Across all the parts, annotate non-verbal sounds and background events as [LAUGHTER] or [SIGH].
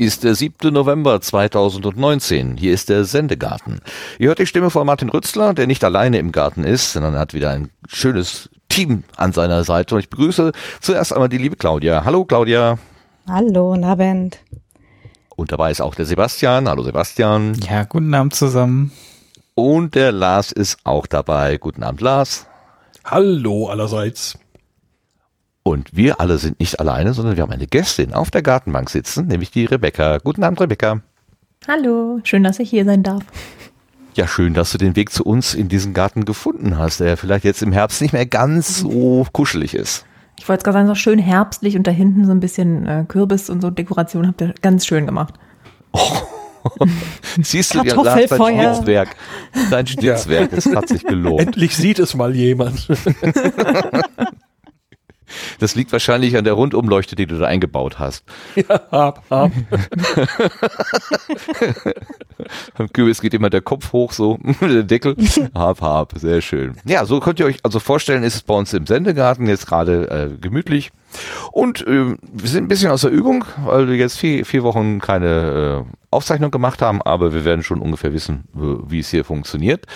Ist der 7. November 2019. Hier ist der Sendegarten. Ihr hört die Stimme von Martin Rützler, der nicht alleine im Garten ist, sondern hat wieder ein schönes Team an seiner Seite. Und ich begrüße zuerst einmal die liebe Claudia. Hallo Claudia. Hallo, guten Abend. Und dabei ist auch der Sebastian. Hallo Sebastian. Ja, guten Abend zusammen. Und der Lars ist auch dabei. Guten Abend, Lars. Hallo allerseits. Und wir alle sind nicht alleine, sondern wir haben eine Gästin auf der Gartenbank sitzen, nämlich die Rebecca. Guten Abend, Rebecca. Hallo, schön, dass ich hier sein darf. Ja, schön, dass du den Weg zu uns in diesen Garten gefunden hast, der vielleicht jetzt im Herbst nicht mehr ganz so kuschelig ist. Ich wollte es gerade sagen, so schön herbstlich und da hinten so ein bisschen äh, Kürbis und so Dekoration habt ihr ganz schön gemacht. Oh. [LAUGHS] Siehst du, dein Schnitzwerk, dein Schnitzwerk, es hat sich gelohnt. Endlich sieht es mal jemand. [LAUGHS] Das liegt wahrscheinlich an der Rundumleuchte, die du da eingebaut hast. Ja, hab, hab. Beim Kürbis geht immer der Kopf hoch, so, [LAUGHS] der Deckel. Hab, hab, sehr schön. Ja, so könnt ihr euch also vorstellen, ist es bei uns im Sendegarten jetzt gerade äh, gemütlich. Und äh, wir sind ein bisschen aus der Übung, weil wir jetzt vier, vier Wochen keine äh, Aufzeichnung gemacht haben, aber wir werden schon ungefähr wissen, wie es hier funktioniert.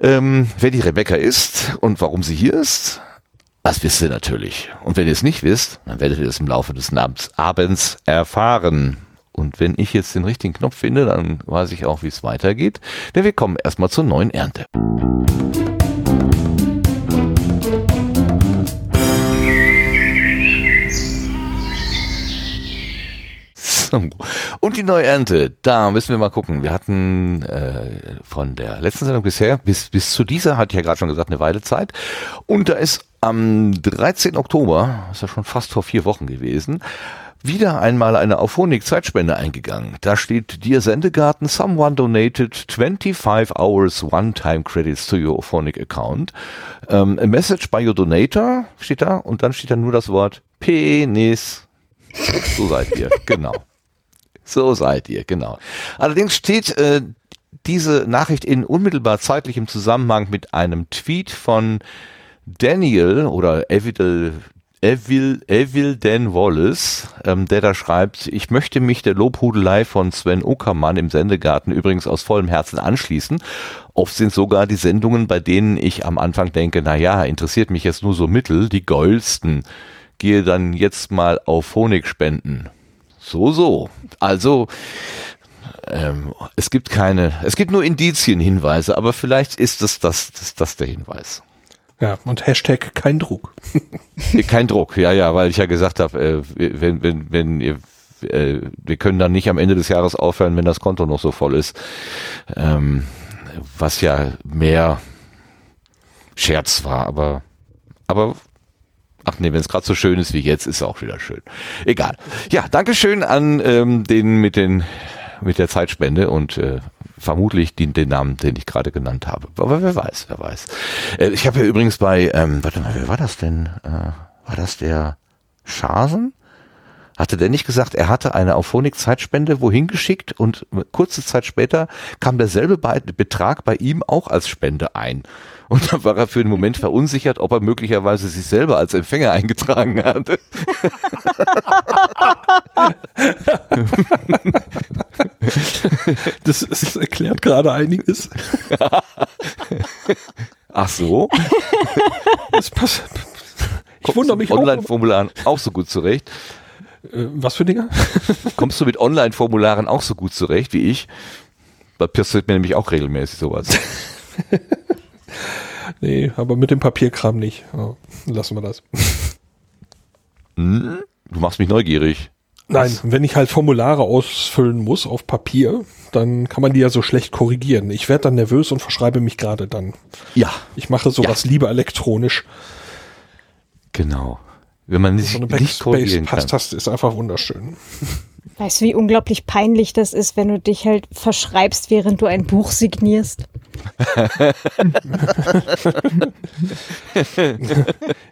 Ähm, wer die Rebecca ist und warum sie hier ist, das wisst ihr natürlich. Und wenn ihr es nicht wisst, dann werdet ihr es im Laufe des Abends erfahren. Und wenn ich jetzt den richtigen Knopf finde, dann weiß ich auch, wie es weitergeht. Denn wir kommen erstmal zur neuen Ernte. Und die neue Ernte, da müssen wir mal gucken. Wir hatten äh, von der letzten Sendung bisher bis, bis zu dieser, hatte ich ja gerade schon gesagt, eine Weile Zeit. Und da ist am 13. Oktober, ist ja schon fast vor vier Wochen gewesen, wieder einmal eine Auphonic-Zeitspende eingegangen. Da steht, Dear Sendegarten, someone donated 25 hours one-time credits to your Auphonic account. Um, a message by your donator steht da und dann steht da nur das Wort Penis. So seid ihr, [LAUGHS] genau. So seid ihr, genau. Allerdings steht äh, diese Nachricht in unmittelbar zeitlichem Zusammenhang mit einem Tweet von Daniel oder Evil, Evil, Evil Dan Wallace, ähm, der da schreibt, ich möchte mich der Lobhudelei von Sven Uckermann im Sendegarten übrigens aus vollem Herzen anschließen. Oft sind sogar die Sendungen, bei denen ich am Anfang denke, na ja, interessiert mich jetzt nur so mittel, die geilsten. Gehe dann jetzt mal auf Honig spenden. So, so. Also, ähm, es gibt keine, es gibt nur Indizienhinweise, aber vielleicht ist es das, das, das der Hinweis. Ja, und Hashtag kein Druck. kein Druck, ja, ja, weil ich ja gesagt habe, äh, wenn, wenn, wenn ihr äh, wir können dann nicht am Ende des Jahres aufhören, wenn das Konto noch so voll ist. Ähm, was ja mehr Scherz war, aber aber Ach nee, wenn es gerade so schön ist wie jetzt, ist es auch wieder schön. Egal. Ja, Dankeschön an ähm, den mit den mit der Zeitspende und äh, vermutlich den, den Namen, den ich gerade genannt habe. Aber wer weiß, wer weiß. Äh, ich habe ja übrigens bei, ähm, warte mal, wer war das denn? Äh, war das der Schasen? Hatte der nicht gesagt, er hatte eine Auphonic-Zeitspende wohin geschickt und kurze Zeit später kam derselbe Betrag bei ihm auch als Spende ein. Und da war er für einen Moment verunsichert, ob er möglicherweise sich selber als Empfänger eingetragen hatte. Das, das erklärt gerade einiges. Ach so? Das passt. Ich wundere mich Online-Formularen auch so gut zurecht. Äh, was für Dinge? Kommst du mit Online-Formularen auch so gut zurecht wie ich? Da passiert mir nämlich auch regelmäßig sowas. [LAUGHS] [LAUGHS] nee, aber mit dem Papierkram nicht. Oh, lassen wir das. Hm? Du machst mich neugierig. Nein, Was? wenn ich halt Formulare ausfüllen muss auf Papier, dann kann man die ja so schlecht korrigieren. Ich werde dann nervös und verschreibe mich gerade dann. Ja. Ich mache sowas ja. lieber elektronisch. Genau. Wenn man nicht, so eine nicht korrigieren kann. Taste ist einfach wunderschön. Weißt du, wie unglaublich peinlich das ist, wenn du dich halt verschreibst, während du ein Buch signierst? [LAUGHS]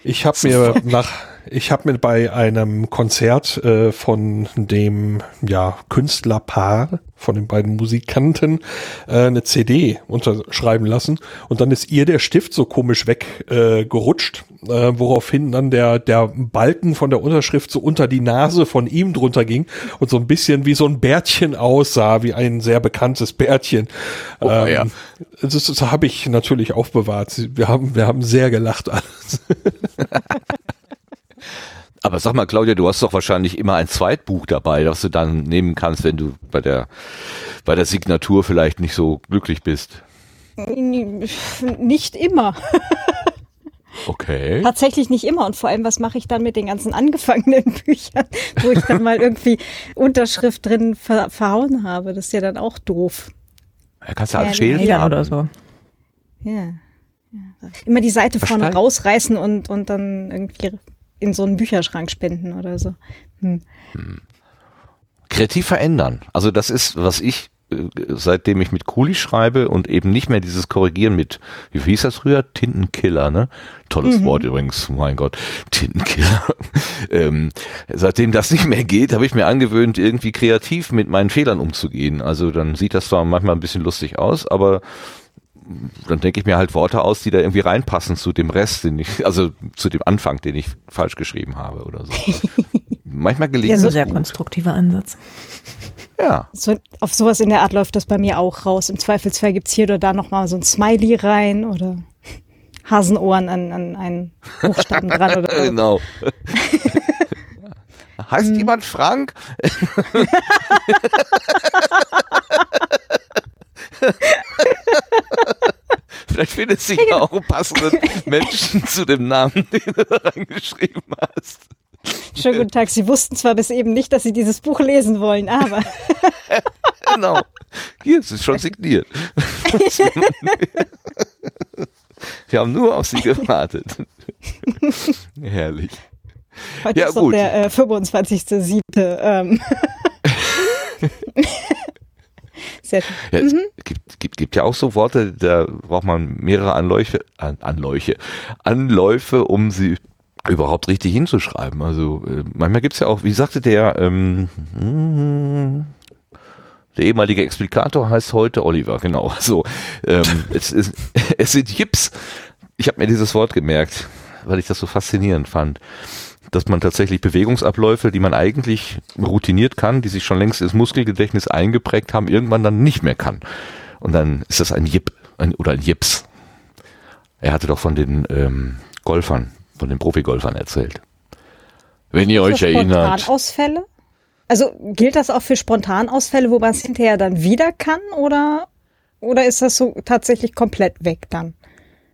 ich habe mir [LAUGHS] nach Ich habe mir bei einem Konzert äh, von dem ja, Künstlerpaar, von den beiden Musikanten, äh, eine CD unterschreiben lassen. Und dann ist ihr der Stift so komisch weggerutscht, äh, gerutscht, äh, woraufhin dann der, der Balken von der Unterschrift so unter die Nase von ihm drunter ging und so ein bisschen wie so ein Bärtchen aussah, wie ein sehr bekanntes Bärtchen. Oh, ähm, ja. Das, das habe ich natürlich aufbewahrt. Wir haben, wir haben sehr gelacht alles. [LAUGHS] Aber sag mal, Claudia, du hast doch wahrscheinlich immer ein Zweitbuch dabei, das du dann nehmen kannst, wenn du bei der, bei der Signatur vielleicht nicht so glücklich bist. Nicht immer. [LAUGHS] Okay. Tatsächlich nicht immer. Und vor allem, was mache ich dann mit den ganzen angefangenen [LAUGHS] Büchern, wo ich dann mal irgendwie Unterschrift drin ver verhauen habe? Das ist ja dann auch doof. Ja, kannst du Ja, alles schälen. Eltern oder so. Ja. ja. Immer die Seite vorne rausreißen und, und dann irgendwie in so einen Bücherschrank spenden oder so. Hm. kreativ verändern. Also das ist, was ich, äh, seitdem ich mit Kuli schreibe und eben nicht mehr dieses Korrigieren mit, wie hieß das früher? Tintenkiller, ne? Tolles Wort übrigens, mein Gott, Tintenkiller. [LAUGHS] ähm, seitdem das nicht mehr geht, habe ich mir angewöhnt, irgendwie kreativ mit meinen Fehlern umzugehen. Also dann sieht das zwar manchmal ein bisschen lustig aus, aber dann denke ich mir halt Worte aus, die da irgendwie reinpassen zu dem Rest, den ich, also zu dem Anfang, den ich falsch geschrieben habe oder so. [LAUGHS] Manchmal gelingt Ja, Das so- ist ein das sehr gut. konstruktiver Ansatz. Ja. So, auf sowas in der Art läuft das bei mir auch raus. Im Zweifelsfall gibt's hier oder da nochmal so ein Smiley rein oder Hasenohren an, an einen Buchstaben dran oder so. [LAUGHS] Genau. [LAUGHS] heißt Hm. jemand Frank? Vielleicht findet sich ja auch einen passenden Menschen zu dem Namen, den du da reingeschrieben hast. Schönen guten Tag. Sie wussten zwar bis eben nicht, dass Sie dieses Buch lesen wollen, aber [LAUGHS] Genau. Hier, es ist schon signiert. Wir haben nur auf sie gewartet. Herrlich. heute Ja, ist gut. der äh, 25.07. Ähm. [LAUGHS] Sehr schön. Ja, es gibt, gibt, gibt ja auch so Worte, da braucht man mehrere Anläufe, an, Anläuche, Anläufe, um sie überhaupt richtig hinzuschreiben. Also äh, manchmal gibt's ja auch, wie sagte der, ähm, der ehemalige Explikator heißt heute Oliver, genau. So, ähm, [LAUGHS] es, ist, es sind Jips. Ich habe mir dieses Wort gemerkt, weil ich das so faszinierend fand dass man tatsächlich Bewegungsabläufe, die man eigentlich routiniert kann, die sich schon längst ins Muskelgedächtnis eingeprägt haben, irgendwann dann nicht mehr kann. Und dann ist das ein Jip ein, oder ein Jips. Er hatte doch von den ähm, Golfern, von den Profigolfern erzählt. Wenn ihr euch erinnert. Spontanausfälle? Also gilt das auch für Spontanausfälle, wo man es hinterher dann wieder kann oder, oder ist das so tatsächlich komplett weg dann?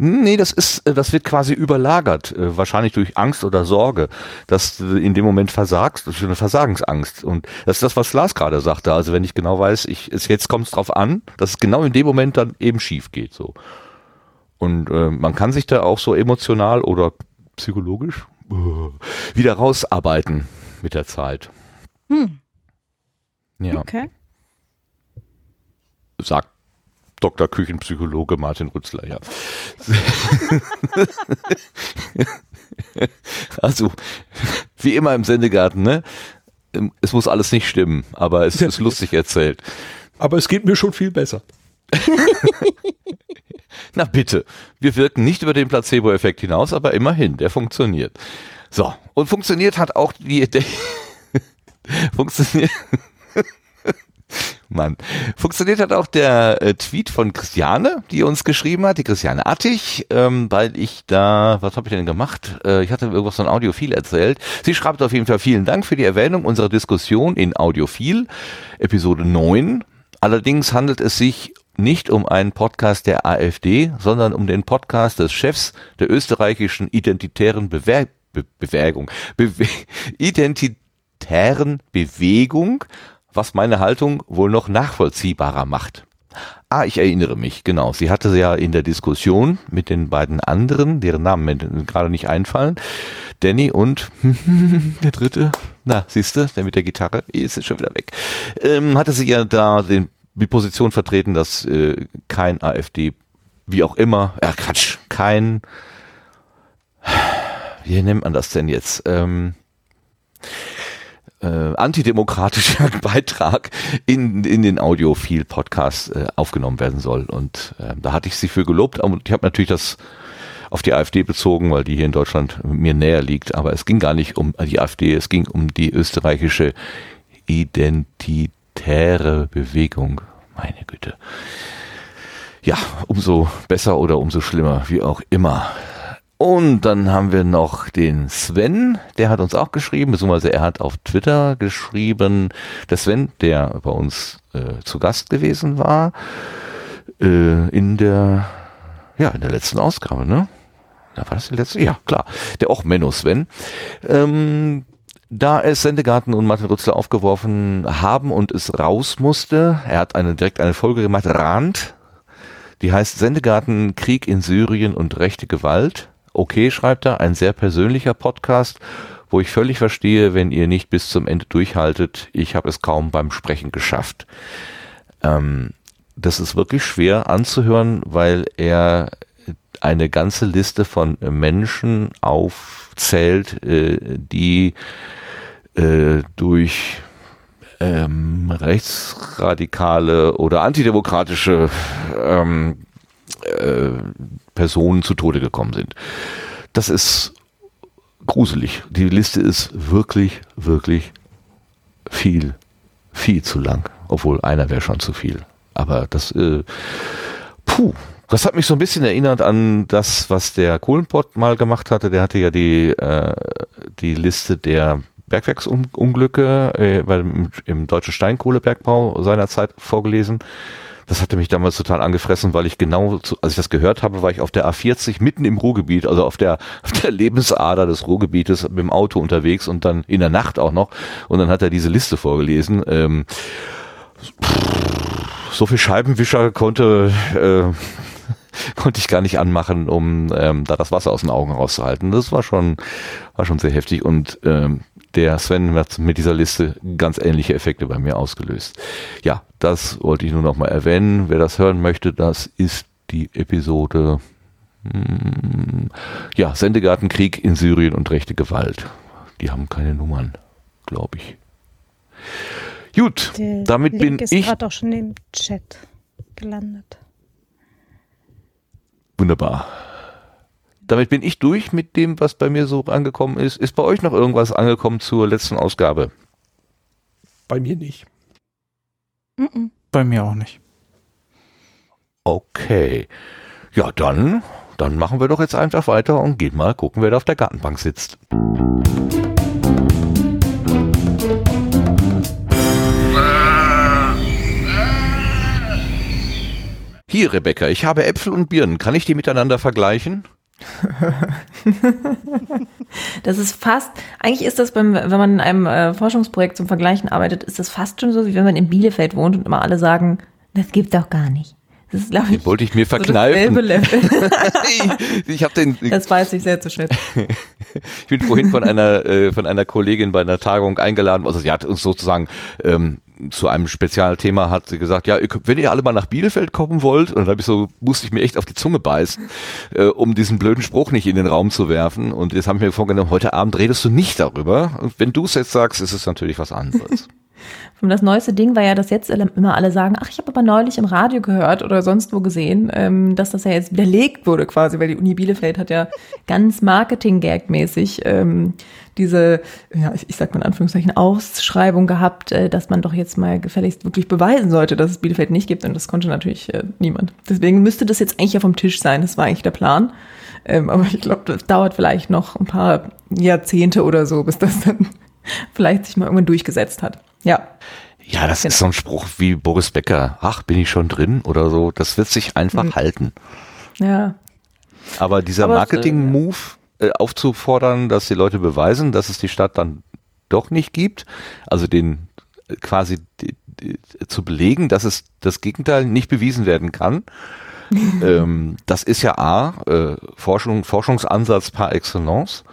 Nee, das ist, äh, das wird quasi überlagert, äh, wahrscheinlich durch Angst oder Sorge, dass du in dem Moment versagst, das ist eine Versagensangst. Und das ist das, was Lars gerade sagte. Also wenn ich genau weiß, ich, jetzt kommt es drauf an, dass es genau in dem Moment dann eben schief geht, so. Und äh, man kann sich da auch so emotional oder psychologisch äh, wieder rausarbeiten mit der Zeit. Hm. Ja, Okay. sagt Dr. Küchenpsychologe Martin Rützler, ja. [LAUGHS] also, wie immer im Sendegarten, ne? Es muss alles nicht stimmen, aber es ist [LAUGHS] lustig erzählt. Aber es geht mir schon viel besser. [LAUGHS] Na bitte, wir wirken nicht über den Placebo-Effekt hinaus, aber immerhin, der funktioniert. So, und funktioniert hat auch die Idee. funktioniert. Mann. Funktioniert hat auch der äh, Tweet von Christiane, die uns geschrieben hat, die Christiane Attich, ähm, weil ich da, was habe ich denn gemacht? Äh, ich hatte irgendwas von Audiophil erzählt. Sie schreibt auf jeden Fall vielen Dank für die Erwähnung unserer Diskussion in Audiophil, Episode 9. Allerdings handelt es sich nicht um einen Podcast der AfD, sondern um den Podcast des Chefs der österreichischen identitären Bewer Be Bewegung, Bewe [LAUGHS] identitären Bewegung, was meine Haltung wohl noch nachvollziehbarer macht. Ah, ich erinnere mich, genau. Sie hatte ja in der Diskussion mit den beiden anderen, deren Namen mir gerade nicht einfallen, Danny und [LAUGHS] der dritte, na, siehste, der mit der Gitarre, ist jetzt schon wieder weg, ähm, hatte sie ja da den, die Position vertreten, dass äh, kein AfD, wie auch immer, äh, Quatsch, kein wie nennt man das denn jetzt? Ähm, äh, antidemokratischer [LAUGHS] Beitrag in, in den Audiophil-Podcast äh, aufgenommen werden soll. Und äh, da hatte ich sie für gelobt und ich habe natürlich das auf die AfD bezogen, weil die hier in Deutschland mir näher liegt. Aber es ging gar nicht um die AfD, es ging um die österreichische identitäre Bewegung. Meine Güte. Ja, umso besser oder umso schlimmer, wie auch immer. Und dann haben wir noch den Sven, der hat uns auch geschrieben, beziehungsweise er hat auf Twitter geschrieben, der Sven, der bei uns äh, zu Gast gewesen war, äh, in der, ja, in der letzten Ausgabe, ne? Da war das die letzte? Ja, klar. Der auch Menno Sven. Ähm, da es Sendegarten und Martin Rützler aufgeworfen haben und es raus musste, er hat eine, direkt eine Folge gemacht, Rand, die heißt Sendegarten, Krieg in Syrien und rechte Gewalt. Okay, schreibt er, ein sehr persönlicher Podcast, wo ich völlig verstehe, wenn ihr nicht bis zum Ende durchhaltet. Ich habe es kaum beim Sprechen geschafft. Ähm, das ist wirklich schwer anzuhören, weil er eine ganze Liste von Menschen aufzählt, äh, die äh, durch ähm, rechtsradikale oder antidemokratische ähm, äh, Personen zu Tode gekommen sind. Das ist gruselig. Die Liste ist wirklich, wirklich viel, viel zu lang. Obwohl einer wäre schon zu viel. Aber das, äh, puh, das hat mich so ein bisschen erinnert an das, was der Kohlenpott mal gemacht hatte. Der hatte ja die, äh, die Liste der Bergwerksunglücke äh, im, im deutschen Steinkohlebergbau seinerzeit vorgelesen. Das hatte mich damals total angefressen, weil ich genau, zu, als ich das gehört habe, war ich auf der A40 mitten im Ruhrgebiet, also auf der, [LAUGHS] auf der Lebensader des Ruhrgebietes mit dem Auto unterwegs und dann in der Nacht auch noch. Und dann hat er diese Liste vorgelesen. Ähm, so viel Scheibenwischer konnte, äh, [LAUGHS] konnte ich gar nicht anmachen, um ähm, da das Wasser aus den Augen rauszuhalten. Das war schon, war schon sehr heftig und ähm, der Sven hat mit dieser Liste ganz ähnliche Effekte bei mir ausgelöst. Ja, das wollte ich nur noch mal erwähnen. Wer das hören möchte, das ist die Episode hm, ja, Sendegartenkrieg in Syrien und rechte Gewalt. Die haben keine Nummern, glaube ich. Gut, Der damit Link bin ist ich gerade auch schon im Chat gelandet. wunderbar. Damit bin ich durch mit dem, was bei mir so angekommen ist. Ist bei euch noch irgendwas angekommen zur letzten Ausgabe? Bei mir nicht. Mhm. Bei mir auch nicht. Okay. Ja, dann, dann machen wir doch jetzt einfach weiter und gehen mal gucken, wer da auf der Gartenbank sitzt. Hier, Rebecca, ich habe Äpfel und Birnen. Kann ich die miteinander vergleichen? [LAUGHS] Das ist fast, eigentlich ist das beim, wenn man in einem äh, Forschungsprojekt zum Vergleichen arbeitet, ist das fast schon so, wie wenn man in Bielefeld wohnt und immer alle sagen, das gibt doch gar nicht. Das ist, glaube ich, Den wollte ich mir so verkneifen. Level. [LAUGHS] ich ich habe den, Das weiß ich sehr zu schätzen. Ich bin vorhin von einer äh, von einer Kollegin bei einer Tagung eingeladen. Also sie hat uns sozusagen ähm, zu einem Spezialthema hat sie gesagt, ja, wenn ihr alle mal nach Bielefeld kommen wollt, und habe ich so musste ich mir echt auf die Zunge beißen, [LAUGHS] äh, um diesen blöden Spruch nicht in den Raum zu werfen. Und jetzt habe ich mir vorgenommen, heute Abend redest du nicht darüber. Und wenn du es jetzt sagst, ist es natürlich was anderes. Das neueste Ding war ja, dass jetzt immer alle sagen, ach, ich habe aber neulich im Radio gehört oder sonst wo gesehen, ähm, dass das ja jetzt widerlegt wurde quasi, weil die Uni Bielefeld hat ja [LAUGHS] ganz Marketing-Gag-mäßig ähm, diese, ja, ich, ich sag mal in Anführungszeichen, Ausschreibung gehabt, äh, dass man doch jetzt mal gefälligst wirklich beweisen sollte, dass es Bielefeld nicht gibt und das konnte natürlich äh, niemand. Deswegen müsste das jetzt eigentlich ja vom Tisch sein, das war eigentlich der Plan. Ähm, aber ich glaube, das dauert vielleicht noch ein paar Jahrzehnte oder so, bis das dann [LAUGHS] vielleicht sich mal irgendwann durchgesetzt hat. Ja, Ja, das ist so ein Spruch wie Boris Becker. Ach, bin ich schon drin oder so. Das wird sich einfach halten. ja. Aber dieser es, Marketing-Move äh, aufzufordern, dass die Leute beweisen, dass es die Stadt dann doch nicht gibt, also den äh, quasi die, die, zu belegen, dass es das Gegenteil nicht bewiesen werden kann. [LAUGHS] ähm, das ist ja A, äh, Forschung, Forschungsansatz par excellence.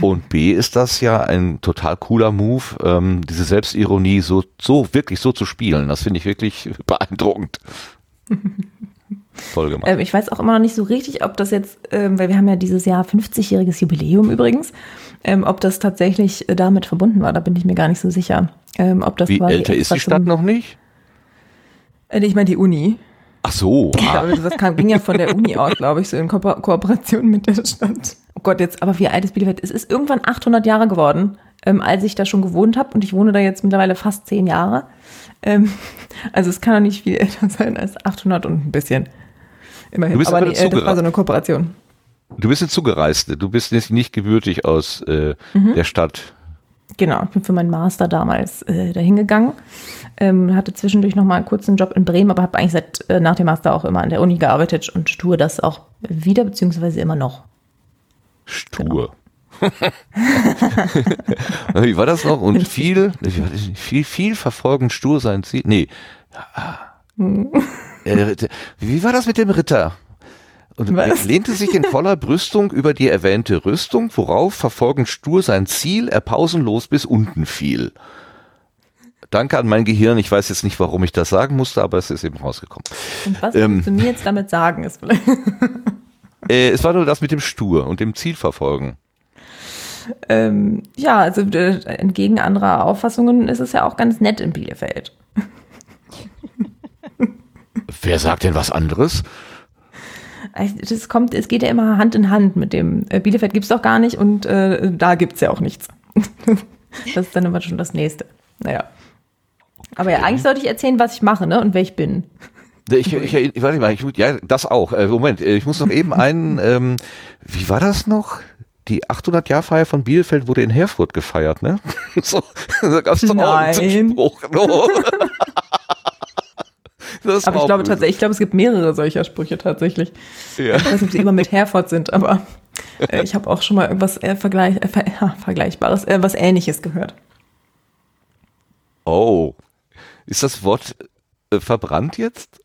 Und B ist das ja ein total cooler Move, ähm, diese Selbstironie so, so wirklich so zu spielen. Das finde ich wirklich [LAUGHS] beeindruckend. Toll gemacht. Ähm, ich weiß auch immer noch nicht so richtig, ob das jetzt, ähm, weil wir haben ja dieses Jahr 50-jähriges Jubiläum übrigens, ähm, ob das tatsächlich äh, damit verbunden war. Da bin ich mir gar nicht so sicher. Ähm, ob das Wie älter ist die Stadt noch nicht? Äh, ich meine die Uni. Ach so. Ah, glaube, das kam, ging ja von der [LAUGHS] Uni aus, glaube ich, so in Ko Kooperation mit der Stadt. Oh Gott, jetzt, aber wie alt ist Bielefeld? Es ist irgendwann 800 Jahre geworden, ähm, als ich da schon gewohnt habe und ich wohne da jetzt mittlerweile fast 10 Jahre. Ähm, [LAUGHS] also es kann doch nicht viel älter sein als 800 und ein bisschen. Immerhin. Du bist aber nee, äh, das war so eine Kooperation. du bist jetzt zugereist. Du bist nicht, nicht gebürtig aus äh, Mhm. der Stadt. Genau, ich bin für meinen Master damals äh, dahin gegangen. Ähm, hatte zwischendurch noch mal einen kurzen Job in Bremen, aber habe eigentlich seit äh, nach dem Master auch immer an der Uni gearbeitet und tue das auch wieder, beziehungsweise immer noch. Stur. [LAUGHS] Wie war das noch? Und viel, viel, viel verfolgen, stur sein Ziel. Nee. Äh, Wie war das mit dem Ritter? Und Was? lehnte sich in voller Brüstung über die erwähnte Rüstung, worauf verfolgend stur sein Ziel, er pausenlos bis unten fiel. Danke an mein Gehirn. Ich weiß jetzt nicht, warum ich das sagen musste, aber es ist eben rausgekommen. Und was Ähm. willst du mir jetzt damit sagen? Ist [LAUGHS] Äh, es war nur das mit dem Stur und dem Ziel verfolgen. ähm, ja, also äh, entgegen anderer Auffassungen ist es ja auch ganz nett in Bielefeld. Wer sagt denn was anderes? Das kommt, es geht ja immer Hand in Hand mit dem äh, Bielefeld gibt's doch gar nicht und äh, da gibt's ja auch nichts. [LAUGHS] das ist dann immer schon das nächste. Naja. Aber ja, eigentlich sollte ich erzählen, was ich mache, ne? Und wer ich bin. Ich, ich, ich, warte mal, ich, ja, das auch. Äh, Moment, äh, ich muss noch eben einen, [LAUGHS] ähm, wie war das noch? Die 800-Jahr-Feier von Bielefeld wurde in Herfurt gefeiert, ne? [LAUGHS] so, da gab's doch auch einen Nein. Spruch. No. Das Aber ich glaube böse. tatsächlich, ich glaube, es gibt mehrere solcher Sprüche tatsächlich. Ja. Ich weiß nicht, ob sie immer mit Herford sind, aber äh, ich habe auch schon mal irgendwas äh, Vergleich, äh, ver ja, Vergleichbares, äh, was Ähnliches gehört. Oh. Ist das Wort äh, verbrannt jetzt?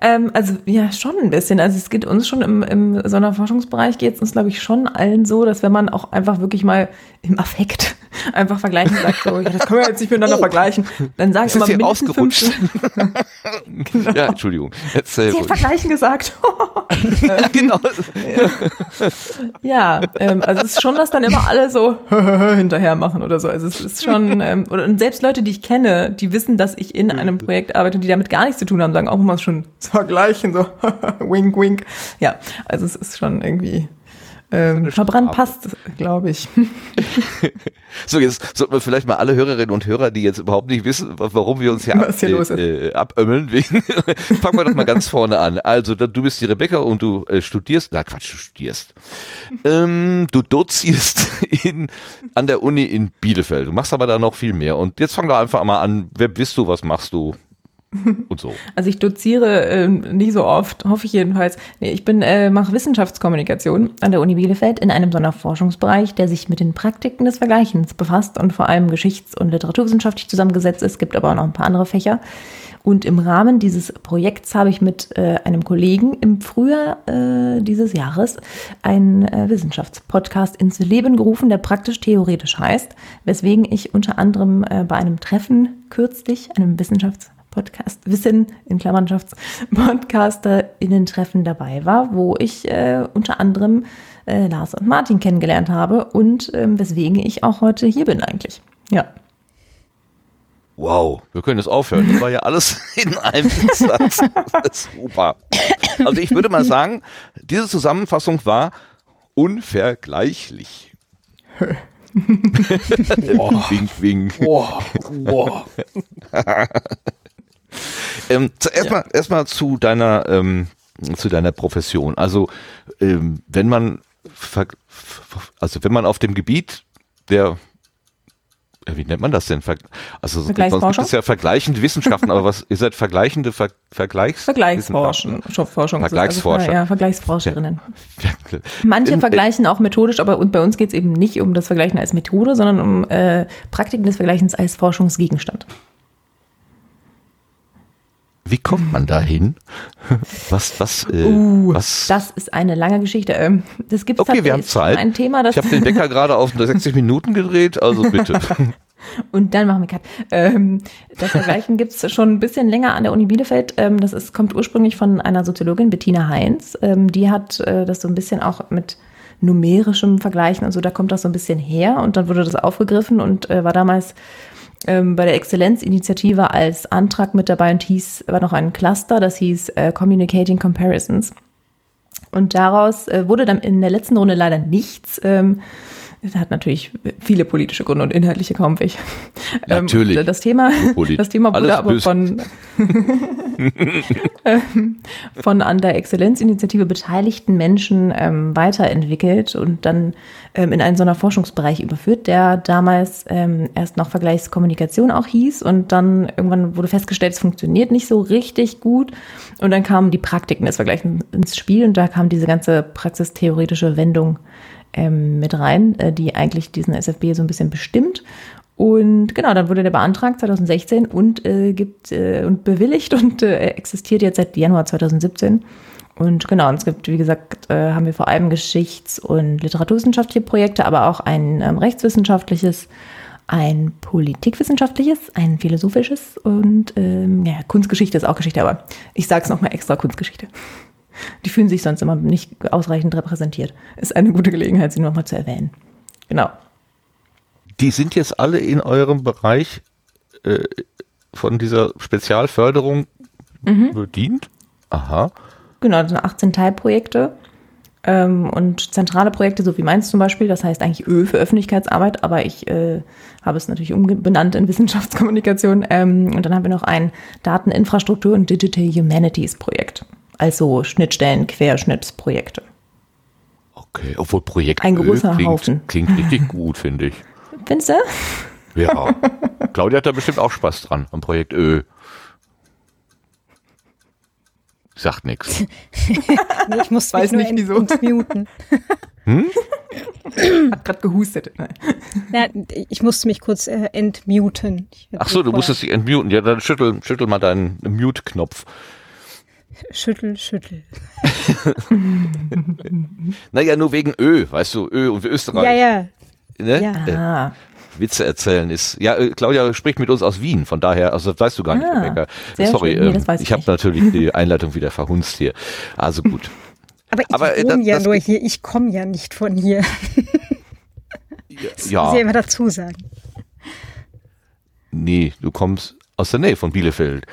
Ähm, also ja, schon ein bisschen. Also es geht uns schon im, im Sonderforschungsbereich geht es uns, glaube ich, schon allen so, dass wenn man auch einfach wirklich mal im Affekt [LAUGHS] einfach vergleichen sagt, so, ja, das können wir jetzt nicht miteinander vergleichen, dann sagen Es immer hier ausgerutscht. fünf, [LAUGHS] Ja, Entschuldigung. Erzähl Sie vergleichen gesagt. [LAUGHS] genau. ja, ähm, also es ist schon, dass dann immer alle so hinterher machen oder so. Also es ist schon, ähm, und selbst Leute, die ich kenne, die wissen, dass ich in einem Projekt arbeite und die damit gar nichts zu tun haben, sagen auch immer schon vergleichen, so wink, wink. Ja, also es ist schon irgendwie ähm, verbrannt passt, glaube ich. [LAUGHS] So, jetzt sollten wir vielleicht mal alle Hörerinnen und Hörer, die jetzt überhaupt nicht wissen, wa- warum wir uns hier, hier ab, los ist. äh, abömmeln, [LAUGHS] fangen wir doch mal ganz vorne an. Also, du bist die Rebecca und du äh, studierst, na Quatsch, du studierst. Ähm, du dozierst [LAUGHS] in, an der Uni in Bielefeld. Du machst aber da noch viel mehr. Und jetzt fang doch einfach mal an, wer bist du, was machst du [LAUGHS] und so. Also ich doziere ähm, nie so oft, hoffe ich jedenfalls. Nee, ich bin äh, mache Wissenschaftskommunikation an der Uni Bielefeld in einem Sonderforschungsbereich, der sich mit den Praktiken des Vergleichens befasst und vor allem geschichts- und literaturwissenschaftlich zusammengesetzt ist. Es gibt aber auch noch ein paar andere Fächer. Und im Rahmen dieses Projekts habe ich mit äh, einem Kollegen im Frühjahr äh, dieses Jahres einen äh, Wissenschaftspodcast ins Leben gerufen, der praktisch theoretisch heißt, weswegen ich unter anderem äh, bei einem Treffen kürzlich, einem Wissenschaftspodcast, Wissen in KlammernschaftspodcasterInnen-Treffen dabei war, wo ich äh, unter anderem äh, Lars und Martin kennengelernt habe und ähm, weswegen ich auch heute hier bin eigentlich. Ja. Wow, wir können jetzt aufhören. Das war ja alles [LAUGHS] in einem Satz. Super. Also ich würde mal sagen, diese Zusammenfassung war unvergleichlich. [LAUGHS] wink, wink. Boah, boah. [LAUGHS] Ähm, zuerst mal, erstmal zu deiner, ähm, zu deiner Profession. Also ähm, wenn man, also wenn man auf dem Gebiet der ja, wie nennt man das denn? Ver also sonst gibt es ja vergleichende Wissenschaften, aber was, ihr seid vergleichende Ver Vergleichs Vergleichsforschung. Forschung. Vergleichsforscher. Also, ja, Vergleichsforscherinnen. Wissenschaften? Manche In- vergleichen auch methodisch, aber und bei uns geht es eben nicht um das Vergleichen als Methode, sondern um äh, Praktiken des Vergleichens als Forschungsgegenstand. Wie kommt man da hin? [LAUGHS] Was, was, äh, Uh, was? Das ist eine lange Geschichte. Ähm, Das gibt Okay, wir haben Zeit. Ein Thema, das Ich habe den Wecker gerade auf [LAUGHS] 60 Minuten gedreht, also bitte. [LAUGHS] Und dann machen wir Cut. Ähm, das Vergleichen gibt's schon ein bisschen länger an der Uni Bielefeld. Ähm, das ist, kommt ursprünglich von einer Soziologin, Bettina Heinz. Ähm, die hat äh, das so ein bisschen auch mit numerischem Vergleichen und so, da kommt das so ein bisschen her. Und dann wurde das aufgegriffen und äh, war damals ähm, bei der Exzellenzinitiative als Antrag mit dabei und hieß, war noch ein Cluster, das hieß äh, Communicating Comparisons. Und daraus äh, wurde dann in der letzten Runde leider nichts. Ähm, das hat natürlich viele politische Gründe und inhaltliche kaum welche. [LAUGHS] Ähm, Natürlich. das Thema, Polit- das Thema wurde Alles aber von, [LAUGHS] [LAUGHS] ähm, von an der Exzellenzinitiative beteiligten Menschen ähm, weiterentwickelt und dann ähm, in einen so einer Forschungsbereich überführt, der damals ähm, erst noch Vergleichskommunikation auch hieß und dann irgendwann wurde festgestellt, es funktioniert nicht so richtig gut und dann kamen die Praktiken des Vergleichens ins Spiel und da kam diese ganze praxistheoretische Wendung ähm, mit rein, äh, die eigentlich diesen SFB so ein bisschen bestimmt. Und genau, dann wurde der beantragt 2016 und äh, gibt äh, und bewilligt und äh, existiert jetzt seit Januar 2017. Und genau, und es gibt, wie gesagt, äh, haben wir vor allem Geschichts- und literaturwissenschaftliche Projekte, aber auch ein ähm, rechtswissenschaftliches, ein politikwissenschaftliches, ein philosophisches und ähm, ja, Kunstgeschichte ist auch Geschichte, aber ich sage es nochmal extra Kunstgeschichte. Die fühlen sich sonst immer nicht ausreichend repräsentiert. Ist eine gute Gelegenheit, sie nochmal zu erwähnen. Genau. Die sind jetzt alle in eurem Bereich äh, von dieser Spezialförderung bedient? Aha. Genau, das sind 18 Teilprojekte ähm, und zentrale Projekte, so wie meins zum Beispiel. Das heißt eigentlich Ö für Öffentlichkeitsarbeit, aber ich äh, habe es natürlich umbenannt in Wissenschaftskommunikation. Ähm, und dann haben wir noch ein Dateninfrastruktur und Digital Humanities Projekt. Also Schnittstellen, Querschnittsprojekte. Okay, obwohl Projekt Ein großer klingt, Haufen. klingt richtig [LAUGHS] gut, finde ich. Findest du? Ja. [LAUGHS] Claudia hat da bestimmt auch Spaß dran am Projekt Ö. Sagt nichts. [LAUGHS] Nee, ich muss Weiß mich nicht, wieso. entmuten. Hat gerade gehustet. Nein. Ja, ich musste mich kurz äh, entmuten. Ach so, du musstest dich entmuten. Ja, dann schüttel, schüttel mal deinen Mute-Knopf. Schüttel, schüttel. [LAUGHS] Naja, nur wegen Ö, weißt du, Ö und Österreich. Ja, ja. Ne? Ja. Äh, Ah, Witze erzählen ist. Ja, äh, Claudia spricht mit uns aus Wien, von daher, also das weißt du gar nicht, Ah, Rebecca. sehr Sorry, schön. Nee, ähm, das weiß ich ich habe nicht. natürlich die Einleitung wieder verhunzt hier. Also gut. [LAUGHS] Aber ich Aber, äh, wohne ja nur hier, ich komme ja nicht von hier. [LAUGHS] Das muss ich ja Ja, immer dazu sagen. nee, du kommst aus der Nähe von Bielefeld.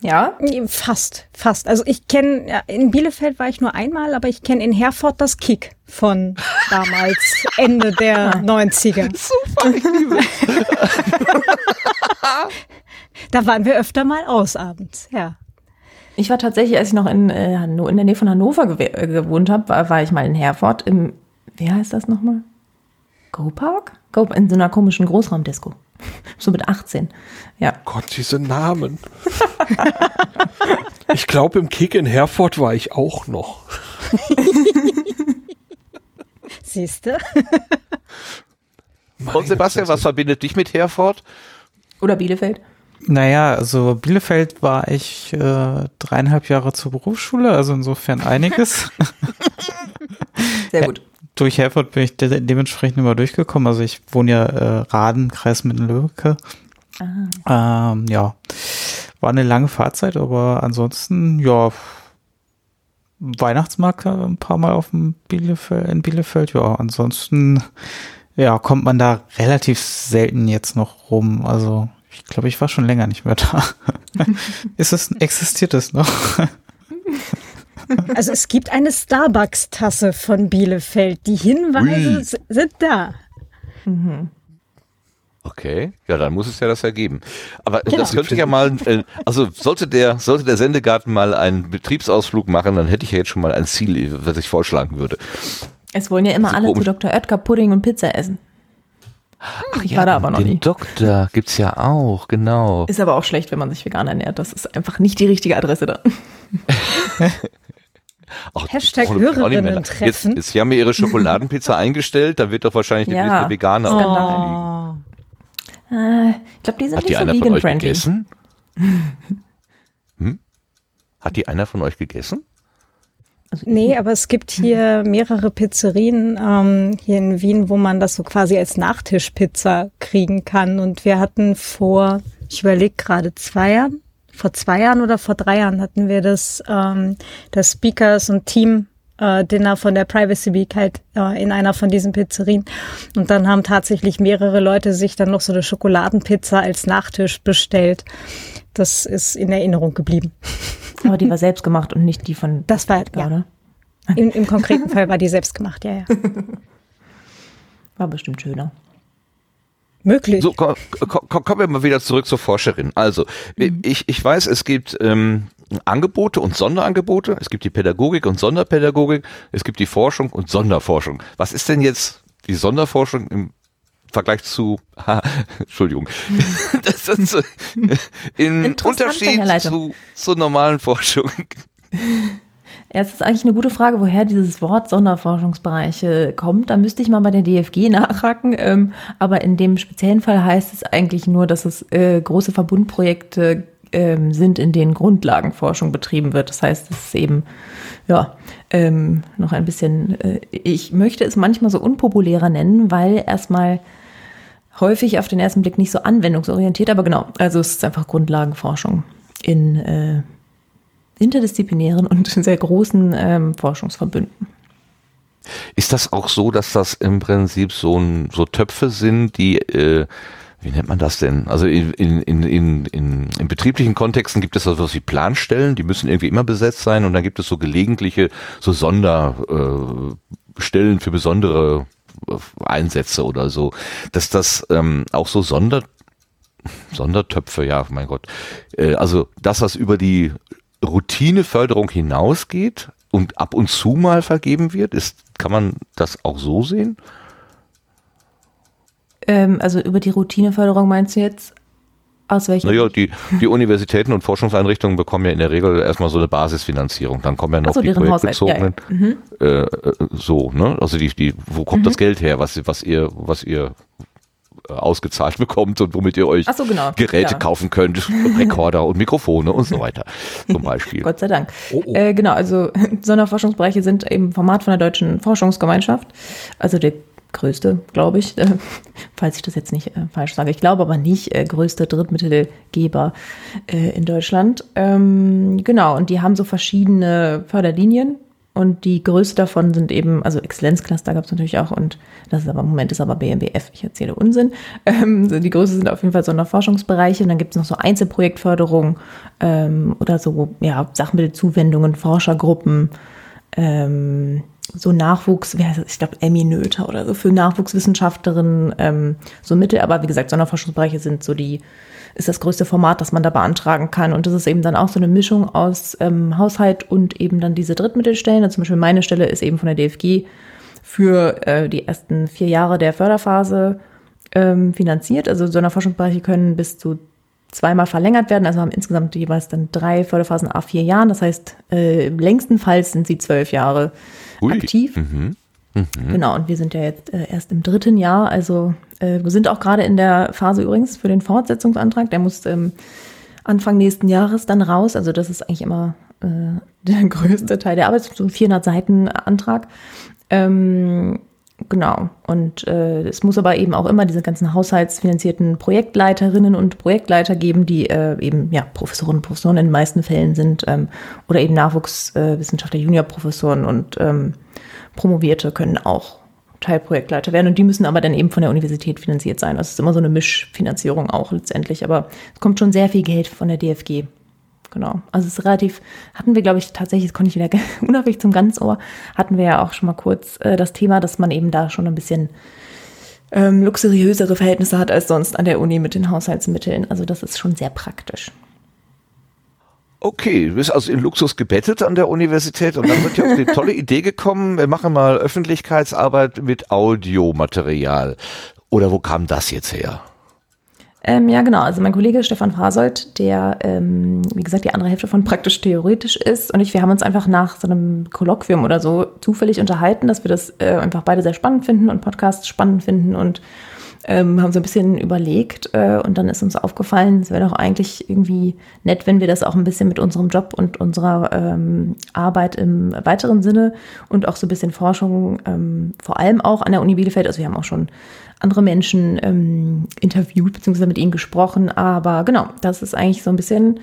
Ja. Fast, fast. Also ich kenne, ja, in Bielefeld war ich nur einmal, aber ich kenne in Herford das Kick von damals, [LAUGHS] Ende der 90er. Super, ich liebe [LAUGHS] Da waren wir öfter mal aus abends, ja. Ich war tatsächlich, als ich noch in, äh, in der Nähe von Hannover gew- äh, gewohnt habe, war, war ich mal in Herford im, wie heißt das nochmal? Go Park? Go, in so einer komischen Großraumdisco. [LAUGHS] So mit 18. Ja. Gott, diese Namen. [LAUGHS] ich glaube, im Kick in Herford war ich auch noch. [LAUGHS] Siehste? Und Sebastian, was verbindet dich mit Herford? Oder Bielefeld. Naja, also Bielefeld war ich äh, dreieinhalb Jahre zur Berufsschule, also insofern einiges. Sehr gut. Durch Herford bin ich de dementsprechend immer durchgekommen. Also ich wohne ja äh, Raden, Kreis Mittelöhke. Ähm, ja, war eine lange Fahrzeit, aber ansonsten, ja, Weihnachtsmarkt ein paar Mal auf dem Bielefeld, in Bielefeld, ja, ansonsten, ja, kommt man da relativ selten jetzt noch rum. Also ich glaube, ich war schon länger nicht mehr da. [LAUGHS] Ist es, existiert es noch? [LAUGHS] Also es gibt eine Starbucks-Tasse von Bielefeld. Die Hinweise Ui. sind da. Okay, ja, dann muss es ja das ergeben. Aber Genau. das könnte ja mal, äh, also sollte der, sollte der Sendegarten mal einen Betriebsausflug machen, dann hätte ich ja jetzt schon mal ein Ziel, was ich vorschlagen würde. Es wollen ja immer Also alle zu Dr. Oetker Pudding und Pizza essen. Ach Ich war da aber noch den nie. Doktor gibt's ja auch, genau. Ist aber auch schlecht, wenn man sich vegan ernährt. Das ist einfach nicht die richtige Adresse da. [LAUGHS] Ach, Hashtag. Hörerinnen-Treffen. Jetzt, jetzt haben wir ihre Schokoladenpizza [LAUGHS] eingestellt, da wird doch wahrscheinlich demnächst Ja. Veganer. Oh. Oh. Äh, ich glaube, die sind Hat die nicht so einer von euch vegan-friendly. gegessen? Hm? Hat die einer von euch gegessen? Also Nee, aber es gibt hier mehrere Pizzerien ähm, hier in Wien, wo man das so quasi als Nachtischpizza kriegen kann. Und wir hatten vor, ich überlege gerade, zwei Jahren, vor zwei Jahren oder vor drei Jahren hatten wir das, ähm, das Speakers und Team äh, Dinner von der Privacy Week halt äh, in einer von diesen Pizzerien. Und dann haben tatsächlich mehrere Leute sich dann noch so eine Schokoladenpizza als Nachtisch bestellt. Das ist in Erinnerung geblieben. [LAUGHS] Aber die war selbst gemacht und nicht die von Das war, ja, oder? im, im konkreten [LAUGHS] Fall war die selbst gemacht, ja, ja. War bestimmt schöner. Möglich. So, komm, komm, kommen wir mal wieder zurück zur Forscherin. Also, ich, ich weiß, es gibt ähm, Angebote und Sonderangebote. Es gibt die Pädagogik und Sonderpädagogik. Es gibt die Forschung und Sonderforschung. Was ist denn jetzt die Sonderforschung im Vergleich zu, [LAUGHS] ha, Entschuldigung, [LAUGHS] das ist [LAUGHS] im Unterschied zu, zur normalen Forschung. Ja, es ist eigentlich eine gute Frage, woher dieses Wort Sonderforschungsbereiche kommt. Da müsste ich mal bei der DFG nachhaken. Ähm, aber in dem speziellen Fall heißt es eigentlich nur, dass es äh, große Verbundprojekte ähm, sind, in denen Grundlagenforschung betrieben wird. Das heißt, es ist eben ja ähm, noch ein bisschen. Äh, ich möchte es manchmal so unpopulärer nennen, weil erstmal häufig auf den ersten Blick nicht so anwendungsorientiert, aber genau. Also es ist einfach Grundlagenforschung in äh, interdisziplinären und [LAUGHS] sehr großen ähm, Forschungsverbünden. Ist das auch so, dass das im Prinzip so, ein, so Töpfe sind, die, äh, wie nennt man das denn? Also in, in, in, in, in, betrieblichen Kontexten gibt es so was wie Planstellen, die müssen irgendwie immer besetzt sein und dann gibt es so gelegentliche, so Sonderstellen äh, für besondere äh, Einsätze oder so. Dass das ähm, auch so Sonder, Sondertöpfe, ja, mein Gott. Äh, also das, was über die Routineförderung hinausgeht und ab und zu mal vergeben wird, ist, kann man das auch so sehen? Ähm, also über die Routineförderung meinst du jetzt? Aus welchem? Naja, die, die Universitäten und Forschungseinrichtungen bekommen ja in der Regel erstmal so eine Basisfinanzierung. Dann kommen ja noch so, die Haushalt, ja, ja. projektbezogenen. Äh, äh, so, ne? Also die, die, wo kommt Mhm. das Geld her, was, was ihr, was ihr ausgezahlt [LAUGHS] bekommt und womit ihr euch so, genau. Geräte Ja. kaufen könnt, [LAUGHS] Rekorder und Mikrofone und so weiter. Zum Beispiel. Gott sei Dank. Oh, oh. Äh, genau, also [LAUGHS] Sonderforschungsbereiche sind eben Format von der Deutschen Forschungsgemeinschaft. Also der größte, glaube ich, äh, falls ich das jetzt nicht äh, falsch sage. Ich glaube aber nicht, äh, größte Drittmittelgeber äh, in Deutschland. Ähm, genau, und die haben so verschiedene Förderlinien. Und die größte davon sind eben, also Exzellenzcluster gab es natürlich auch und das ist aber im Moment ist aber BMBF, ich erzähle Unsinn. [LAUGHS] Ähm, die größte sind auf jeden Fall Sonderforschungsbereiche und dann gibt es noch so Einzelprojektförderung ähm, oder so ja, Sachmittelzuwendungen, Forschergruppen, ähm, so Nachwuchs, wer heißt das? ich glaube Emmy Noether oder so für Nachwuchswissenschaftlerinnen, ähm, so Mittel, aber wie gesagt, Sonderforschungsbereiche sind so die, ist das größte Format, das man da beantragen kann. Und das ist eben dann auch so eine Mischung aus ähm, Haushalt und eben dann diese Drittmittelstellen. Also zum Beispiel meine Stelle ist eben von der DFG für äh, die ersten vier Jahre der Förderphase ähm, finanziert. Also Sonderforschungsbereiche können bis zu zweimal verlängert werden, also haben insgesamt jeweils dann drei Förderphasen a vier Jahren. Das heißt, äh, längstenfalls sind sie zwölf Jahre Ui. aktiv. Mhm. Genau, und wir sind ja jetzt äh, erst im dritten Jahr, also äh, wir sind auch gerade in der Phase übrigens für den Fortsetzungsantrag, der muss ähm, Anfang nächsten Jahres dann raus, also das ist eigentlich immer äh, [LAUGHS] der größte Teil der Arbeit, so ein 400 Seiten Antrag. Ähm, genau, und äh, es muss aber eben auch immer diese ganzen haushaltsfinanzierten Projektleiterinnen und Projektleiter geben, die äh, eben ja Professorinnen und Professoren in den meisten Fällen sind ähm, oder eben Nachwuchswissenschaftler, Juniorprofessoren und ähm, Promovierte können auch Teilprojektleiter werden und die müssen aber dann eben von der Universität finanziert sein. Das ist immer so eine Mischfinanzierung auch letztendlich, aber es kommt schon sehr viel Geld von der DFG. Genau. Also es ist relativ, hatten wir, glaube ich, tatsächlich, das konnte ich wieder [LAUGHS] unabhängig zum Ganzohr, hatten wir ja auch schon mal kurz äh, das Thema, dass man eben da schon ein bisschen ähm, luxuriösere Verhältnisse hat als sonst an der Uni mit den Haushaltsmitteln. Also das ist schon sehr praktisch. Okay, du bist also in Luxus gebettet an der Universität und dann wird ja auf die tolle Idee gekommen, wir machen mal Öffentlichkeitsarbeit mit Audiomaterial. Oder wo kam das jetzt her? Ähm, ja, genau. Also mein Kollege Stefan Frasold, der, ähm, wie gesagt, die andere Hälfte von praktisch theoretisch ist und ich, wir haben uns einfach nach so einem Kolloquium oder so zufällig unterhalten, dass wir das äh, einfach beide sehr spannend finden und Podcasts spannend finden und ähm, haben so ein bisschen überlegt äh, und dann ist uns aufgefallen, es wäre doch eigentlich irgendwie nett, wenn wir das auch ein bisschen mit unserem Job und unserer ähm, Arbeit im weiteren Sinne und auch so ein bisschen Forschung, ähm, vor allem auch an der Uni Bielefeld, also wir haben auch schon andere Menschen ähm, interviewt bzw. mit ihnen gesprochen, aber genau, das ist eigentlich so ein bisschen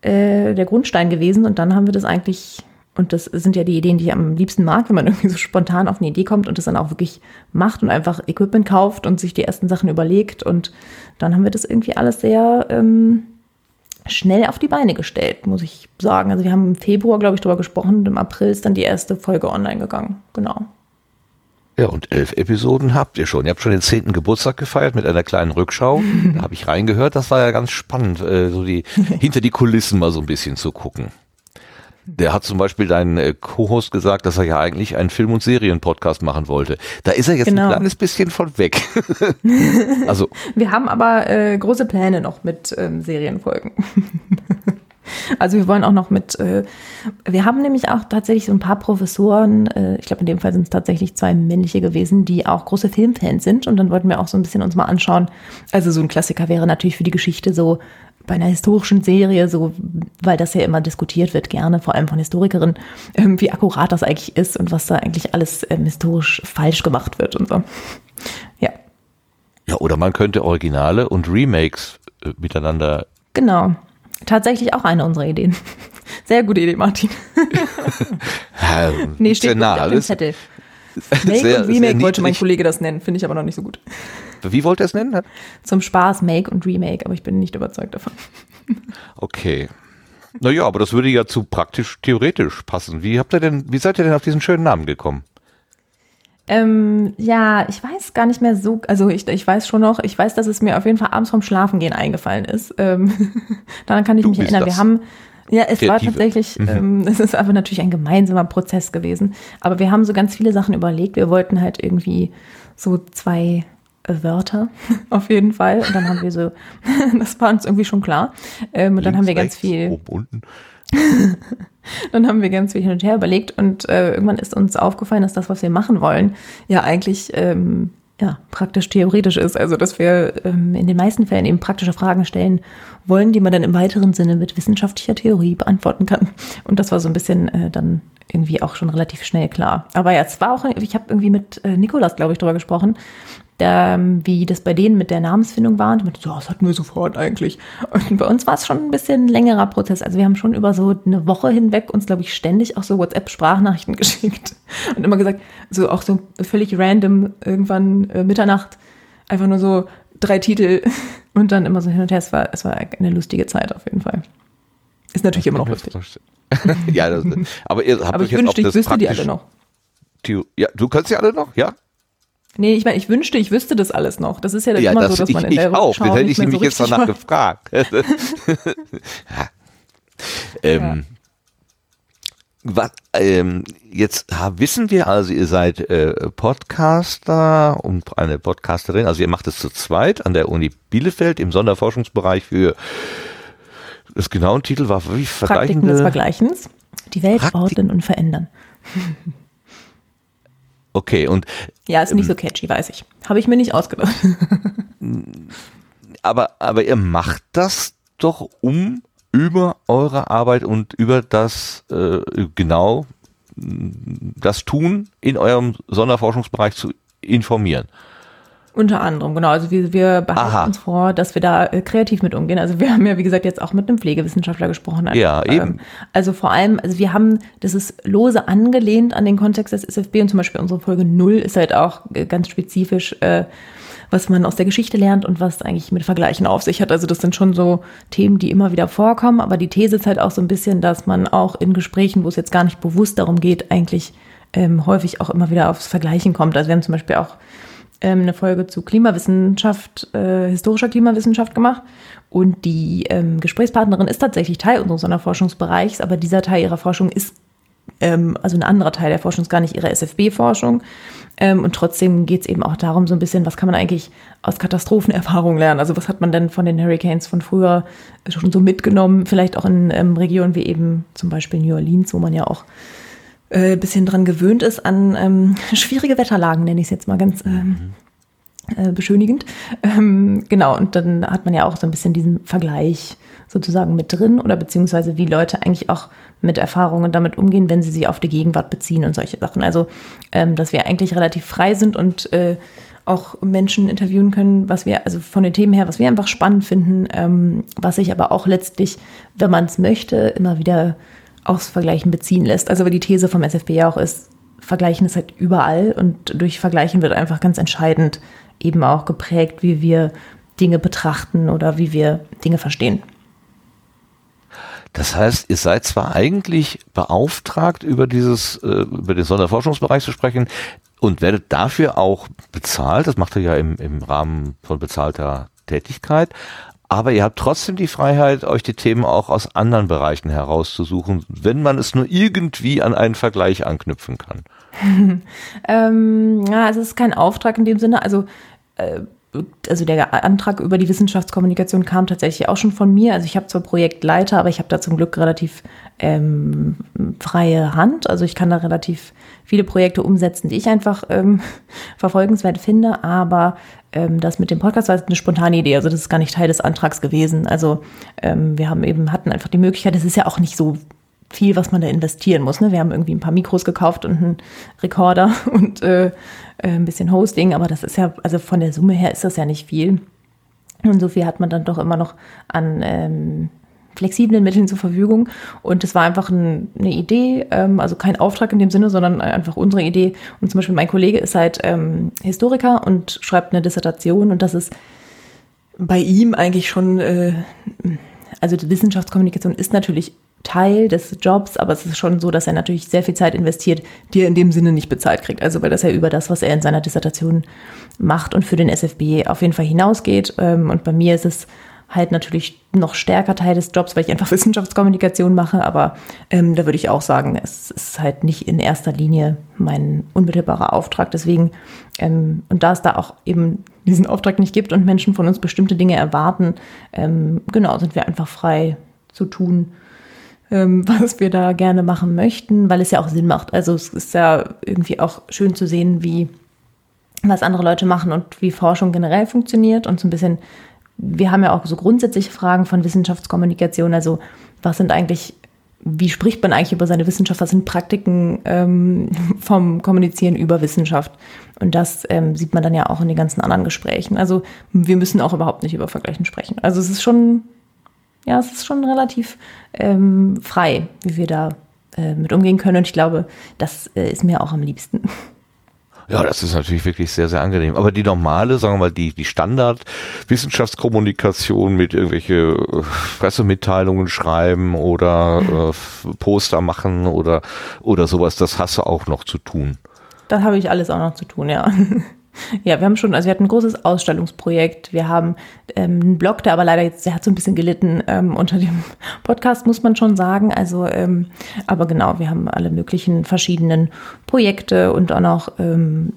äh, der Grundstein gewesen und dann haben wir das eigentlich und das sind ja die Ideen, die ich am liebsten mag, wenn man [LAUGHS] irgendwie so spontan auf eine Idee kommt und das dann auch wirklich macht und einfach Equipment kauft und sich die ersten Sachen überlegt. Und dann haben wir das irgendwie alles sehr ähm, schnell auf die Beine gestellt, muss ich sagen. Also wir haben im Februar, glaube ich, darüber gesprochen und im April ist dann die erste Folge online gegangen. Genau. Ja, und elf Episoden habt ihr schon. Ihr habt schon den zehnten Geburtstag gefeiert mit einer kleinen Rückschau. [LAUGHS] da habe ich reingehört. Das war ja ganz spannend, äh, so die [LAUGHS] hinter die Kulissen mal so ein bisschen zu gucken. Der hat zum Beispiel dein äh, Co-Host gesagt, dass er ja eigentlich einen Film- und Serien-Podcast machen wollte. Da ist er jetzt Genau. ein kleines bisschen von weg. [LAUGHS] also, Wir haben aber äh, große Pläne noch mit ähm, Serienfolgen. [LAUGHS] also wir wollen auch noch mit, äh, wir haben nämlich auch tatsächlich so ein paar Professoren, äh, ich glaube in dem Fall sind es tatsächlich zwei männliche gewesen, die auch große Filmfans sind und dann wollten wir auch so ein bisschen uns mal anschauen. Also so ein Klassiker wäre natürlich für die Geschichte so bei einer historischen Serie, so, weil das ja immer diskutiert wird, gerne, vor allem von Historikerinnen, ähm, wie akkurat das eigentlich ist und was da eigentlich alles ähm, historisch falsch gemacht wird und so. Ja. ja, oder man könnte Originale und Remakes äh, miteinander. Genau. Tatsächlich auch eine unserer Ideen. [LAUGHS] Sehr gute Idee, Martin. [LAUGHS] [LAUGHS] Nee, steht nah auf dem. Zettel. Make Sehr- und Remake wollte mein. Kollege das nennen, finde ich aber noch nicht so gut. Wie wollt ihr es nennen? Zum Spaß Make und Remake, aber ich bin nicht überzeugt davon. Okay. Naja, aber das würde ja zu praktisch theoretisch passen. Wie habt ihr denn, wie seid ihr denn auf diesen schönen Namen gekommen? Ähm, ja, ich weiß gar nicht mehr so, also ich, ich weiß schon noch, ich weiß, dass es mir auf jeden Fall abends vom Schlafengehen eingefallen ist. Ähm, [LAUGHS] daran kann ich Du mich erinnern. das. Wir haben, ja, es war Kreative. tatsächlich, ähm, [LAUGHS] es ist aber natürlich ein gemeinsamer Prozess gewesen. Aber wir haben so ganz viele Sachen überlegt. Wir wollten halt irgendwie so zwei äh, Wörter [LAUGHS] auf jeden Fall. Und dann haben wir so, das war uns irgendwie schon klar. Ähm, und dann haben wir ganz rechts, viel. Oben, unten. [LAUGHS] Dann haben wir ganz viel hin und her überlegt und äh, irgendwann ist uns aufgefallen, dass das, was wir machen wollen, ja eigentlich ähm, ja, praktisch theoretisch ist. Also dass wir ähm, in den meisten Fällen eben praktische Fragen stellen wollen, die man dann im weiteren Sinne mit wissenschaftlicher Theorie beantworten kann. Und das war so ein bisschen äh, dann irgendwie auch schon relativ schnell klar. Aber ja, es war auch, ich habe irgendwie mit äh, Nikolas, glaube ich, drüber gesprochen, ähm, wie das bei denen mit der Namensfindung war. Und ich meinte, so, das hatten wir sofort eigentlich. Und bei uns war es schon ein bisschen längerer Prozess. Also wir haben schon über so eine Woche hinweg uns, glaube ich, ständig auch so WhatsApp-Sprachnachrichten [LAUGHS] geschickt. Und immer gesagt, so auch so völlig random, irgendwann äh, Mitternacht, einfach nur so drei Titel [LAUGHS] und dann immer so hin und her. Es war, es war eine lustige Zeit auf jeden Fall. Ist natürlich immer noch lustig. [LAUGHS] ja, das, aber ihr habt Aber euch ich jetzt wünschte, ich das wüsste die alle noch. Theo- Ja, du kannst sie alle noch, ja? Nee, ich meine, ich wünschte, ich wüsste das alles noch. Das ist ja dann ja, immer das, so, dass ich, man in ich der auch. Rückschau Das hätte nicht ich nämlich so jetzt danach weiß. gefragt. [LAUGHS] Ähm, was, ähm, jetzt wissen wir also, ihr seid äh, Podcaster und eine Podcasterin, also ihr macht es zu zweit an der Uni Bielefeld im Sonderforschungsbereich für das genaue Titel war wie Praktiken des. Vergleichens. Die Welt Praktik- ordnen und verändern. [LAUGHS] Okay, und Ja, ist nicht Ähm. so catchy, weiß ich. Habe ich mir nicht ausgedacht. [LAUGHS] aber, aber ihr macht das doch um über eure Arbeit und über das äh, genau das Tun in eurem Sonderforschungsbereich zu informieren. Unter anderem, genau. Also wir, wir behalten Aha. uns vor, dass wir da äh, kreativ mit umgehen. Also wir haben ja, wie gesagt, jetzt auch mit einem Pflegewissenschaftler gesprochen. Ja, Ähm, eben. Also vor allem, also wir haben, das ist lose angelehnt an den Kontext des SFB und zum Beispiel unsere Folge null ist halt auch äh, ganz spezifisch, äh, was man aus der Geschichte lernt und was eigentlich mit Vergleichen auf sich hat. Also das sind schon so Themen, die immer wieder vorkommen, aber die These ist halt auch so ein bisschen, dass man auch in Gesprächen, wo es jetzt gar nicht bewusst darum geht, eigentlich ähm, häufig auch immer wieder aufs Vergleichen kommt. Also wir haben zum Beispiel auch ähm, eine Folge zu Klimawissenschaft, äh, historischer Klimawissenschaft gemacht. Und die ähm, Gesprächspartnerin ist tatsächlich Teil unseres Sonderforschungsbereichs, aber dieser Teil ihrer Forschung ist, ähm, also ein anderer Teil der Forschung ist gar nicht ihre SFB-Forschung. Ähm, und trotzdem geht es eben auch darum, so ein bisschen, was kann man eigentlich aus Katastrophenerfahrung lernen? Also was hat man denn von den Hurricanes von früher schon so mitgenommen? Vielleicht auch in ähm, Regionen wie eben zum Beispiel New Orleans, wo man ja auch äh, bisschen dran gewöhnt ist an ähm, [LAUGHS] schwierige Wetterlagen, nenne ich es jetzt mal ganz, ähm, äh, beschönigend. Ähm, genau, und dann hat man ja auch so ein bisschen diesen Vergleich sozusagen mit drin oder beziehungsweise wie Leute eigentlich auch mit Erfahrungen damit umgehen, wenn sie sie auf die Gegenwart beziehen und solche Sachen. Also, ähm, dass wir eigentlich relativ frei sind und äh, auch Menschen interviewen können, was wir, also von den Themen her, was wir einfach spannend finden, ähm, was sich aber auch letztlich, wenn man es möchte, immer wieder aufs Vergleichen beziehen lässt. Also, weil die These vom SFB ja auch ist, Vergleichen ist halt überall und durch Vergleichen wird einfach ganz entscheidend eben auch geprägt, wie wir Dinge betrachten oder wie wir Dinge verstehen. Das heißt, ihr seid zwar eigentlich beauftragt, über dieses, äh, über den Sonderforschungsbereich zu sprechen und werdet dafür auch bezahlt. Das macht ihr ja im, im Rahmen von bezahlter Tätigkeit. Aber ihr habt trotzdem die Freiheit, euch die Themen auch aus anderen Bereichen herauszusuchen, wenn man es nur irgendwie an einen Vergleich anknüpfen kann. [LAUGHS] ähm, ja, es ist kein Auftrag in dem Sinne. Also äh, also der Antrag über die Wissenschaftskommunikation kam tatsächlich auch schon von mir. Also ich habe zwar Projektleiter, aber ich habe da zum Glück relativ ähm, freie Hand. Also ich kann da relativ viele Projekte umsetzen, die ich einfach ähm, [LAUGHS] verfolgenswert finde. Aber ähm, das mit dem Podcast war eine spontane Idee. Also das ist gar nicht Teil des Antrags gewesen. Also ähm, wir haben eben hatten einfach die Möglichkeit. Es ist ja auch nicht so viel, was man da investieren muss. Ne? Wir haben irgendwie ein paar Mikros gekauft und einen Rekorder [LAUGHS] und äh, äh, ein bisschen Hosting, aber das ist ja, also von der Summe her ist das ja nicht viel. Und so viel hat man dann doch immer noch an ähm, flexiblen Mitteln zur Verfügung. Und es war einfach ein, eine Idee, ähm, also kein Auftrag in dem Sinne, sondern einfach unsere Idee. Und zum Beispiel mein Kollege ist halt ähm, Historiker und schreibt eine Dissertation und das ist bei ihm eigentlich schon, äh, also die Wissenschaftskommunikation ist natürlich Teil des Jobs, aber es ist schon so, dass er natürlich sehr viel Zeit investiert, die er in dem Sinne nicht bezahlt kriegt. Also weil das ja über das, was er in seiner Dissertation macht und für den SFB auf jeden Fall hinausgeht. Ähm, und bei mir ist es halt natürlich noch stärker Teil des Jobs, weil ich einfach [LAUGHS] Wissenschaftskommunikation mache. Aber ähm, da würde ich auch sagen, es ist halt nicht in erster Linie mein unmittelbarer Auftrag. Deswegen, ähm, und da es da auch eben diesen Auftrag nicht gibt und Menschen von uns bestimmte Dinge erwarten, ähm, genau, sind wir einfach frei zu tun, ähm, [LAUGHS] was wir da gerne machen möchten, weil es ja auch Sinn macht. Also es ist ja irgendwie auch schön zu sehen, wie was andere Leute machen und wie Forschung generell funktioniert und so ein bisschen, wir haben ja auch so grundsätzliche Fragen von Wissenschaftskommunikation, also was sind eigentlich, wie spricht man eigentlich über seine Wissenschaft, was sind Praktiken ähm, [LAUGHS] vom Kommunizieren über Wissenschaft und das ähm, sieht man dann ja auch in den ganzen anderen Gesprächen. Also wir müssen auch überhaupt nicht über Vergleichen sprechen. Also es ist schon ja, es ist schon relativ ähm, frei, wie wir da äh, mit umgehen können. Und ich glaube, das äh, ist mir auch am liebsten. [LAUGHS] Ja, das ist natürlich wirklich sehr, sehr angenehm. Aber die normale, sagen wir mal, die, die Standard-Wissenschaftskommunikation mit irgendwelche äh, Pressemitteilungen schreiben oder äh, Poster machen oder, oder sowas, das hast du auch noch zu tun. Das habe ich alles auch noch zu tun, ja. [LAUGHS] Ja, wir haben schon, also wir hatten ein großes Ausstellungsprojekt. Wir haben ähm, einen Blog, der aber leider jetzt, der hat so ein bisschen gelitten ähm, unter dem [LAUGHS] Podcast, muss man schon sagen. Also, ähm, aber genau, wir haben alle möglichen verschiedenen Projekte und auch noch ähm,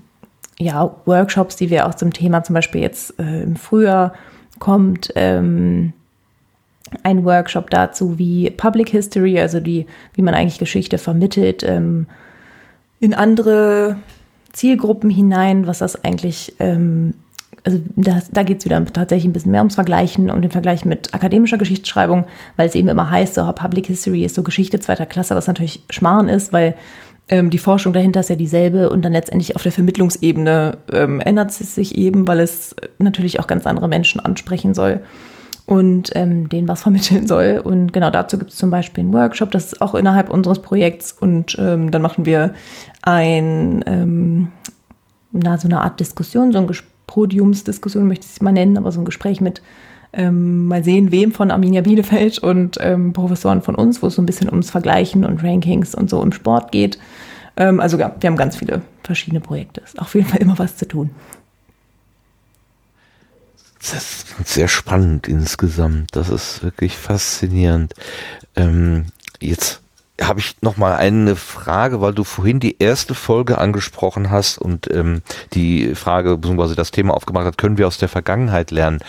ja, Workshops, die wir auch zum Thema zum Beispiel jetzt äh, im Frühjahr kommt. Ähm, ein Workshop dazu, wie Public History, also die, wie man eigentlich Geschichte vermittelt, ähm, in andere Zielgruppen hinein, was das eigentlich, ähm, also das, da geht es wieder tatsächlich ein bisschen mehr ums Vergleichen, um den Vergleich mit akademischer Geschichtsschreibung, weil es eben immer heißt, so Public History ist so Geschichte zweiter Klasse, was natürlich Schmarrn ist, weil ähm, die Forschung dahinter ist ja dieselbe und dann letztendlich auf der Vermittlungsebene ähm, ändert es sich eben, weil es natürlich auch ganz andere Menschen ansprechen soll und ähm, denen was vermitteln soll. Und genau dazu gibt es zum Beispiel einen Workshop, das ist auch innerhalb unseres Projekts. Und ähm, dann machen wir ein, ähm, na, so eine Art Diskussion, so ein Podiumsdiskussion möchte ich es mal nennen, aber so ein Gespräch mit ähm, mal sehen, wem von Arminia Bielefeld und ähm, Professoren von uns, wo es so ein bisschen ums Vergleichen und Rankings und so im Sport geht. Ähm, also ja, wir haben ganz viele verschiedene Projekte. Ist auf jeden Fall immer was zu tun. Das ist sehr spannend insgesamt. Das ist wirklich faszinierend. Ähm, jetzt habe ich noch mal eine Frage, weil du vorhin die erste Folge angesprochen hast und ähm, die Frage bzw. das Thema aufgemacht hat, können wir aus der Vergangenheit lernen?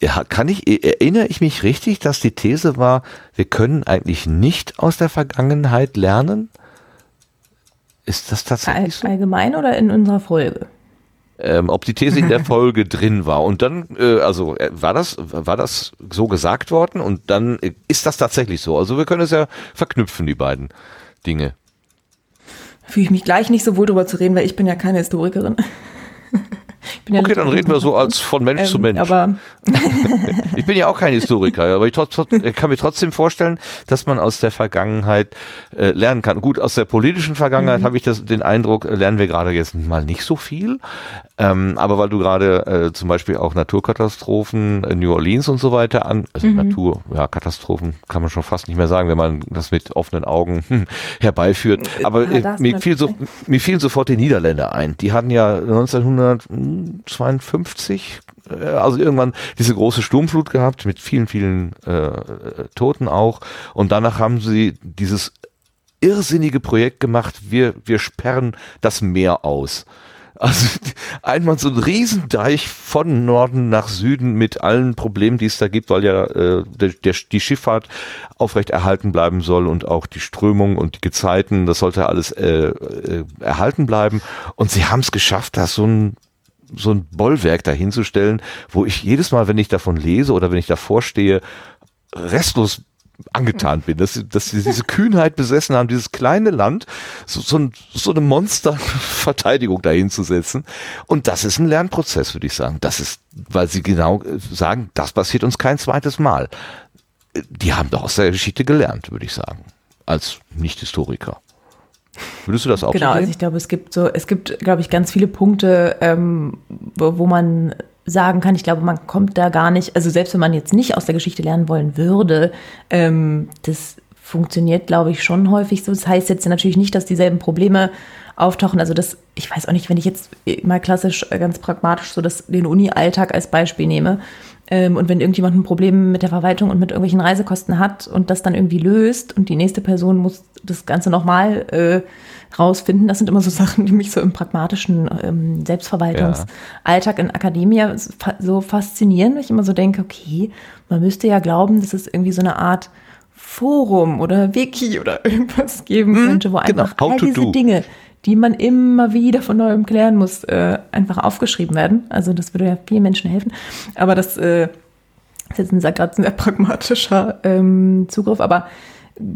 Ja, kann ich erinnere ich mich richtig, dass die These war, wir können eigentlich nicht aus der Vergangenheit lernen? Ist das tatsächlich so? Allgemein oder in unserer Folge? Ähm, ob die These in der [LAUGHS] Folge drin war. Und dann, äh, also äh, war das, war das so gesagt worden und dann äh, ist das tatsächlich so. Also wir können es ja verknüpfen, die beiden Dinge. Fühle ich mich gleich nicht so wohl drüber zu reden, weil ich bin ja keine Historikerin. [LAUGHS] Ja okay, dann reden wir so als von Mensch ähm, zu Mensch. Aber [LAUGHS] ich bin ja auch kein Historiker, aber ich kann mir trotzdem vorstellen, dass man aus der Vergangenheit äh, lernen kann. Gut, aus der politischen Vergangenheit mhm. habe ich das, den Eindruck, äh, lernen wir gerade jetzt mal nicht so viel. Ähm, aber weil du gerade äh, zum Beispiel auch Naturkatastrophen, New Orleans und so weiter an, also mhm. Natur, ja, Katastrophen kann man schon fast nicht mehr sagen, wenn man das mit offenen Augen [LAUGHS] herbeiführt. Aber ah, mir, fiel so, mir fielen sofort die Niederländer ein. Die hatten ja 1900 52, äh, also irgendwann diese große Sturmflut gehabt mit vielen, vielen äh, Toten auch. Und danach haben sie dieses irrsinnige Projekt gemacht, wir, wir sperren das Meer aus. Also [LAUGHS] einmal so ein Riesendeich von Norden nach Süden mit allen Problemen, die es da gibt, weil ja äh, der, der, die Schifffahrt aufrechterhalten bleiben soll und auch die Strömung und die Gezeiten, das sollte alles äh, äh, erhalten bleiben. Und sie haben es geschafft, dass so ein so ein Bollwerk dahinzustellen, wo ich jedes Mal, wenn ich davon lese oder wenn ich davor stehe, restlos angetan bin, dass, dass sie diese Kühnheit besessen haben, dieses kleine Land, so, so, ein, so eine Monsterverteidigung dahin zu setzen. Und das ist ein Lernprozess, würde ich sagen. Das ist, weil sie genau sagen, das passiert uns kein zweites Mal. Die haben doch aus der Geschichte gelernt, würde ich sagen, als Nicht-Historiker. Würdest du das auch Genau, so also ich glaube, es gibt so, es gibt, glaube ich, ganz viele Punkte, ähm, wo, wo man sagen kann. Ich glaube, man kommt da gar nicht, also selbst wenn man jetzt nicht aus der Geschichte lernen wollen würde, ähm, das funktioniert, glaube ich, schon häufig so. Das heißt jetzt natürlich nicht, dass dieselben Probleme auftauchen. Also das, ich weiß auch nicht, wenn ich jetzt mal klassisch äh, ganz pragmatisch so das, den Uni-Alltag als Beispiel nehme. Ähm, und wenn irgendjemand ein Problem mit der Verwaltung und mit irgendwelchen Reisekosten hat und das dann irgendwie löst und die nächste Person muss das Ganze nochmal äh, rausfinden. Das sind immer so [LAUGHS] Sachen, die mich so im pragmatischen ähm, Selbstverwaltungsalltag ja. in Akademie so faszinieren, weil ich immer so denke, okay, man müsste ja glauben, dass es irgendwie so eine Art Forum oder Wiki oder [LAUGHS] irgendwas geben mhm, könnte, wo genau. einfach all diese do. Dinge, die man immer wieder von neuem klären muss, äh, einfach aufgeschrieben werden. Also das würde ja vielen Menschen helfen. Aber das äh, ist jetzt ein sehr, ein sehr pragmatischer ähm, Zugriff. Aber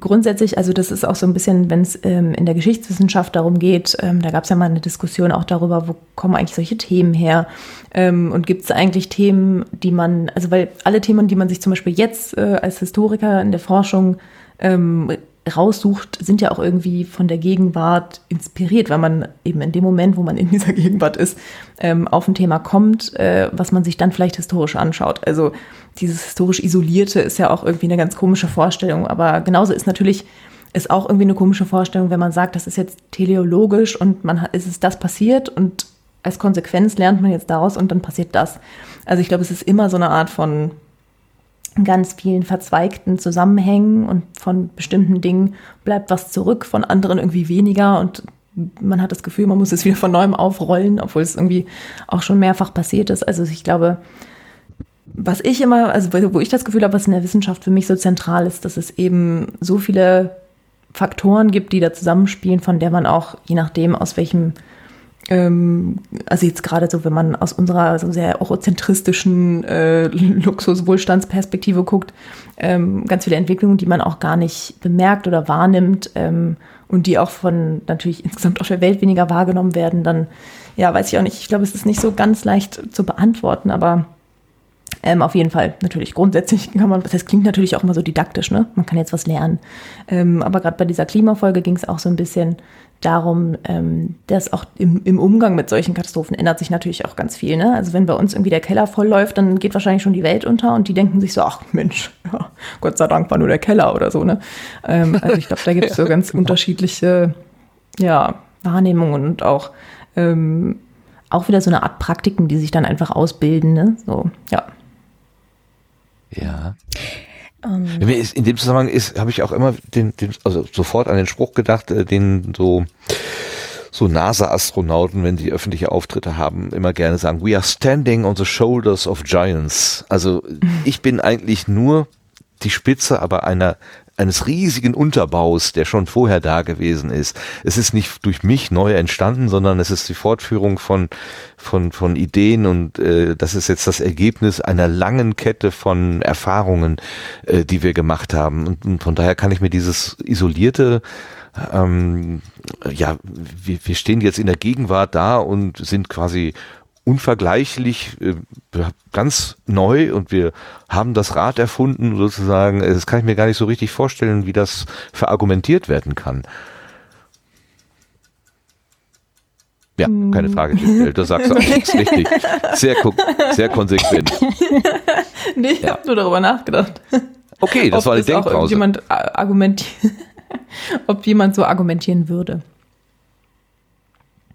grundsätzlich, also das ist auch so ein bisschen, wenn es ähm, in der Geschichtswissenschaft darum geht, ähm, da gab es ja mal eine Diskussion auch darüber, wo kommen eigentlich solche Themen her ähm, und gibt es eigentlich Themen, die man, also weil alle Themen, die man sich zum Beispiel jetzt äh, als Historiker in der Forschung ähm, raussucht, sind ja auch irgendwie von der Gegenwart inspiriert, weil man eben in dem Moment, wo man in dieser Gegenwart ist, ähm, auf ein Thema kommt, äh, was man sich dann vielleicht historisch anschaut. Also dieses historisch Isolierte ist ja auch irgendwie eine ganz komische Vorstellung, aber genauso ist natürlich ist auch irgendwie eine komische Vorstellung, wenn man sagt, das ist jetzt teleologisch und man hat, ist es das passiert und als Konsequenz lernt man jetzt daraus und dann passiert das. Also ich glaube, es ist immer so eine Art von ganz vielen verzweigten Zusammenhängen und von bestimmten Dingen bleibt was zurück, von anderen irgendwie weniger und man hat das Gefühl, man muss es wieder von neuem aufrollen, obwohl es irgendwie auch schon mehrfach passiert ist. Also ich glaube, was ich immer, also wo ich das Gefühl habe, was in der Wissenschaft für mich so zentral ist, dass es eben so viele Faktoren gibt, die da zusammenspielen, von der man auch, je nachdem, aus welchem also jetzt gerade so, wenn man aus unserer so sehr eurozentristischen äh, Luxus-Wohlstandsperspektive guckt, ähm, ganz viele Entwicklungen, die man auch gar nicht bemerkt oder wahrnimmt ähm, und die auch von natürlich insgesamt auf der Welt weniger wahrgenommen werden, dann ja, weiß ich auch nicht. Ich glaube, es ist nicht so ganz leicht zu beantworten, aber ähm, auf jeden Fall, natürlich, grundsätzlich [LAUGHS] kann man, das klingt natürlich auch immer so didaktisch, ne? Man kann jetzt was lernen. Ähm, aber gerade bei dieser Klimafolge ging es auch so ein bisschen darum, ähm, dass auch im, im, Umgang mit solchen Katastrophen ändert sich natürlich auch ganz viel. Ne? Also wenn bei uns irgendwie der Keller voll läuft, dann geht wahrscheinlich schon die Welt unter und die denken sich so, ach Mensch, [LAUGHS] ja, Gott sei Dank war nur der Keller oder so. Ne? Ähm, also ich glaube, da gibt es so [LAUGHS] ganz unterschiedliche ja, Wahrnehmungen und auch, ähm, auch wieder so eine Art Praktiken, die sich dann einfach ausbilden. Ne? So, ja. Ja. Ähm. In dem Zusammenhang ist, habe ich auch immer den, den, also sofort an den Spruch gedacht, äh, den so so NASA-Astronauten, wenn sie öffentliche Auftritte haben, immer gerne sagen, we are standing on the shoulders of giants. Also [LAUGHS] ich bin eigentlich nur die Spitze, aber einer eines riesigen Unterbaus, der schon vorher da gewesen ist. Es ist nicht durch mich neu entstanden, sondern es ist die Fortführung von von von Ideen und äh, das ist jetzt das Ergebnis einer langen Kette von Erfahrungen, äh, die wir gemacht haben. Und, und von daher kann ich mir dieses isolierte ähm, ja, wir, wir stehen jetzt in der Gegenwart da und sind quasi unvergleichlich, äh, ganz neu und wir haben das Rad erfunden sozusagen. Das kann ich mir gar nicht so richtig vorstellen, wie das verargumentiert werden kann. Ja, keine Frage. Du sagst auch [LAUGHS] nichts richtig. Sehr, sehr konsequent. [LAUGHS] Nee, ich ja. habe nur darüber nachgedacht. Okay, das ob war die Denkpause. Ob jemand, argumentiert, [LAUGHS] ob jemand so argumentieren würde.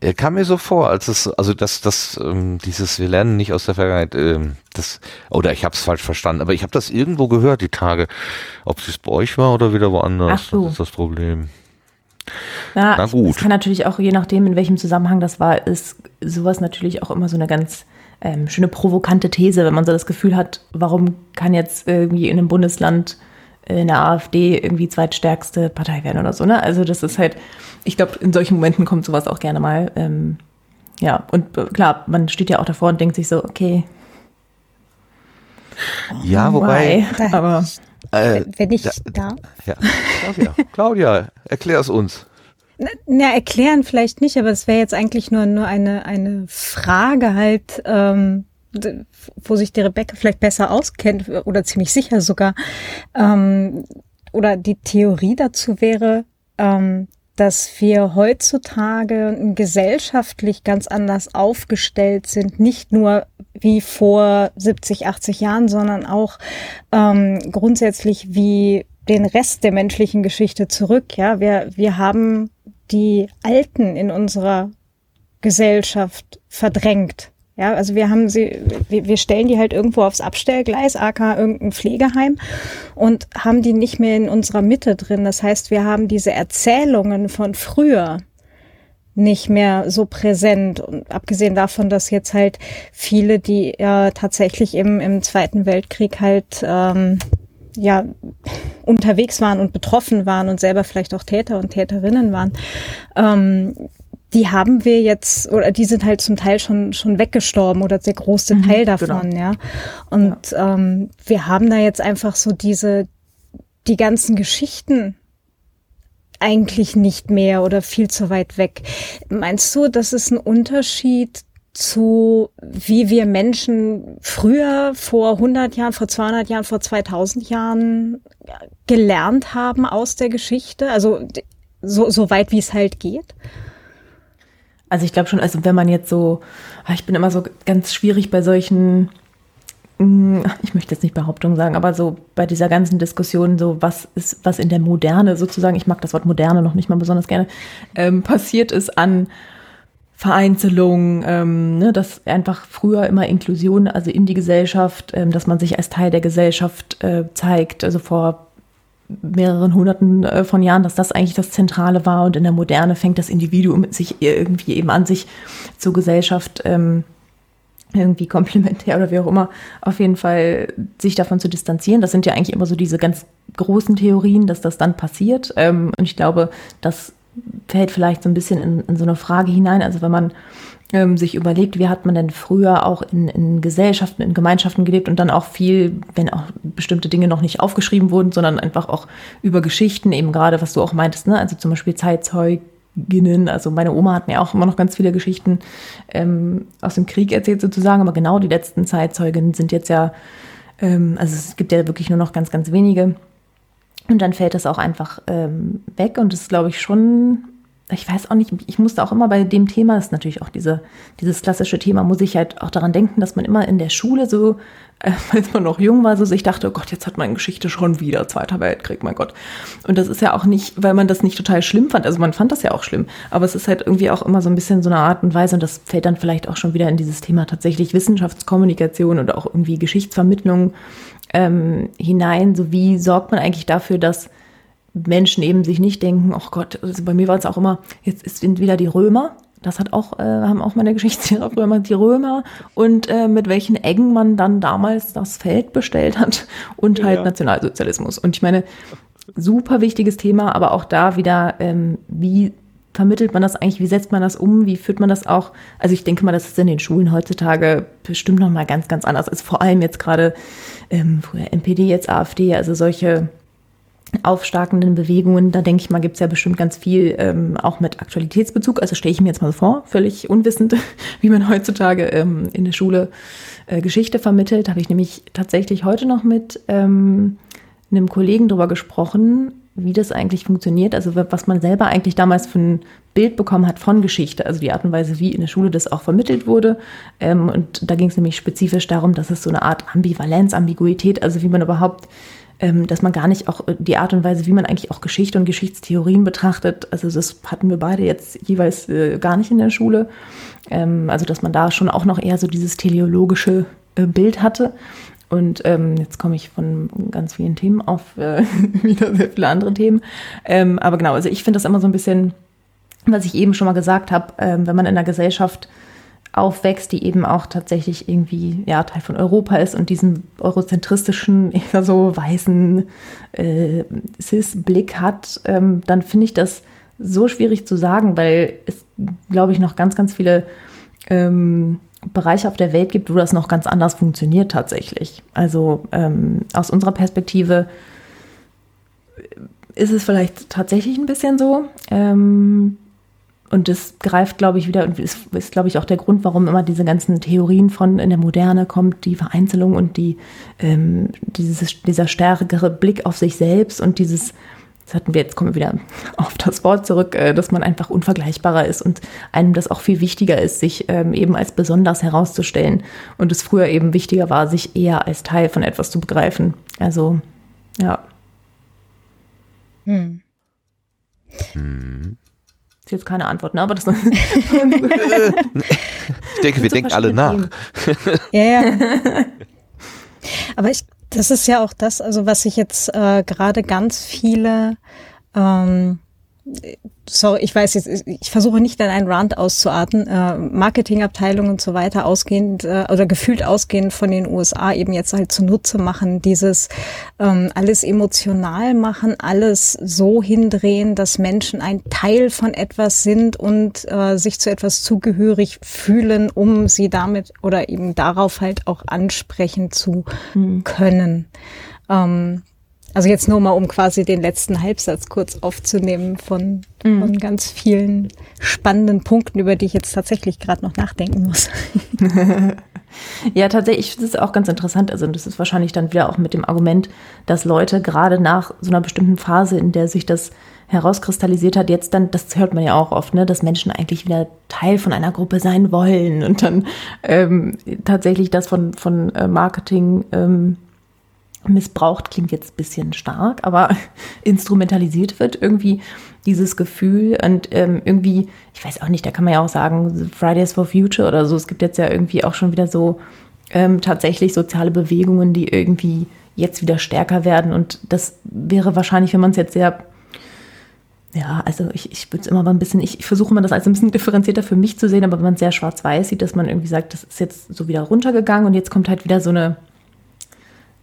Er kam mir so vor, als es, also das, das, ähm, dieses, wir lernen nicht aus der Vergangenheit, ähm, das, oder ich habe es falsch verstanden, aber ich habe das irgendwo gehört, die Tage. Ob es bei euch war oder wieder woanders, Ach so. das ist das Problem. Na, Na gut. Es kann natürlich auch, je nachdem, in welchem Zusammenhang das war, ist sowas natürlich auch immer so eine ganz ähm, schöne provokante These, wenn man so das Gefühl hat, warum kann jetzt irgendwie in einem Bundesland in der AfD irgendwie zweitstärkste Partei werden oder so, ne? Also das ist halt, ich glaube, in solchen Momenten kommt sowas auch gerne mal. Ähm, ja, und äh, klar, man steht ja auch davor und denkt sich so, okay. Ja, wobei. Why? [LAUGHS] Aber Äh, Wenn ich da- da. ja. Claudia, [LAUGHS] Claudia, erklär es uns. Na, na, erklären vielleicht nicht, aber es wäre jetzt eigentlich nur, nur eine, eine Frage halt, ähm, wo sich die Rebecca vielleicht besser auskennt oder ziemlich sicher sogar. Ähm, oder die Theorie dazu wäre, ähm, dass wir heutzutage gesellschaftlich ganz anders aufgestellt sind, nicht nur wie vor 70, 80 Jahren, sondern auch ähm, grundsätzlich wie den Rest der menschlichen Geschichte zurück. Ja, wir, wir haben die Alten in unserer Gesellschaft verdrängt. Ja, also wir haben sie, wir, stellen die halt irgendwo aufs Abstellgleis, aka irgendein Pflegeheim und haben die nicht mehr in unserer Mitte drin. Das heißt, wir haben diese Erzählungen von früher nicht mehr so präsent. Und abgesehen davon, dass jetzt halt viele, die ja tatsächlich im, im Zweiten Weltkrieg halt ähm, ja unterwegs waren und betroffen waren und selber vielleicht auch Täter und Täterinnen waren, ähm, die haben wir jetzt, oder die sind halt zum Teil schon, schon weggestorben oder der große Mhm, Teil davon, ja. Und Ähm, wir haben da jetzt einfach so diese, die ganzen Geschichten eigentlich nicht mehr oder viel zu weit weg. Meinst du, das ist ein Unterschied zu, wie wir Menschen früher, vor 100 Jahren, vor 200 Jahren, vor 2000 Jahren gelernt haben aus der Geschichte? Also so, so weit, wie es halt geht? Also ich glaube schon, also wenn man jetzt so, ah, ich bin immer so ganz schwierig bei solchen, mm, ich möchte jetzt nicht Behauptungen sagen, aber so bei dieser ganzen Diskussion, so was ist, was in der Moderne sozusagen, ich mag das Wort Moderne noch nicht mal besonders gerne, ähm, passiert ist an Vereinzelung, ähm, ne, dass einfach früher immer Inklusion, also in die Gesellschaft, ähm, dass man sich als Teil der Gesellschaft äh, zeigt, also vor mehreren hunderten äh, von Jahren, dass das eigentlich das Zentrale war und in der Moderne fängt das Individuum sich irgendwie eben an, sich zur Gesellschaft ähm, irgendwie komplementär oder wie auch immer, auf jeden Fall sich davon zu distanzieren. Das sind ja eigentlich immer so diese ganz großen Theorien, dass das dann passiert. Ähm, und ich glaube, das fällt vielleicht so ein bisschen in, in so eine Frage hinein. Also wenn man ähm, sich überlegt, wie hat man denn früher auch in, in Gesellschaften, in Gemeinschaften gelebt und dann auch viel, wenn auch bestimmte Dinge noch nicht aufgeschrieben wurden, sondern einfach auch über Geschichten, eben gerade, was du auch meintest, ne? also zum Beispiel Zeitzeuginnen, also meine Oma hat mir auch immer noch ganz viele Geschichten ähm, aus dem Krieg erzählt sozusagen, aber genau die letzten Zeitzeuginnen sind jetzt ja, ähm, also es gibt ja wirklich nur noch ganz, ganz wenige. Und dann fällt das auch einfach ähm, weg und das ist, glaube ich, schon, ich weiß auch nicht, ich musste auch immer bei dem Thema, das ist natürlich auch diese, dieses klassische Thema, muss ich halt auch daran denken, dass man immer in der Schule so, [LAUGHS] als man noch jung war, so sich dachte, oh Gott, jetzt hat man Geschichte schon wieder, Zweiter Weltkrieg, mein Gott. Und das ist ja auch nicht, weil man das nicht total schlimm fand, also man fand das ja auch schlimm, aber es ist halt irgendwie auch immer so ein bisschen so eine Art und Weise und das fällt dann vielleicht auch schon wieder in dieses Thema tatsächlich Wissenschaftskommunikation oder auch irgendwie Geschichtsvermittlung ähm, hinein, so wie sorgt man eigentlich dafür, dass Menschen eben sich nicht denken, oh Gott, also bei mir war es auch immer, jetzt sind wieder die Römer. Das hat auch, äh, haben auch meine [LAUGHS] Geschichtslehrer früher mal die Römer und äh, mit welchen Eggen man dann damals das Feld bestellt hat und halt Ja. Nationalsozialismus. Und ich meine, super wichtiges Thema, aber auch da wieder, ähm, wie vermittelt man das eigentlich, wie setzt man das um, wie führt man das auch? Also ich denke mal, das ist in den Schulen heutzutage bestimmt noch mal ganz, ganz anders. Also vor allem jetzt gerade ähm, früher NPD, jetzt AfD, also solche aufstarkenden Bewegungen, da denke ich mal, gibt es ja bestimmt ganz viel ähm, auch mit Aktualitätsbezug. Also stelle ich mir jetzt mal vor, völlig unwissend, [LAUGHS] wie man heutzutage ähm, in der Schule äh, Geschichte vermittelt. Habe ich nämlich tatsächlich heute noch mit ähm, einem Kollegen drüber gesprochen, wie das eigentlich funktioniert, also was man selber eigentlich damals für ein Bild bekommen hat von Geschichte, also die Art und Weise, wie in der Schule das auch vermittelt wurde. Ähm, und da ging es nämlich spezifisch darum, dass es so eine Art Ambivalenz, Ambiguität, also wie man überhaupt, dass man gar nicht auch die Art und Weise, wie man eigentlich auch Geschichte und Geschichtstheorien betrachtet, also das hatten wir beide jetzt jeweils äh, gar nicht in der Schule. Ähm, also dass man da schon auch noch eher so dieses teleologische äh, Bild hatte. Und ähm, jetzt komme ich von ganz vielen Themen auf äh, [LAUGHS] wieder sehr viele andere Themen. Ähm, aber genau, also ich finde das immer so ein bisschen, was ich eben schon mal gesagt habe, ähm, wenn man in einer Gesellschaft aufwächst, die eben auch tatsächlich irgendwie ja, Teil von Europa ist und diesen eurozentristischen, [LAUGHS] eher so weißen äh, Cis-Blick hat, ähm, dann finde ich das so schwierig zu sagen, weil es, glaube ich, noch ganz, ganz viele ähm, Bereiche auf der Welt gibt, wo das noch ganz anders funktioniert tatsächlich. Also ähm, aus unserer Perspektive ist es vielleicht tatsächlich ein bisschen so. Ähm, und das greift, glaube ich, wieder und ist, ist glaube ich, auch der Grund, warum immer diese ganzen Theorien von in der Moderne kommt, die Vereinzelung und die, ähm, dieses, dieser stärkere Blick auf sich selbst und dieses das hatten wir, jetzt kommen wir wieder [LAUGHS] auf das Wort zurück, äh, dass man einfach unvergleichbarer ist und einem das auch viel wichtiger ist, sich ähm, eben als besonders herauszustellen und es früher eben wichtiger war, sich eher als Teil von etwas zu begreifen. Also, ja. Hm. Hm. Ist jetzt keine Antwort, ne? Aber das. ich denke, wir denken alle nach. ja, ja. [LAUGHS] Aber ich das ist ja auch das, also was ich jetzt äh, gerade ganz viele ähm, sorry, ich weiß jetzt, ich versuche nicht in einen Rant auszuarten, äh, Marketingabteilung und so weiter ausgehend äh, oder gefühlt ausgehend von den USA eben jetzt halt zunutze machen, dieses ähm, alles emotional machen, alles so hindrehen, dass Menschen ein Teil von etwas sind und äh, sich zu etwas zugehörig fühlen, um sie damit oder eben darauf halt auch ansprechen zu mhm. können. Ähm, also jetzt nur mal, um quasi den letzten Halbsatz kurz aufzunehmen von, mhm. von ganz vielen spannenden Punkten, über die ich jetzt tatsächlich gerade noch nachdenken muss. [LAUGHS] ja, tatsächlich, das ist auch ganz interessant. Also das ist wahrscheinlich dann wieder auch mit dem Argument, dass Leute gerade nach so einer bestimmten Phase, in der sich das herauskristallisiert hat, jetzt dann, das hört man ja auch oft, ne, dass Menschen eigentlich wieder Teil von einer Gruppe sein wollen und dann ähm, tatsächlich das von, von äh, Marketing ähm, missbraucht klingt jetzt ein bisschen stark, aber [LAUGHS] instrumentalisiert wird irgendwie dieses Gefühl. Und ähm, irgendwie, ich weiß auch nicht, da kann man ja auch sagen, Fridays for Future oder so, es gibt jetzt ja irgendwie auch schon wieder so ähm, tatsächlich soziale Bewegungen, die irgendwie jetzt wieder stärker werden. Und das wäre wahrscheinlich, wenn man es jetzt sehr ja, also ich, ich würde es immer mal ein bisschen, ich, ich versuche mal das als ein bisschen differenzierter für mich zu sehen, aber wenn man es sehr schwarz-weiß sieht, dass man irgendwie sagt, das ist jetzt so wieder runtergegangen und jetzt kommt halt wieder so eine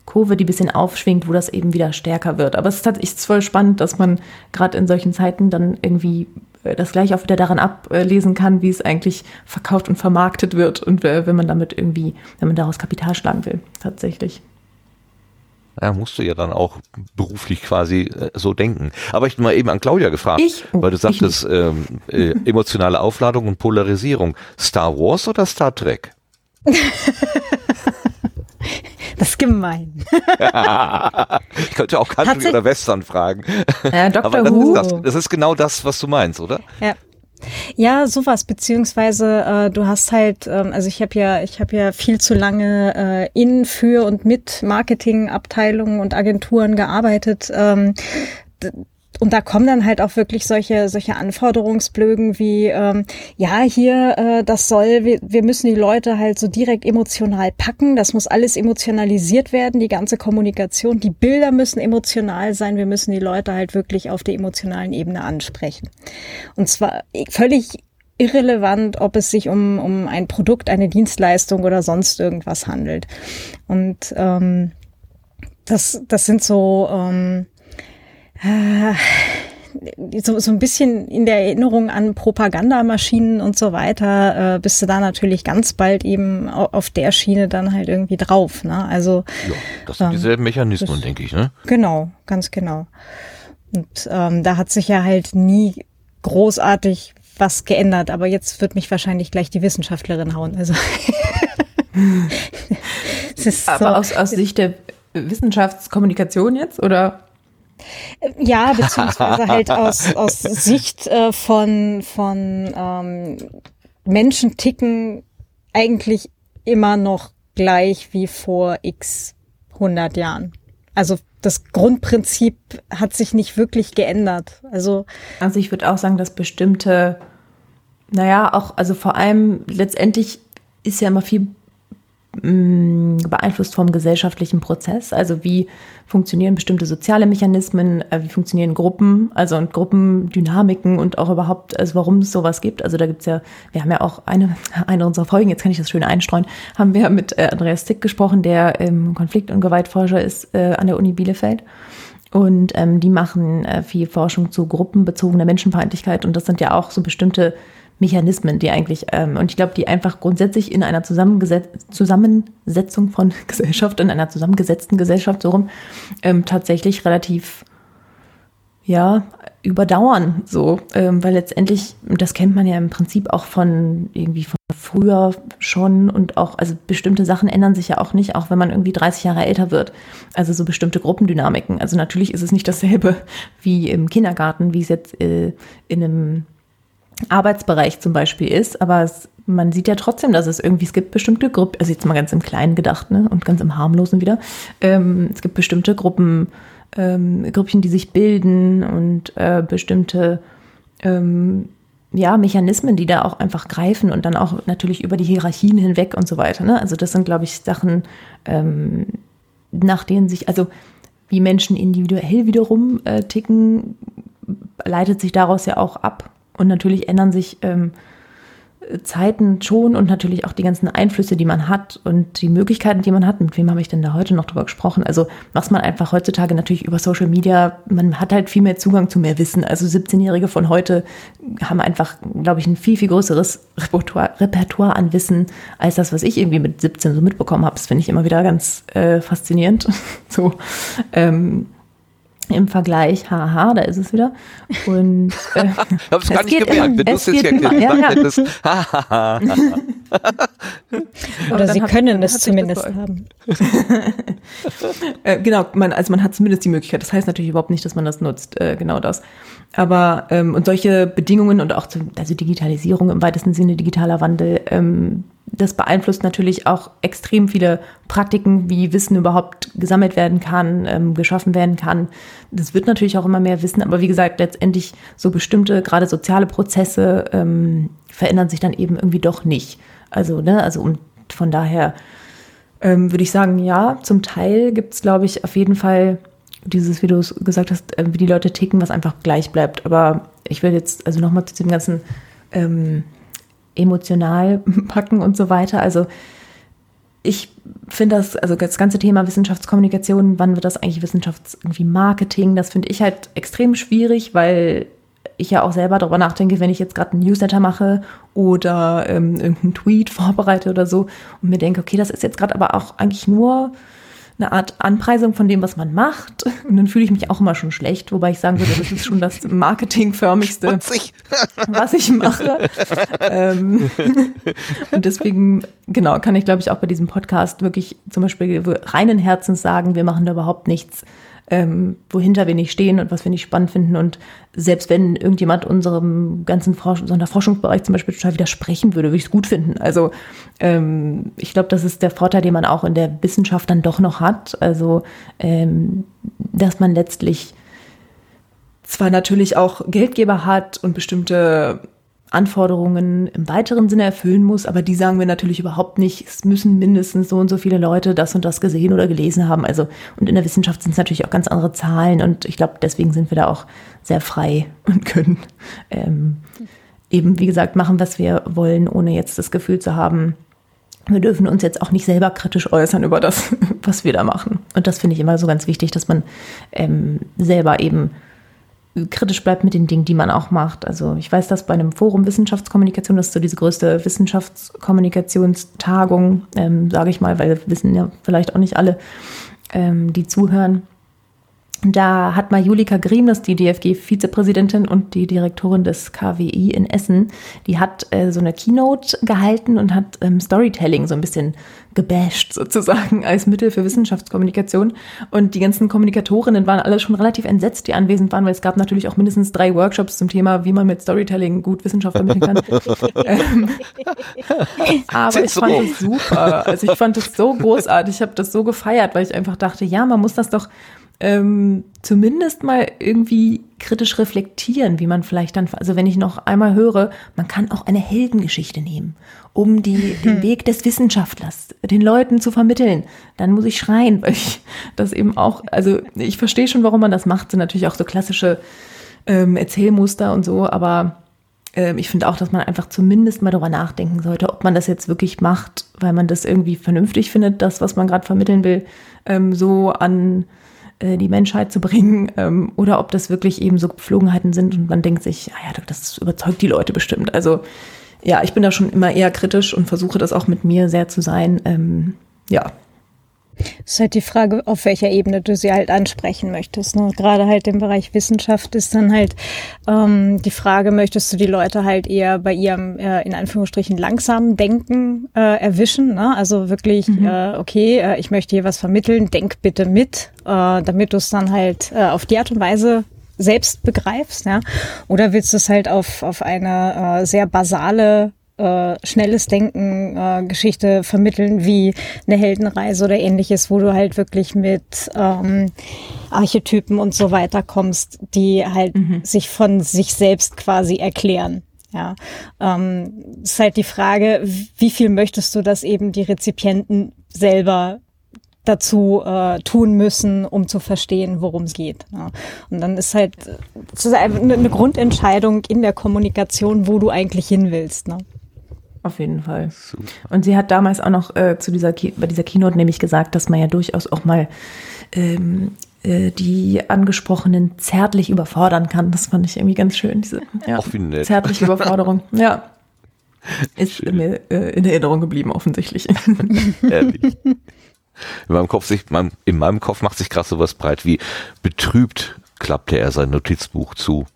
Kurve, die ein bisschen aufschwingt, wo das eben wieder stärker wird. Aber es ist tatsächlich voll spannend, dass man gerade in solchen Zeiten dann irgendwie äh, das gleich auch wieder daran ablesen kann, wie es eigentlich verkauft und vermarktet wird und wenn man damit irgendwie, wenn man daraus Kapital schlagen will, tatsächlich. Ja, musst du ja dann auch beruflich quasi äh, so denken. Aber ich mal eben an Claudia gefragt, ich? Oh, weil du sagtest, ähm, äh, [LAUGHS] emotionale Aufladung und Polarisierung. Star Wars oder Star Trek? [LAUGHS] Das ist gemein. [LAUGHS] ich könnte auch Country oder Western fragen. Ja, Dr. Aber das Who. Ist das, das ist genau das, was du meinst, oder? Ja. Ja, sowas, beziehungsweise äh, du hast halt, ähm, also ich habe ja, ich habe ja viel zu lange äh, in, für und mit Marketingabteilungen und Agenturen gearbeitet. Ähm, und da kommen dann halt auch wirklich solche solche Anforderungsblögen wie ähm, ja hier äh, das soll wir, wir müssen die Leute halt so direkt emotional packen. Das muss alles emotionalisiert werden die ganze Kommunikation. Die Bilder müssen emotional sein. Wir müssen die Leute halt wirklich auf der emotionalen Ebene ansprechen. Und zwar völlig irrelevant, ob es sich um um ein Produkt eine Dienstleistung oder sonst irgendwas handelt. Und ähm, das das sind so ähm, äh, so, so ein bisschen in der Erinnerung an Propagandamaschinen und so weiter, äh, bist du da natürlich ganz bald eben auf der Schiene dann halt irgendwie drauf. Ne? Also ja, das sind ähm, dieselben Mechanismen, denke ich. Ne? Genau, ganz genau. Und ähm, da hat sich ja halt nie großartig was geändert, aber jetzt wird mich wahrscheinlich gleich die Wissenschaftlerin hauen. Also [LAUGHS] aber so. aus, aus Sicht der Wissenschaftskommunikation jetzt oder? Ja, beziehungsweise halt [LAUGHS] aus, aus Sicht äh, von, von ähm, Menschen ticken eigentlich immer noch gleich wie vor x 100 Jahren. Also das Grundprinzip hat sich nicht wirklich geändert. Also, also ich würde auch sagen, dass bestimmte, naja, auch, also vor allem letztendlich ist ja immer viel beeinflusst vom gesellschaftlichen Prozess. Also wie funktionieren bestimmte soziale Mechanismen, äh, wie funktionieren Gruppen, also und Gruppendynamiken und auch überhaupt, also warum es sowas gibt. Also da gibt's ja, wir haben ja auch eine, [LAUGHS] eine unserer Folgen, jetzt kann ich das schön einstreuen, haben wir mit äh, Andreas Stick gesprochen, der Konflikt- und Gewaltforscher ist äh, an der Uni Bielefeld. Und ähm, die machen viel Forschung zu gruppenbezogener Menschenfeindlichkeit und das sind ja auch so bestimmte Mechanismen, die eigentlich, ähm, und ich glaube, die einfach grundsätzlich in einer Zusammensetzung von [LAUGHS] Gesellschaft, in einer zusammengesetzten Gesellschaft so rum, ähm, tatsächlich relativ, ja, überdauern, so, ähm, weil letztendlich, das kennt man ja im Prinzip auch von irgendwie von früher schon und auch, also bestimmte Sachen ändern sich ja auch nicht, auch wenn man irgendwie 30 Jahre älter wird. Also so bestimmte Gruppendynamiken. Also natürlich ist es nicht dasselbe [LAUGHS] wie im Kindergarten, wie es jetzt äh, in einem Arbeitsbereich zum Beispiel ist, aber es, man sieht ja trotzdem, dass es irgendwie, es gibt bestimmte Gruppen, also jetzt mal ganz im Kleinen gedacht, ne, und ganz im Harmlosen wieder, ähm, es gibt bestimmte Gruppen, ähm, Grüppchen, die sich bilden und äh, bestimmte ähm, ja, Mechanismen, die da auch einfach greifen und dann auch natürlich über die Hierarchien hinweg und so weiter. Ne? Also das sind, glaube ich, Sachen, ähm, nach denen sich, also wie Menschen individuell wiederum äh, ticken, leitet sich daraus ja auch ab. Und natürlich ändern sich ähm, Zeiten schon und natürlich auch die ganzen Einflüsse, die man hat und die Möglichkeiten, die man hat. Mit wem habe ich denn da heute noch drüber gesprochen? Also was man einfach heutzutage natürlich über Social Media, man hat halt viel mehr Zugang zu mehr Wissen. Also 17-Jährige von heute haben einfach, glaube ich, ein viel, viel größeres Repertoire, Repertoire an Wissen als das, was ich irgendwie mit 17 so mitbekommen habe. Das finde ich immer wieder ganz äh, faszinierend. [LAUGHS] so. Ähm, im Vergleich, haha, da ist es wieder. Und [LAUGHS] äh, ich habe es gar nicht gemerkt, wenn du es jetzt erklärt ja, ja. hättest. [LAUGHS] Oder sie können es zumindest haben. [LAUGHS] äh, genau, man, also man hat zumindest die Möglichkeit. Das heißt natürlich überhaupt nicht, dass man das nutzt, äh, genau das. Aber ähm, und solche Bedingungen und auch zu, also Digitalisierung im weitesten Sinne digitaler Wandel, ähm, das beeinflusst natürlich auch extrem viele Praktiken, wie Wissen überhaupt gesammelt werden kann, ähm, geschaffen werden kann. Das wird natürlich auch immer mehr Wissen, aber wie gesagt, letztendlich so bestimmte, gerade soziale Prozesse ähm, verändern sich dann eben irgendwie doch nicht. Also, ne, also und von daher ähm, würde ich sagen, ja, zum Teil gibt es, glaube ich, auf jeden Fall dieses, wie du es gesagt hast, äh, wie die Leute ticken, was einfach gleich bleibt. Aber ich will jetzt also nochmal zu dem ganzen ähm, emotional [LAUGHS] packen und so weiter. Also ich finde das, also das ganze Thema Wissenschaftskommunikation, wann wird das eigentlich Wissenschafts irgendwie Marketing, das finde ich halt extrem schwierig, weil ich ja auch selber darüber nachdenke, wenn ich jetzt gerade einen Newsletter mache oder ähm, irgendeinen Tweet [LAUGHS] vorbereite oder so und mir denke, okay, das ist jetzt gerade aber auch eigentlich nur eine Art Anpreisung von dem, was man macht. Und dann fühle ich mich auch immer schon schlecht, wobei ich sagen würde, das ist schon das [LAUGHS] marketingförmigste, [LAUGHS] was ich mache. ähm, [LAUGHS] und deswegen, genau, kann ich, glaube ich, auch bei diesem Podcast wirklich zum Beispiel reinen Herzens sagen, wir machen da überhaupt nichts ähm, wohinter wir nicht stehen und was wir nicht spannend finden. Und selbst wenn irgendjemand unserem ganzen Forsch Forschungsbereich zum Beispiel total widersprechen würde, würde ich es gut finden. Also ähm, ich glaube, das ist der Vorteil, den man auch in der Wissenschaft dann doch noch hat. Also ähm, dass man letztlich zwar natürlich auch Geldgeber hat und bestimmte Anforderungen im weiteren Sinne erfüllen muss, aber die sagen wir natürlich überhaupt nicht. Es müssen mindestens so und so viele Leute das und das gesehen oder gelesen haben. Also, und in der Wissenschaft sind es natürlich auch ganz andere Zahlen und ich glaube, deswegen sind wir da auch sehr frei und können ähm, eben, wie gesagt, machen, was wir wollen, ohne jetzt das Gefühl zu haben, wir dürfen uns jetzt auch nicht selber kritisch äußern über das, [LAUGHS] was wir da machen. Und das finde ich immer so ganz wichtig, dass man ähm, selber eben kritisch bleibt mit den Dingen, die man auch macht. Also ich weiß, dass bei einem Forum Wissenschaftskommunikation, das ist so diese größte Wissenschaftskommunikationstagung, ähm, sage ich mal, weil wissen ja vielleicht auch nicht alle, ähm, die zuhören, da hat mal Julika Griem, das ist die DFG-Vizepräsidentin und die Direktorin des KWI in Essen, die hat äh, so eine Keynote gehalten und hat ähm, Storytelling so ein bisschen gebasht sozusagen als Mittel für Wissenschaftskommunikation. Und die ganzen Kommunikatorinnen waren alle schon relativ entsetzt, die anwesend waren, weil es gab natürlich auch mindestens drei Workshops zum Thema, wie man mit Storytelling gut Wissenschaft vermitteln kann. [LAUGHS] ähm, aber ich fand es super. Also ich fand es so großartig. Ich habe das so gefeiert, weil ich einfach dachte, ja, man muss das doch ähm, zumindest mal irgendwie kritisch reflektieren, wie man vielleicht dann, also wenn ich noch einmal höre, man kann auch eine Heldengeschichte nehmen, um die, den hm. Weg des Wissenschaftlers den Leuten zu vermitteln, dann muss ich schreien, weil ich das eben auch, also ich verstehe schon, warum man das macht, sind natürlich auch so klassische ähm, Erzählmuster und so, aber ähm, ich finde auch, dass man einfach zumindest mal darüber nachdenken sollte, ob man das jetzt wirklich macht, weil man das irgendwie vernünftig findet, das, was man gerade vermitteln will, ähm, so an äh, die Menschheit zu bringen [LAUGHS] ähm, oder ob das wirklich eben so Geflogenheiten sind und man denkt sich, ah ja, das überzeugt die Leute bestimmt. Also ja, ich bin da schon immer eher kritisch und versuche das auch mit mir sehr zu sein. Ähm, ja, es ist halt die Frage, auf welcher Ebene du sie halt ansprechen möchtest. Ne? Gerade halt im Bereich Wissenschaft ist dann halt ähm, die Frage, möchtest du die Leute halt eher bei ihrem, äh, in Anführungsstrichen, langsamen Denken äh, erwischen? Ne? Also wirklich, mhm. äh, okay, äh, ich möchte hier was vermitteln, denk bitte mit, äh, damit du es dann halt äh, auf die Art und Weise selbst begreifst, ja? Oder willst du es halt auf, auf eine äh, sehr basale äh, schnelles Denken äh, Geschichte vermitteln wie eine Heldenreise oder ähnliches, wo du halt wirklich mit ähm, Archetypen und so weiter kommst, die halt mhm. sich von sich selbst quasi erklären. Ja, ähm, ist halt die Frage, wie viel möchtest du, dass eben die Rezipienten selber dazu äh, tun müssen, um zu verstehen, worum es geht. Ja. Und dann ist halt das ist eine Grundentscheidung in der Kommunikation, wo du eigentlich hin willst. Ne? Auf jeden Fall. Super. Und sie hat damals auch noch äh, zu dieser bei dieser Keynote nämlich gesagt, dass man ja durchaus auch mal ähm, äh, die Angesprochenen zärtlich überfordern kann. Das fand ich irgendwie ganz schön, diese ja, zärtliche Überforderung. [LAUGHS] Ja. Ist mir äh, in Erinnerung geblieben, offensichtlich. [LAUGHS] Ehrlich. [LAUGHS] In meinem Kopf, sich, in meinem Kopf macht sich gerade sowas breit wie betrübt klappte er sein Notizbuch zu.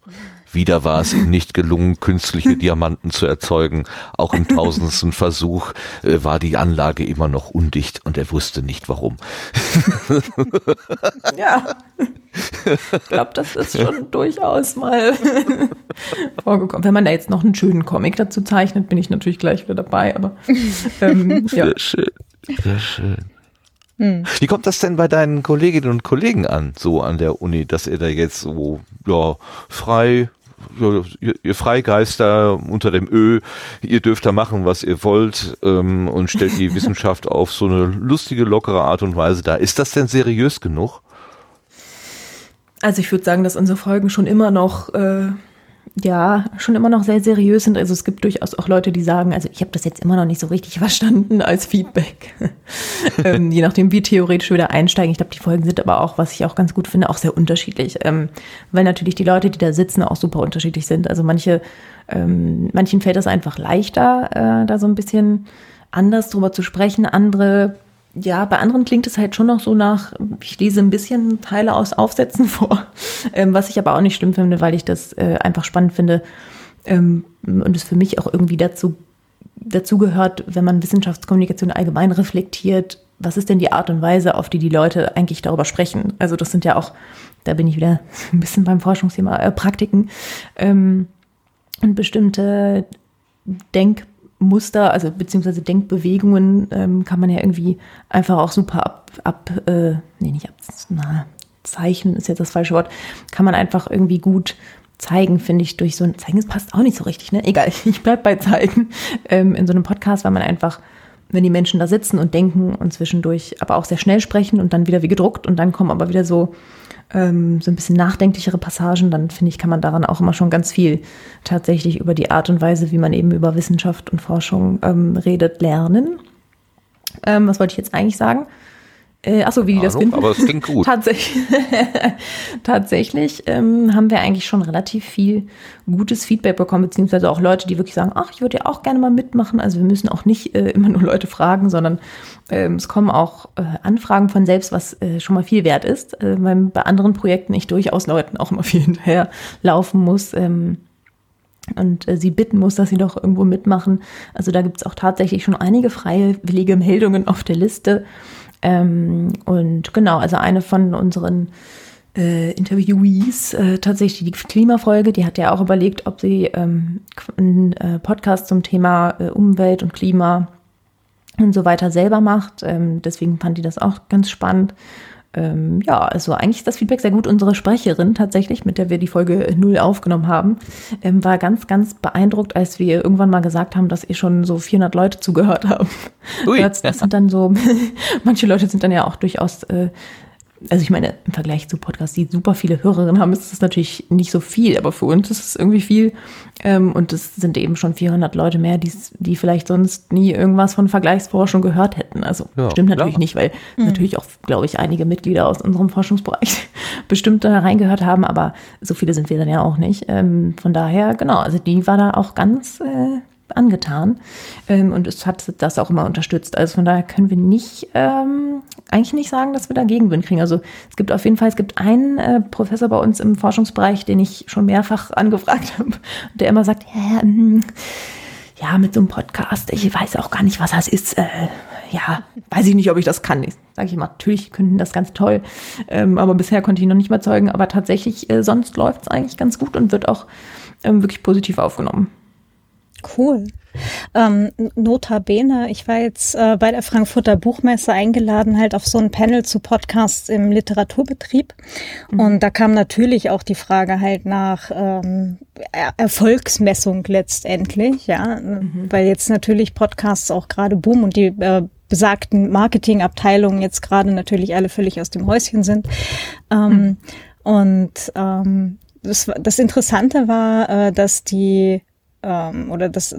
Wieder war es ihm nicht gelungen, künstliche Diamanten zu erzeugen. Auch im tausendsten Versuch äh, war die Anlage immer noch undicht und er wusste nicht warum. [LAUGHS] ja. Ich glaube, das ist schon durchaus mal [LAUGHS] vorgekommen. Wenn man da jetzt noch einen schönen Comic dazu zeichnet, bin ich natürlich gleich wieder dabei, aber ähm, [LAUGHS] ja. Sehr schön. Sehr schön. Hm. Wie kommt das denn bei deinen Kolleginnen und Kollegen an, so an der Uni, dass ihr da jetzt so ja, frei ihr, Freigeister unter dem Ö, ihr dürft da machen, was ihr wollt ähm, und stellt die [LAUGHS] Wissenschaft auf so eine lustige, lockere Art und Weise da. Ist das denn seriös genug? Also ich würde sagen, dass unsere Folgen schon immer noch äh, ja schon immer noch sehr seriös sind. Also es gibt durchaus auch Leute, die sagen, also ich habe das jetzt immer noch nicht so richtig [LAUGHS] verstanden als Feedback. [LAUGHS] ähm, je nachdem, wie theoretisch wir da einsteigen. Ich glaube, die Folgen sind aber auch, was ich auch ganz gut finde, auch sehr unterschiedlich. Ähm, weil natürlich die Leute, die da sitzen, auch super unterschiedlich sind. Also manche, ähm, manchen fällt es einfach leichter, äh, da so ein bisschen anders drüber zu sprechen. Andere ja, bei anderen klingt es halt schon noch so nach, ich lese ein bisschen Teile aus Aufsätzen [LAUGHS] vor, ähm, was ich aber auch nicht schlimm finde, weil ich das äh, einfach spannend finde ähm, und es für mich auch irgendwie dazu, dazu gehört, wenn man Wissenschaftskommunikation allgemein reflektiert, was ist denn die Art und Weise, auf die die Leute eigentlich darüber sprechen? Also das sind ja auch, da bin ich wieder [LAUGHS] ein bisschen beim Forschungsthema äh, Praktiken ähm, und bestimmte Denk Muster, also beziehungsweise Denkbewegungen ähm, kann man ja irgendwie einfach auch super ab, ab äh, nee, nicht ab, na, zeichnen ist jetzt das falsche Wort, kann man einfach irgendwie gut zeigen, finde ich, durch so ein, zeigen, das passt auch nicht so richtig, ne? Egal, [LAUGHS] ich bleib bei zeigen ähm, in so einem Podcast, weil man einfach, wenn die Menschen da sitzen und denken und zwischendurch aber auch sehr schnell sprechen und dann wieder wie gedruckt und dann kommen aber wieder so ähm, so ein bisschen nachdenklichere Passagen, dann finde ich, kann man daran auch immer schon ganz viel tatsächlich über die Art und Weise, wie man eben über Wissenschaft und Forschung ähm, redet, lernen. Ähm, was wollte ich jetzt eigentlich sagen? Äh, achso, wie die das finden. aber es klingt gut. [LAUGHS] Tatsächlich, [LAUGHS] tatsächlich ähm, haben wir eigentlich schon relativ viel gutes Feedback bekommen, beziehungsweise auch Leute, die wirklich sagen, ach, ich würde ja auch gerne mal mitmachen. Also wir müssen auch nicht äh, immer nur Leute fragen, sondern ähm, es kommen auch äh, Anfragen von selbst, was äh, schon mal viel wert ist, äh, weil bei anderen Projekten ich durchaus Leuten auch immer [LAUGHS] viel hinterher laufen muss. Ähm, und äh, sie bitten muss, dass sie doch irgendwo mitmachen. Also da gibt es auch tatsächlich schon einige freiwillige Meldungen auf der Liste. Ähm, und genau, also eine von unseren äh, Interviewees, äh, tatsächlich die Klimafolge, die hat ja auch überlegt, ob sie ähm, einen äh, Podcast zum Thema äh, Umwelt und Klima und so weiter selber macht. Ähm, deswegen fand die das auch ganz spannend. Ähm, ja, also eigentlich ist das Feedback sehr gut. Unsere Sprecherin tatsächlich, mit der wir die Folge null aufgenommen haben, ähm, war ganz, ganz beeindruckt, als wir irgendwann mal gesagt haben, dass ihr schon so 400 Leute zugehört haben. Ui. Das, das sind dann so, [LAUGHS] manche Leute sind dann ja auch durchaus äh, also ich meine, im Vergleich zu Podcasts, die super viele Hörerinnen haben, ist das natürlich nicht so viel, aber für uns ist es irgendwie viel. Ähm, und es sind eben schon 400 Leute mehr, die, die vielleicht sonst nie irgendwas von Vergleichsforschung gehört hätten. Also Ja, stimmt natürlich klar. nicht, weil natürlich auch, glaube ich, einige Mitglieder aus unserem Forschungsbereich [LAUGHS] bestimmt da reingehört haben, aber so viele sind wir dann ja auch nicht. Ähm, von daher, genau, also die war da auch ganz äh, angetan ähm, und es hat das auch immer unterstützt. Also von daher können wir nicht, ähm, eigentlich nicht sagen, dass wir da Gegenwind kriegen. Also es gibt auf jeden Fall, es gibt einen äh, Professor bei uns im Forschungsbereich, den ich schon mehrfach [LAUGHS] angefragt habe, der immer sagt, ja, hm, ja, mit so einem Podcast, ich weiß auch gar nicht, was das ist. Äh, ja, weiß ich nicht, ob ich das kann. Sage ich immer, natürlich könnten das ganz toll, ähm, aber bisher konnte ich noch nicht überzeugen. Aber tatsächlich, äh, sonst läuft es eigentlich ganz gut und wird auch ähm, wirklich positiv aufgenommen. Cool. Ähm, notabene, ich war jetzt äh, bei der Frankfurter Buchmesse eingeladen, halt auf so ein Panel zu Podcasts im Literaturbetrieb. Und da kam natürlich auch die Frage halt nach ähm, er Erfolgsmessung letztendlich, ja, weil jetzt natürlich Podcasts auch gerade boomen und die äh, besagten Marketingabteilungen jetzt gerade natürlich alle völlig aus dem Häuschen sind. Ähm, Und ähm, das, das Interessante war, äh, dass die ähm, oder dass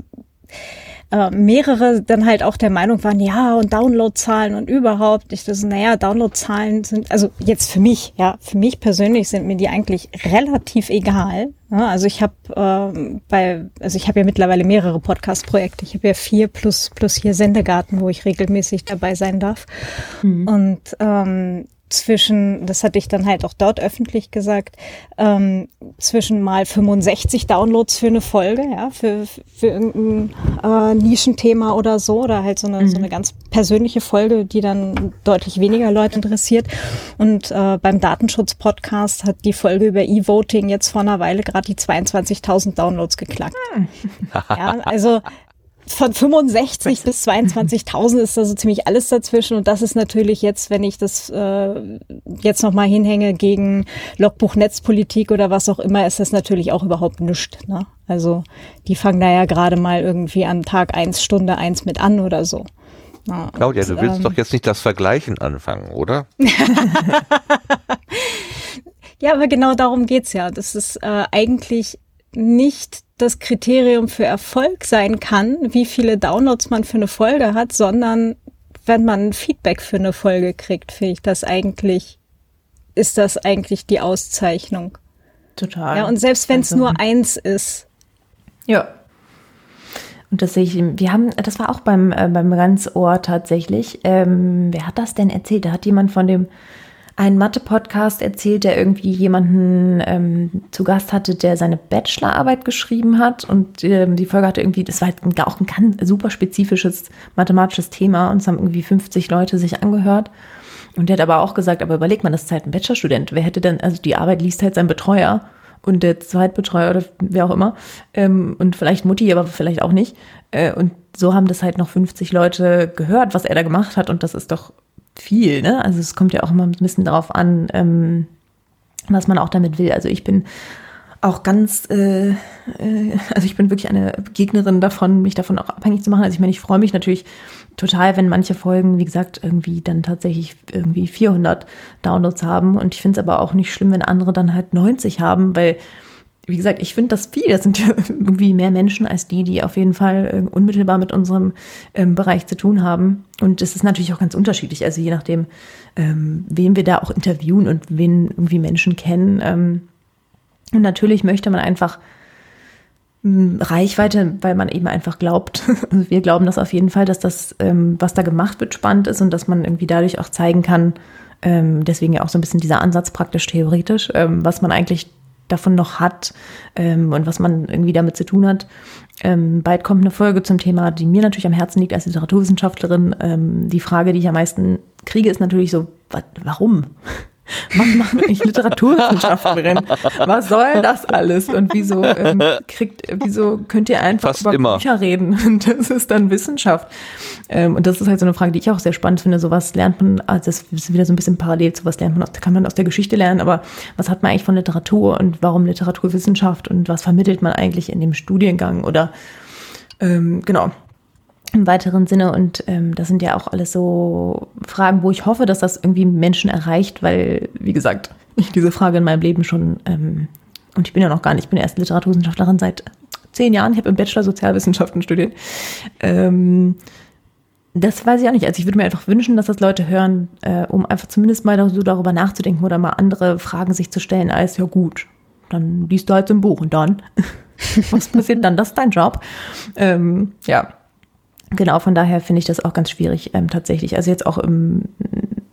äh, mehrere dann halt auch der Meinung waren, ja, und Downloadzahlen und überhaupt. Ich das, naja, Downloadzahlen sind, also jetzt für mich, ja, für mich persönlich sind mir die eigentlich relativ egal. Ja, also ich habe ähm, bei, also ich habe ja mittlerweile mehrere Podcast-Projekte. Ich habe ja vier plus plus hier Sendegarten, wo ich regelmäßig dabei sein darf. Und ähm, zwischen, das hatte ich dann halt auch dort öffentlich gesagt, ähm, zwischen mal 65 Downloads für eine Folge, ja, für, für irgendein äh, Nischenthema oder so, oder halt so eine, so eine ganz persönliche Folge, die dann deutlich weniger Leute interessiert. Und äh, beim Datenschutz-Podcast hat die Folge über E-Voting jetzt vor einer Weile gerade die 22.000 Downloads geknackt. ja, also von 65 bis 22.000 ist da so ziemlich alles dazwischen und das ist natürlich jetzt, wenn ich das äh, jetzt nochmal hinhänge gegen Logbuch Netzpolitik oder was auch immer, ist das natürlich auch überhaupt nichts. Ne? Also die fangen da ja gerade mal irgendwie an Tag eins Stunde eins mit an oder so. Ja, Claudia, und, du willst ähm, doch jetzt nicht das Vergleichen anfangen, oder? [LAUGHS] Ja, aber genau darum geht's ja. Das ist äh, eigentlich nicht das Kriterium für Erfolg sein kann, wie viele Downloads man für eine Folge hat, sondern wenn man Feedback für eine Folge kriegt, finde ich das eigentlich, ist das eigentlich die Auszeichnung. Total. Ja, und selbst wenn es Also- nur eins ist. Ja. Und das sehe ich, wir haben, das war auch beim, äh, beim Ganzohr tatsächlich. Ähm, wer hat das denn erzählt? Da hat jemand von dem einen Mathe-Podcast erzählt, der irgendwie jemanden ähm, zu Gast hatte, der seine Bachelorarbeit geschrieben hat. Und ähm, die Folge hatte irgendwie, das war halt ein- auch ein ganz super spezifisches mathematisches Thema und es haben irgendwie 50 Leute sich angehört. Und der hat aber auch gesagt, aber überlegt man, das ist halt ein Bachelorstudent. Wer hätte denn, also die Arbeit liest halt sein Betreuer und der Zweitbetreuer oder wer auch immer. Ähm, und vielleicht Mutti, aber vielleicht auch nicht. Äh, und so haben das halt noch 50 Leute gehört, was er da gemacht hat. Und das ist doch viel, ne? Also es kommt ja auch immer ein bisschen darauf an, ähm, was man auch damit will. Also ich bin auch ganz, äh, äh, also ich bin wirklich eine Gegnerin davon, mich davon auch abhängig zu machen. Also ich meine, ich freue mich natürlich total, wenn manche Folgen, wie gesagt, irgendwie dann tatsächlich irgendwie 400 Downloads haben. Und ich finde es aber auch nicht schlimm, wenn andere dann halt 90 haben, weil wie gesagt, ich finde das viel. Das sind [LAUGHS] irgendwie mehr Menschen als die, die auf jeden Fall äh, unmittelbar mit unserem ähm, Bereich zu tun haben. Und es ist natürlich auch ganz unterschiedlich. Also je nachdem, ähm, wen wir da auch interviewen und wen irgendwie Menschen kennen. Ähm, und natürlich möchte man einfach mh, Reichweite, weil man eben einfach glaubt. [LAUGHS] Also wir glauben das auf jeden Fall, dass das, ähm, was da gemacht wird, spannend ist und dass man irgendwie dadurch auch zeigen kann, ähm, deswegen ja auch so ein bisschen dieser Ansatz praktisch theoretisch, ähm, was man eigentlich davon noch hat ähm, und was man irgendwie damit zu tun hat. Ähm, bald kommt eine Folge zum Thema, die mir natürlich am Herzen liegt als Literaturwissenschaftlerin. Ähm, die Frage, die ich am meisten kriege, ist natürlich so, wat, warum? Was macht eigentlich Literaturwissenschaftlerin? Was soll das alles? Und wieso ähm, kriegt, wieso könnt ihr einfach Fast über immer. Bücher reden? [LAUGHS] Und das ist dann Wissenschaft. Ähm, und das ist halt so eine Frage, die ich auch sehr spannend finde. Sowas lernt man, also das ist wieder so ein bisschen parallel zu was lernt man, aus, kann man aus der Geschichte lernen, aber was hat man eigentlich von Literatur und warum Literaturwissenschaft und was vermittelt man eigentlich in dem Studiengang oder ähm, genau im weiteren Sinne. Und ähm, das sind ja auch alles so Fragen, wo ich hoffe, dass das irgendwie Menschen erreicht, weil, wie gesagt, ich diese Frage in meinem Leben schon, ähm, und ich bin ja noch gar nicht, ich bin erst Literaturwissenschaftlerin seit zehn Jahren, ich habe im Bachelor Sozialwissenschaften studiert. Ähm, das weiß ich auch nicht. Also ich würde mir einfach wünschen, dass das Leute hören, äh, um einfach zumindest mal so darüber nachzudenken oder mal andere Fragen sich zu stellen, als ja gut, dann liest du halt so ein Buch und dann, [LAUGHS] was passiert dann? Das ist dein Job. Ähm, ja, Genau, von daher finde ich das auch ganz schwierig ähm, tatsächlich. Also jetzt auch im,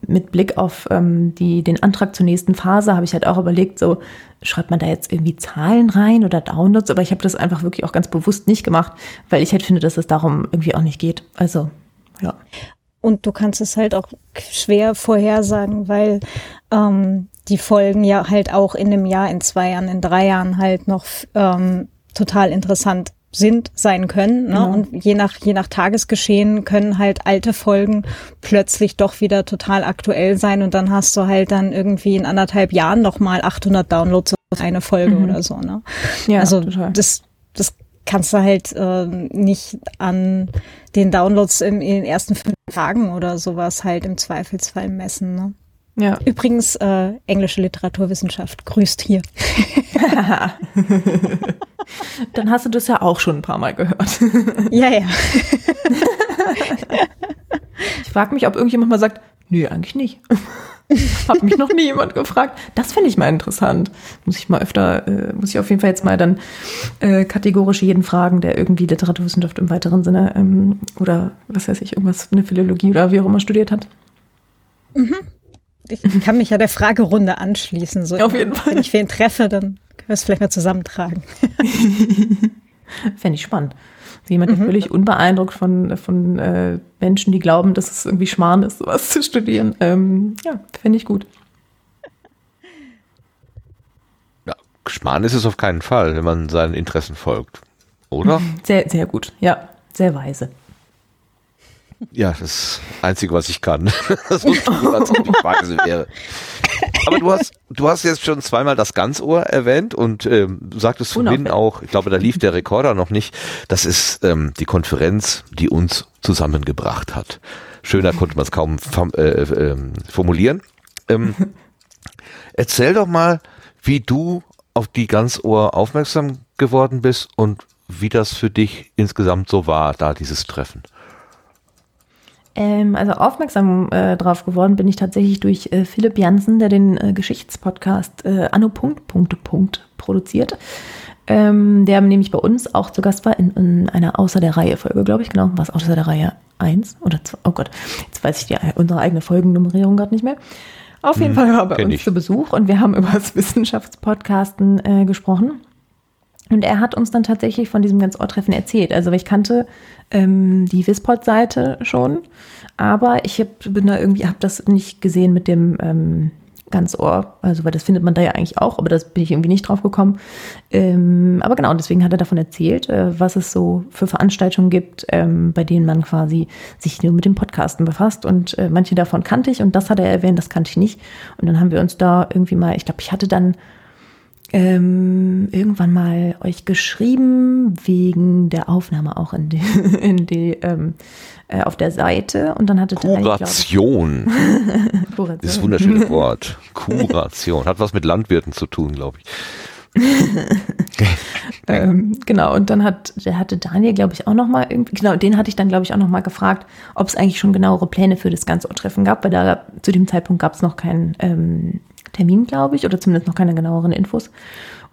mit Blick auf ähm, die, den Antrag zur nächsten Phase habe ich halt auch überlegt, so schreibt man da jetzt irgendwie Zahlen rein oder Downloads, aber ich habe das einfach wirklich auch ganz bewusst nicht gemacht, weil ich halt finde, dass es darum irgendwie auch nicht geht. Also ja. Und du kannst es halt auch schwer vorhersagen, weil ähm, die Folgen ja halt auch in einem Jahr, in zwei Jahren, in drei Jahren halt noch ähm, total interessant sind, sein können. Ne? Genau. Und je nach, je nach Tagesgeschehen können halt alte Folgen plötzlich doch wieder total aktuell sein und dann hast du halt dann irgendwie in anderthalb Jahren nochmal 800 Downloads auf eine Folge Mhm. oder so. Ne? Ja, also total. das, das kannst du halt äh, nicht an den Downloads im, in den ersten fünf Tagen oder sowas halt im Zweifelsfall messen. Ne? Ja. Übrigens, äh, englische Literaturwissenschaft grüßt hier. [LAUGHS] Dann hast du das ja auch schon ein paar Mal gehört. ja, ja. Ich frage mich, ob irgendjemand mal sagt, nö, eigentlich nicht. Hat mich noch nie jemand gefragt. Das finde ich mal interessant. Muss ich mal öfter, äh, muss ich auf jeden Fall jetzt mal dann äh, kategorisch jeden fragen, der irgendwie Literaturwissenschaft im weiteren Sinne ähm, oder was weiß ich, irgendwas, eine Philologie oder wie auch immer studiert hat. Ich kann mich ja der Fragerunde anschließen. So, Auf jeden Fall. Wenn ich wen treffe, dann können wir es vielleicht mal zusammentragen. [LAUGHS] Fände ich spannend. Jemand, der völlig unbeeindruckt von, von äh, Menschen, die glauben, dass es irgendwie Schmarrn ist, sowas zu studieren. Ähm, ja, fände ich gut. Ja, Schmarrn ist es auf keinen Fall, wenn man seinen Interessen folgt. Oder? [LAUGHS] Sehr, sehr gut. Ja, sehr weise. Ja, das ist das Einzige, was ich kann. [LAUGHS] das muss tun, als ob ich weise wäre. Aber du hast, du hast jetzt schon zweimal das Ganzohr erwähnt und ähm, du sagtest vorhin auch, ich glaube, da lief der Rekorder noch nicht, das ist ähm, die Konferenz, die uns zusammengebracht hat. Schöner konnte man es kaum äh, äh, ähm, formulieren. Ähm, [LAUGHS] erzähl doch mal, wie du auf die Ganzohr aufmerksam geworden bist und wie das für dich insgesamt so war, da dieses Treffen. Ähm, also aufmerksam äh, drauf geworden bin ich tatsächlich durch äh, Philipp Jansen, der den äh, Geschichtspodcast äh, Anno Punkt, Punkte, Punkt produziert. Ähm, der nämlich bei uns auch zu Gast war in, in einer Außer der Reihe Folge, glaube ich, genau. Was Außer der Reihe 1 oder 2? Oh Gott, jetzt weiß ich die, unsere eigene Folgennummerierung gerade nicht mehr. Auf jeden Fall war er bei uns ich. zu Besuch und wir haben [LAUGHS] über das Wissenschaftspodcasten äh, gesprochen. Und er hat uns dann tatsächlich von diesem ganz Ohrtreffen erzählt. Also ich kannte ähm, die Wispod-Seite schon, aber ich hab, bin da irgendwie, habe das nicht gesehen mit dem ähm, Ganzohr. Also weil das findet man da ja eigentlich auch, aber das bin ich irgendwie nicht drauf gekommen. Ähm, aber genau, deswegen hat er davon erzählt, äh, was es so für Veranstaltungen gibt, ähm, bei denen man quasi sich nur mit dem Podcasten befasst. Und äh, manche davon kannte ich und das hat er erwähnt, das kannte ich nicht. Und dann haben wir uns da irgendwie mal, ich glaube, ich hatte dann ähm, irgendwann mal euch geschrieben wegen der Aufnahme auch in die, [LAUGHS] in die ähm, äh, auf der Seite und dann hatte Kuration. [LAUGHS] Kuration. Dieses wunderschöne Wort. Kuration. Hat was mit Landwirten zu tun, glaube ich. [LAUGHS] ähm, genau, und dann hat, der hatte Daniel, glaube ich, auch noch mal irgendwie, genau, den hatte ich dann, glaube ich, auch noch mal gefragt, ob es eigentlich schon genauere Pläne für das ganze Treffen gab, weil da zu dem Zeitpunkt gab es noch keinen ähm, Termin, glaube ich, oder zumindest noch keine genaueren Infos.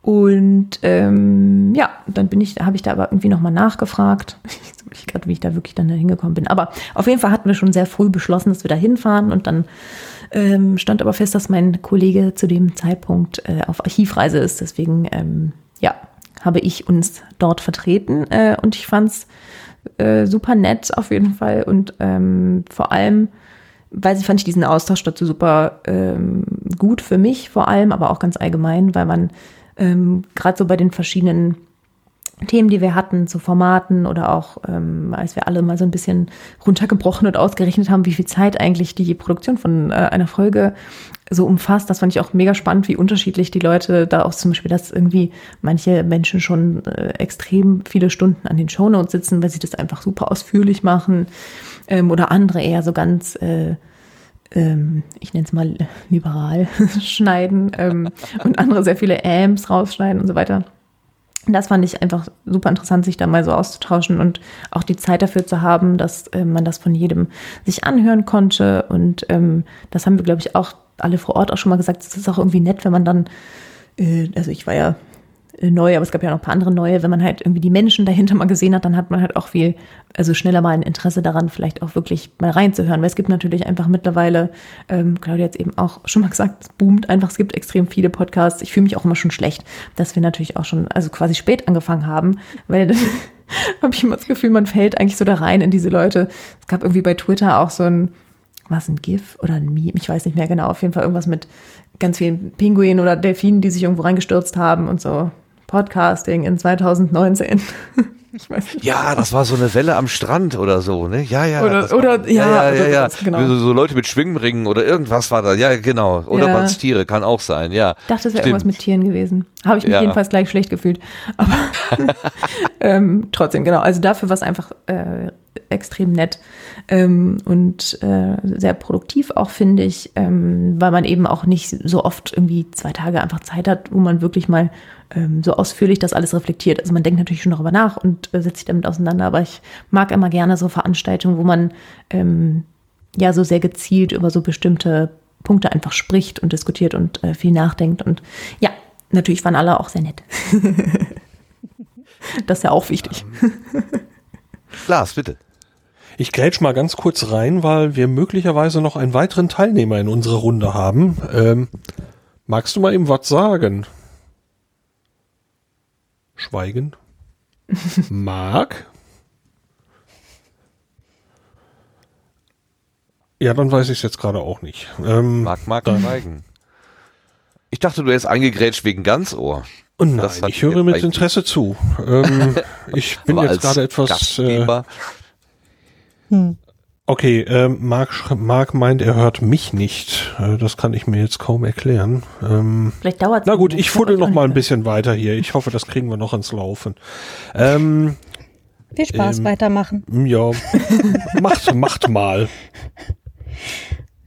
Und ähm, ja, dann bin ich, habe ich da aber irgendwie nochmal nachgefragt. [LAUGHS] Ich gerade, wie ich da wirklich dann hingekommen bin. Aber auf jeden Fall hatten wir schon sehr früh beschlossen, dass wir da hinfahren und dann ähm, stand aber fest, dass mein Kollege zu dem Zeitpunkt äh, auf Archivreise ist. Deswegen, ähm, ja, habe ich uns dort vertreten äh, und ich fand's äh, super nett auf jeden Fall und ähm, vor allem, weil sie fand ich diesen Austausch dazu super ähm, gut für mich vor allem, aber auch ganz allgemein, weil man ähm, gerade so bei den verschiedenen Themen, die wir hatten, zu Formaten oder auch, ähm, als wir alle mal so ein bisschen runtergebrochen und ausgerechnet haben, wie viel Zeit eigentlich die Produktion von äh, einer Folge so umfasst. Das fand ich auch mega spannend, wie unterschiedlich die Leute da auch zum Beispiel, dass irgendwie manche Menschen schon äh, extrem viele Stunden an den Shownotes sitzen, weil sie das einfach super ausführlich machen ähm, oder andere eher so ganz äh, ähm, ich nenne es mal [LAUGHS] liberal [LAUGHS] schneiden ähm, und andere sehr viele Amps rausschneiden und so weiter. Das fand ich einfach super interessant, sich da mal so auszutauschen und auch die Zeit dafür zu haben, dass äh, man das von jedem sich anhören konnte. Und ähm, das haben wir, glaube ich, auch alle vor Ort auch schon mal gesagt. Es ist auch irgendwie nett, wenn man dann, äh, also ich war ja äh, neu, aber es gab ja noch ein paar andere neue. Wenn man halt irgendwie die Menschen dahinter mal gesehen hat, dann hat man halt auch viel, also schneller mal ein Interesse daran, vielleicht auch wirklich mal reinzuhören. Weil es gibt natürlich einfach mittlerweile, ähm, Claudia hat es eben auch schon mal gesagt, es boomt einfach, es gibt extrem viele Podcasts. Ich fühle mich auch immer schon schlecht, dass wir natürlich auch schon, also quasi spät angefangen haben, weil [LAUGHS] habe ich immer das Gefühl, man fällt eigentlich so da rein in diese Leute. Es gab irgendwie bei Twitter auch so ein, was ein GIF oder ein Meme, ich weiß nicht mehr genau, auf jeden Fall irgendwas mit ganz vielen Pinguinen oder Delfinen, die sich irgendwo reingestürzt haben und so. Podcasting in 2019. [LAUGHS] ich weiß nicht. Ja, das war so eine Welle am Strand oder so, ne? Ja, ja. Oder, oder war, ja, ja, ja, ja. Genau. So, so, Leute mit Schwimmringen oder irgendwas war da. Ja, genau. Oder ja. waren es Tiere, kann auch sein, ja. Ich dachte, es wäre irgendwas mit Tieren gewesen. Habe ich mich ja. jedenfalls gleich schlecht gefühlt. Aber [LAUGHS] ähm, trotzdem, genau. Also dafür war es einfach äh, extrem nett ähm, und äh, sehr produktiv auch, finde ich, ähm, weil man eben auch nicht so oft irgendwie zwei Tage einfach Zeit hat, wo man wirklich mal ähm, so ausführlich das alles reflektiert. Also man denkt natürlich schon darüber nach und äh, setzt sich damit auseinander, aber ich mag immer gerne so Veranstaltungen, wo man ähm, ja so sehr gezielt über so bestimmte Punkte einfach spricht und diskutiert und äh, viel nachdenkt. Und ja, natürlich waren alle auch sehr nett. [LAUGHS] das ist ja auch wichtig. Lars, bitte. Ich grätsch mal ganz kurz rein, weil wir möglicherweise noch einen weiteren Teilnehmer in unserer Runde haben. Ähm, magst du mal ihm was sagen? Schweigen. [LAUGHS] Mark? Ja, dann weiß ich es jetzt gerade auch nicht. Ähm, Mark, Mark, Schweigen. Ich dachte, du wärst eingegrätscht wegen Ganzohr. Und nein, ich höre mit Interesse zu. Ähm, [LAUGHS] ich bin jetzt gerade etwas. Äh, hm. Okay, äh, Marc, Marc meint, er hört mich nicht. Äh, das kann ich mir jetzt kaum erklären. Ähm, Vielleicht dauert es. Na gut, ich fuddel noch mal ein bisschen weiter hier. Ich hoffe, das kriegen wir noch ins Laufen. Ähm, Viel Spaß, ähm, weitermachen. Ja, macht, macht mal. [LAUGHS]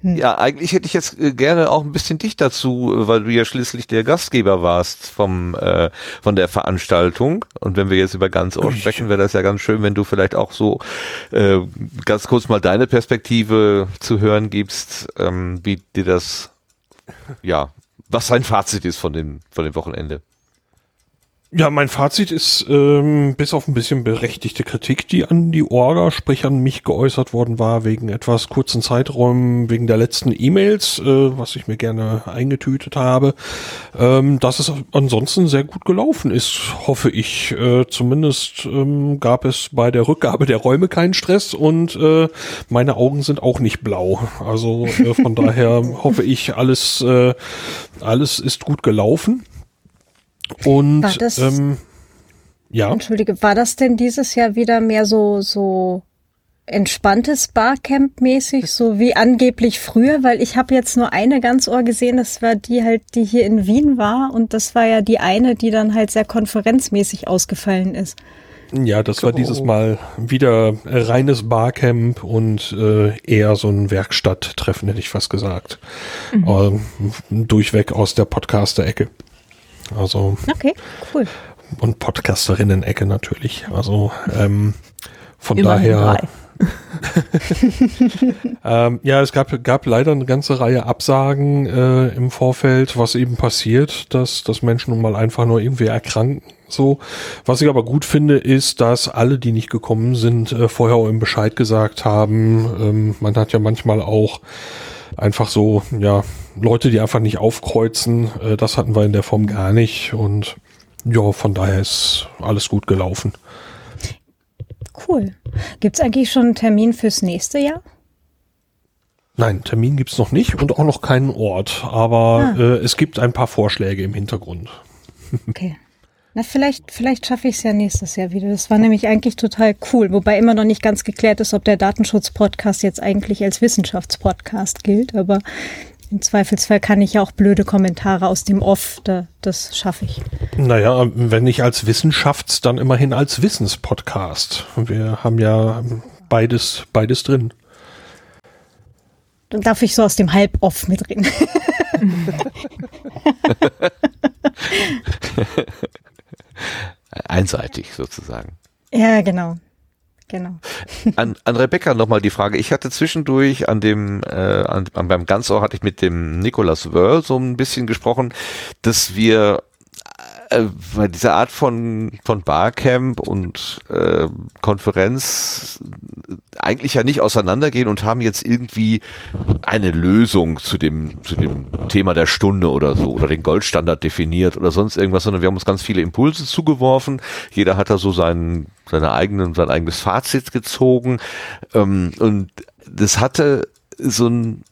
Hm. Ja, eigentlich hätte ich jetzt äh, gerne auch ein bisschen dich dazu, äh, weil du ja schließlich der Gastgeber warst vom äh, von der Veranstaltung. Und wenn wir jetzt über ganz Ohr [CLEARS THROAT] sprechen, wäre das ja ganz schön, wenn du vielleicht auch so äh, ganz kurz mal deine Perspektive zu hören gibst, ähm, wie dir das, ja, was dein Fazit ist von dem von dem Wochenende. Ja, mein Fazit ist, ähm, bis auf ein bisschen berechtigte Kritik, die an die Orga, sprich an mich geäußert worden war, wegen etwas kurzen Zeiträumen, wegen der letzten E-Mails, äh, was ich mir gerne eingetütet habe, ähm, dass es ansonsten sehr gut gelaufen ist, hoffe ich. Äh, zumindest ähm, gab es bei der Rückgabe der Räume keinen Stress und äh, meine Augen sind auch nicht blau. Also äh, von [LAUGHS] daher hoffe ich, alles, äh, alles ist gut gelaufen. Und war das, ähm, ja. Entschuldige, war das denn dieses Jahr wieder mehr so so entspanntes Barcamp-mäßig, so wie angeblich früher? Weil ich habe jetzt nur eine ganz Ohr gesehen, das war die halt, die hier in Wien war und das war ja die eine, die dann halt sehr konferenzmäßig ausgefallen ist. Ja, das war dieses Mal wieder reines Barcamp und äh, eher so ein Werkstatttreffen, hätte ich fast gesagt. Mhm. Ähm, durchweg aus der Podcaster-Ecke. Also Okay, cool. und Podcasterinnen-Ecke natürlich. Also ähm, von Immerhin daher. [LAUGHS] Ähm, ja, es gab, gab leider eine ganze Reihe Absagen äh, im Vorfeld, was eben passiert, dass, dass Menschen nun mal einfach nur irgendwie erkranken. So, was ich aber gut finde, ist, dass alle, die nicht gekommen sind, äh, vorher auch im Bescheid gesagt haben. Ähm, man hat ja manchmal auch einfach so, ja, Leute, die einfach nicht aufkreuzen. Äh, das hatten wir in der Form gar nicht und ja, von daher ist alles gut gelaufen. Cool. Gibt's eigentlich schon einen Termin fürs nächste Jahr? Nein, Termin gibt's noch nicht und auch noch keinen Ort, aber äh, es gibt ein paar Vorschläge im Hintergrund. [LAUGHS] Okay. Na, vielleicht, vielleicht schaffe ich es ja nächstes Jahr wieder. Das war nämlich eigentlich total cool, wobei immer noch nicht ganz geklärt ist, ob der Datenschutz-Podcast jetzt eigentlich als Wissenschaftspodcast gilt, aber im Zweifelsfall kann ich ja auch blöde Kommentare aus dem Off, da, das schaffe ich. Naja, wenn nicht als Wissenschafts-, dann immerhin als Wissenspodcast. Wir haben ja beides, beides drin. Dann darf ich so aus dem Halb-Off mitreden. [LAUGHS] [LAUGHS] [LAUGHS] Einseitig sozusagen. ja, genau. Genau. [LAUGHS] An, an Rebecca nochmal die Frage. Ich hatte zwischendurch an dem, äh, an, an, beim Ganzohr hatte ich mit dem Nicolas Wörl so ein bisschen gesprochen, dass wir äh, bei dieser Art von, von Barcamp und äh, Konferenz eigentlich ja nicht auseinandergehen und haben jetzt irgendwie eine Lösung zu dem, zu dem Thema der Stunde oder so oder den Goldstandard definiert oder sonst irgendwas, sondern wir haben uns ganz viele Impulse zugeworfen. Jeder hat da so seinen, seine eigenen, sein eigenes Fazit gezogen. Ähm, und das hatte so ein,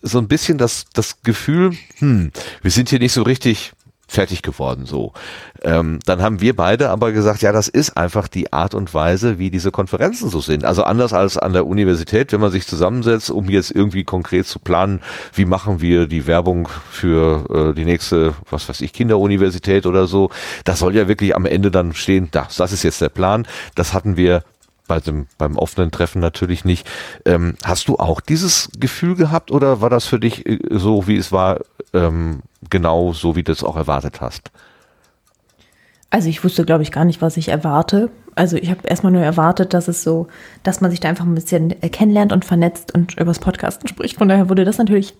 so ein bisschen das, das Gefühl, hm, wir sind hier nicht so richtig fertig geworden so. Ähm, dann haben wir beide aber gesagt, ja, das ist einfach die Art und Weise, wie diese Konferenzen so sind. Also anders als an der Universität, wenn man sich zusammensetzt, um jetzt irgendwie konkret zu planen, wie machen wir die Werbung für äh, die nächste, was weiß ich, Kinderuniversität oder so. Das soll ja wirklich am Ende dann stehen, das, das ist jetzt der Plan. Das hatten wir bei dem, beim offenen Treffen natürlich nicht. Ähm, hast du auch dieses Gefühl gehabt oder war das für dich äh, so, wie es war, ähm, genau so, wie du es auch erwartet hast? Also ich wusste, glaube ich, gar nicht, was ich erwarte. Also ich habe erstmal nur erwartet, dass es so, dass man sich da einfach ein bisschen äh, kennenlernt und vernetzt und übers Podcasten spricht. Von daher wurde das natürlich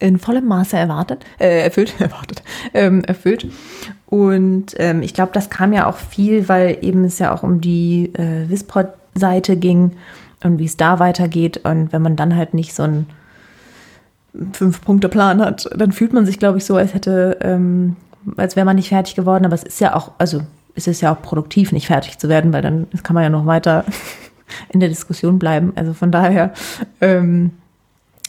in vollem Maße erwartet, äh, erfüllt, [LAUGHS] erwartet, ähm, erfüllt. Und ähm, ich glaube, das kam ja auch viel, weil eben es ja auch um die äh, Wispod-Seite ging und wie es da weitergeht. Und wenn man dann halt nicht so einen Fünf-Punkte-Plan hat, dann fühlt man sich, glaube ich, so, als hätte, ähm, als wäre man nicht fertig geworden. Aber es ist ja auch, also es ist ja auch produktiv, nicht fertig zu werden, weil dann kann man ja noch weiter [LAUGHS] in der Diskussion bleiben. Also von daher ähm,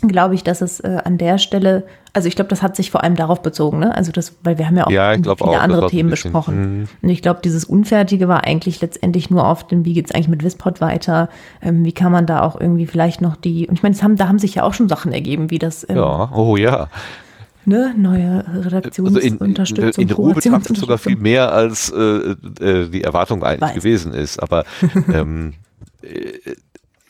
glaube ich, dass es äh, an der Stelle, also ich glaube, das hat sich vor allem darauf bezogen, ne? Also das, weil wir haben ja auch Ja, viele auch, andere Themen bisschen, besprochen. mhm. Und ich glaube, dieses Unfertige war eigentlich letztendlich nur auf dem, wie geht's eigentlich mit Wispod weiter? Ähm, wie kann man da auch irgendwie vielleicht noch die, und ich meine, es haben, da haben sich ja auch schon Sachen ergeben, wie das ähm, Ja, oh ja. ne, neue Also in, Redaktionsunterstützung. in Ruhe betrachtet sogar viel mehr, als äh, äh, die Erwartung eigentlich Weiß. gewesen ist. Aber [LAUGHS] ähm, äh,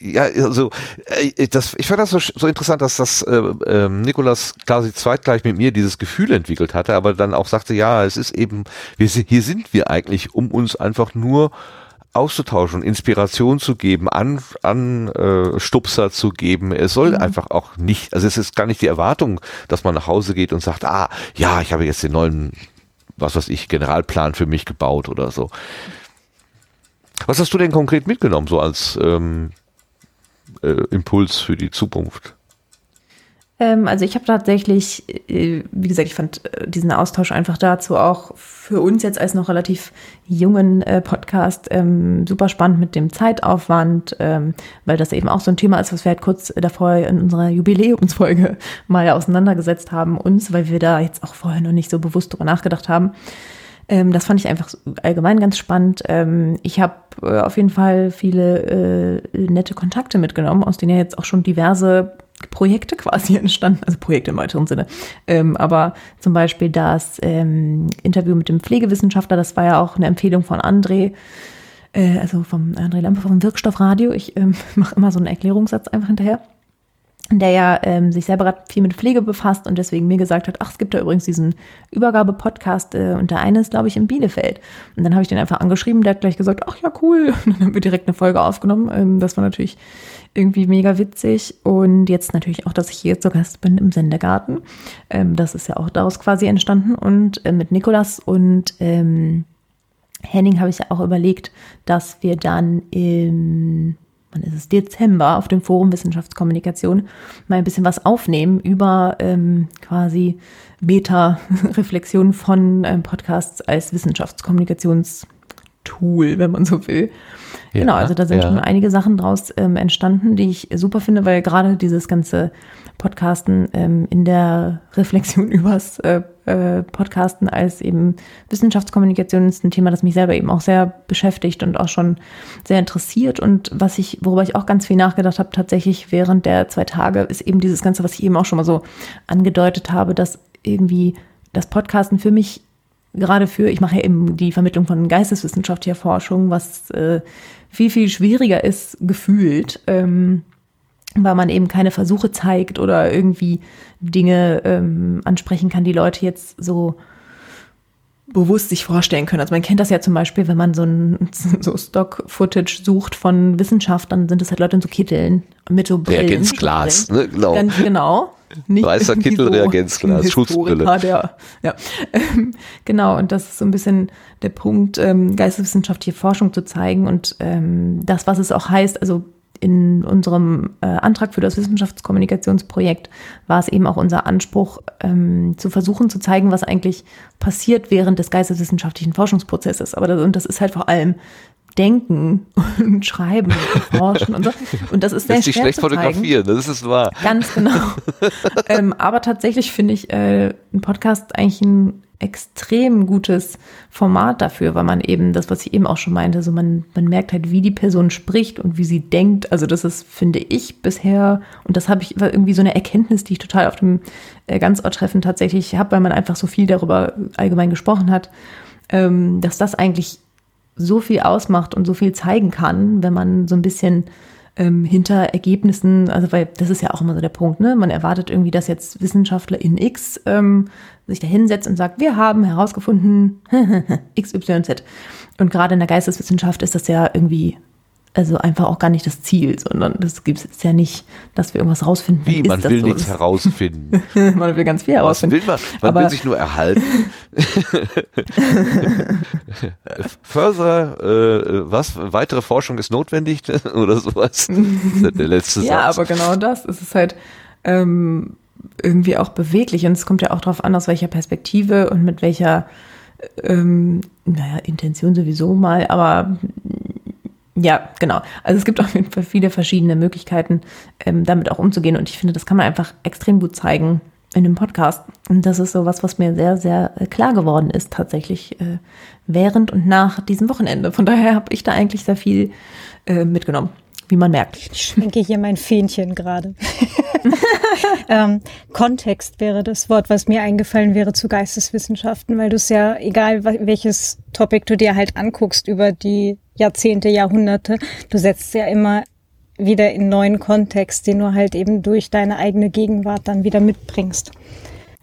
ja, also äh, das, ich fand das so, so interessant, dass das äh, ähm, Nikolas quasi zeitgleich mit mir dieses Gefühl entwickelt hatte, aber dann auch sagte, ja, es ist eben, wir, hier sind wir eigentlich, um uns einfach nur auszutauschen, Inspiration zu geben, an, an äh, Stupser zu geben. Es soll einfach auch nicht, also es ist gar nicht die Erwartung, dass man nach Hause geht und sagt, ah, ja, ich habe jetzt den neuen, was weiß ich, Generalplan für mich gebaut oder so. Was hast du denn konkret mitgenommen, so als ähm, äh, Impuls für die Zukunft? Ähm, also ich habe tatsächlich, äh, wie gesagt, ich fand äh, diesen Austausch einfach dazu auch für uns jetzt als noch relativ jungen äh, Podcast ähm, super spannend mit dem Zeitaufwand, ähm, weil das eben auch so ein Thema ist, was wir halt kurz davor in unserer Jubiläumsfolge [LAUGHS] mal auseinandergesetzt haben uns, weil wir da jetzt auch vorher noch nicht so bewusst drüber nachgedacht haben. Ähm, das fand ich einfach allgemein ganz spannend. Ähm, ich habe äh, auf jeden Fall viele äh, nette Kontakte mitgenommen, aus denen ja jetzt auch schon diverse Projekte quasi [LAUGHS] entstanden, also Projekte im weiteren Sinne. Ähm, aber zum Beispiel das ähm, Interview mit dem Pflegewissenschaftler, das war ja auch eine Empfehlung von André, äh, also vom André Lampe vom Wirkstoffradio. Ich ähm, [LAUGHS] mache immer so einen Erklärungssatz einfach hinterher. Der ja ähm, sich selber gerade viel mit Pflege befasst und deswegen mir gesagt hat, ach, es gibt da übrigens diesen Übergabe-Podcast äh, und der eine ist, glaube ich, in Bielefeld. Und dann habe ich den einfach angeschrieben, der hat gleich gesagt, ach ja, cool. [LAUGHS] Und dann haben wir direkt eine Folge aufgenommen. Ähm, das war natürlich irgendwie mega witzig. Und jetzt natürlich auch, dass ich hier zu Gast bin im Sendegarten. Ähm, das ist ja auch daraus quasi entstanden. Und äh, mit Nikolas und ähm, Henning habe ich ja auch überlegt, dass wir dann im wann ist es, Dezember auf dem Forum Wissenschaftskommunikation mal ein bisschen was aufnehmen über ähm, quasi Meta-Reflexion von ähm, Podcasts als Wissenschaftskommunikationstool, wenn man so will. Ja, genau, also da sind ja. schon einige Sachen draus ähm, entstanden, die ich super finde, weil gerade dieses ganze Podcasten ähm, in der Reflexion [LAUGHS] übers äh, äh, Podcasten als eben Wissenschaftskommunikation ist ein Thema, das mich selber eben auch sehr beschäftigt und auch schon sehr interessiert. Und was ich, worüber ich auch ganz viel nachgedacht habe, tatsächlich während der zwei Tage, ist eben dieses Ganze, was ich eben auch schon mal so angedeutet habe, dass irgendwie das Podcasten für mich gerade für, ich mache eben die Vermittlung von geisteswissenschaftlicher Forschung, was äh, viel, viel schwieriger ist, gefühlt. Ähm, weil man eben keine Versuche zeigt oder irgendwie Dinge ähm, ansprechen kann, die Leute jetzt so bewusst sich vorstellen können. Also man kennt das ja zum Beispiel, wenn man so ein [LAUGHS] so Stock-Footage sucht von Wissenschaft, dann sind es halt Leute in so Kitteln mit so Brillen. Reagenzglas, ne? genau. Ganz genau. Nicht Weißer Kittel, so Reagenzglas, Schutzbrille. Der, ja, ähm, genau. Und das ist so ein bisschen der Punkt, ähm, geisteswissenschaftliche Forschung zu zeigen und ähm, das, was es auch heißt, also in unserem äh, Antrag für das Wissenschaftskommunikationsprojekt war es eben auch unser Anspruch, ähm, zu versuchen zu zeigen, was eigentlich passiert während des geisteswissenschaftlichen Forschungsprozesses. Aber das, und das ist halt vor allem Denken und [LAUGHS] Schreiben und Forschen und so. Und das ist sehr das ist schwer schlecht zu zeigen. fotografieren, das ist wahr. Ganz genau. [LAUGHS] ähm, aber tatsächlich finde ich äh, ein Podcast eigentlich ein extrem gutes Format dafür, weil man eben das, was ich eben auch schon meinte, so man, man merkt halt, wie die Person spricht und wie sie denkt. Also das ist, finde ich, bisher, und das habe ich war irgendwie so eine Erkenntnis, die ich total auf dem äh, Ganzorttreffen tatsächlich habe, weil man einfach so viel darüber allgemein gesprochen hat, ähm, dass das eigentlich so viel ausmacht und so viel zeigen kann, wenn man so ein bisschen ähm, hinter Ergebnissen, also weil das ist ja auch immer so der Punkt, ne? Man erwartet irgendwie, dass jetzt Wissenschaftler in X ähm, sich da hinsetzt und sagt, wir haben herausgefunden [LAUGHS] XYZ. Und gerade in der Geisteswissenschaft ist das ja irgendwie also einfach auch gar nicht das Ziel, sondern das gibt es ja nicht, dass wir irgendwas rausfinden. Wie, man will so. nichts herausfinden. [LAUGHS] man will ganz viel herausfinden. Was will man? Man Aber will sich nur erhalten. [LAUGHS] Further, äh, was? Weitere Forschung ist notwendig [LAUGHS] oder sowas? der letzte ja, Satz. aber genau das. Es ist halt ähm, irgendwie auch beweglich und es kommt ja auch darauf an, aus welcher Perspektive und mit welcher ähm, naja, Intention sowieso mal, aber ja, genau. Also es gibt auf jeden Fall viele verschiedene Möglichkeiten, ähm, damit auch umzugehen. Und ich finde, das kann man einfach extrem gut zeigen in dem Podcast. Und das ist so was, was mir sehr, sehr äh, klar geworden ist, tatsächlich äh, während und nach diesem Wochenende. Von daher habe ich da eigentlich sehr viel äh, mitgenommen, wie man merkt. Ich schwenke hier mein Fähnchen gerade. [LAUGHS] ähm, Kontext wäre das Wort, was mir eingefallen wäre zu Geisteswissenschaften, weil du es ja, egal welches Topic du dir halt anguckst über die Jahrzehnte, Jahrhunderte. Du setzt ja immer wieder in neuen Kontext, den du halt eben durch deine eigene Gegenwart dann wieder mitbringst.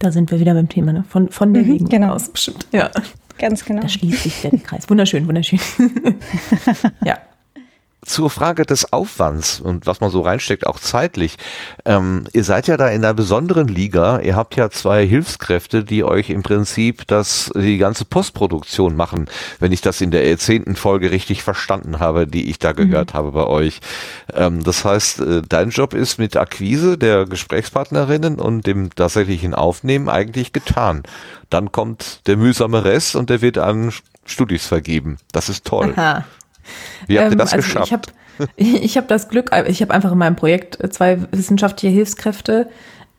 Da sind wir wieder beim Thema, ne? Von, von der Mhm, Gegenwart genau. aus bestimmt. Ja. Ganz genau. Da schließt sich der Kreis. Wunderschön, wunderschön. [LAUGHS] ja. Zur Frage des Aufwands und was man so reinsteckt, auch zeitlich. Ähm, ihr seid ja da in einer besonderen Liga. Ihr habt ja zwei Hilfskräfte, die euch im Prinzip das, die ganze Postproduktion machen, wenn ich das in der zehnten Folge richtig verstanden habe, die ich da gehört habe bei euch. Ähm, das heißt, äh, dein Job ist mit Akquise der Gesprächspartnerinnen und dem tatsächlichen Aufnehmen eigentlich getan. Dann kommt der mühsame Rest und der wird an Studis vergeben. Das ist toll. Aha. Wie habt ihr Ähm, das also geschafft? Ich habe [LAUGHS] ich hab das Glück, ich habe einfach in meinem Projekt zwei wissenschaftliche Hilfskräfte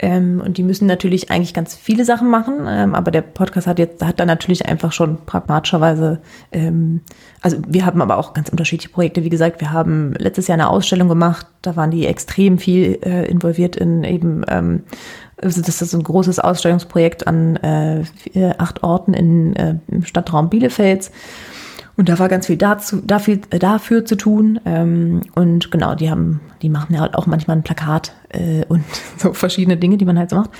ähm, und die müssen natürlich eigentlich ganz viele Sachen machen, ähm, aber der Podcast hat jetzt hat dann natürlich einfach schon pragmatischerweise, ähm, also wir haben aber auch ganz unterschiedliche Projekte. Wie gesagt, wir haben letztes Jahr eine Ausstellung gemacht, da waren die extrem viel äh, involviert in eben ähm, also das ist ein großes Ausstellungsprojekt an äh, vier- acht Orten in, äh, im Stadtraum Bielefelds. Und da war ganz viel dazu, dafür, äh, dafür zu tun. Ähm, und genau, die haben, die machen ja halt auch manchmal ein Plakat äh, und [LAUGHS] so verschiedene Dinge, die man halt so macht.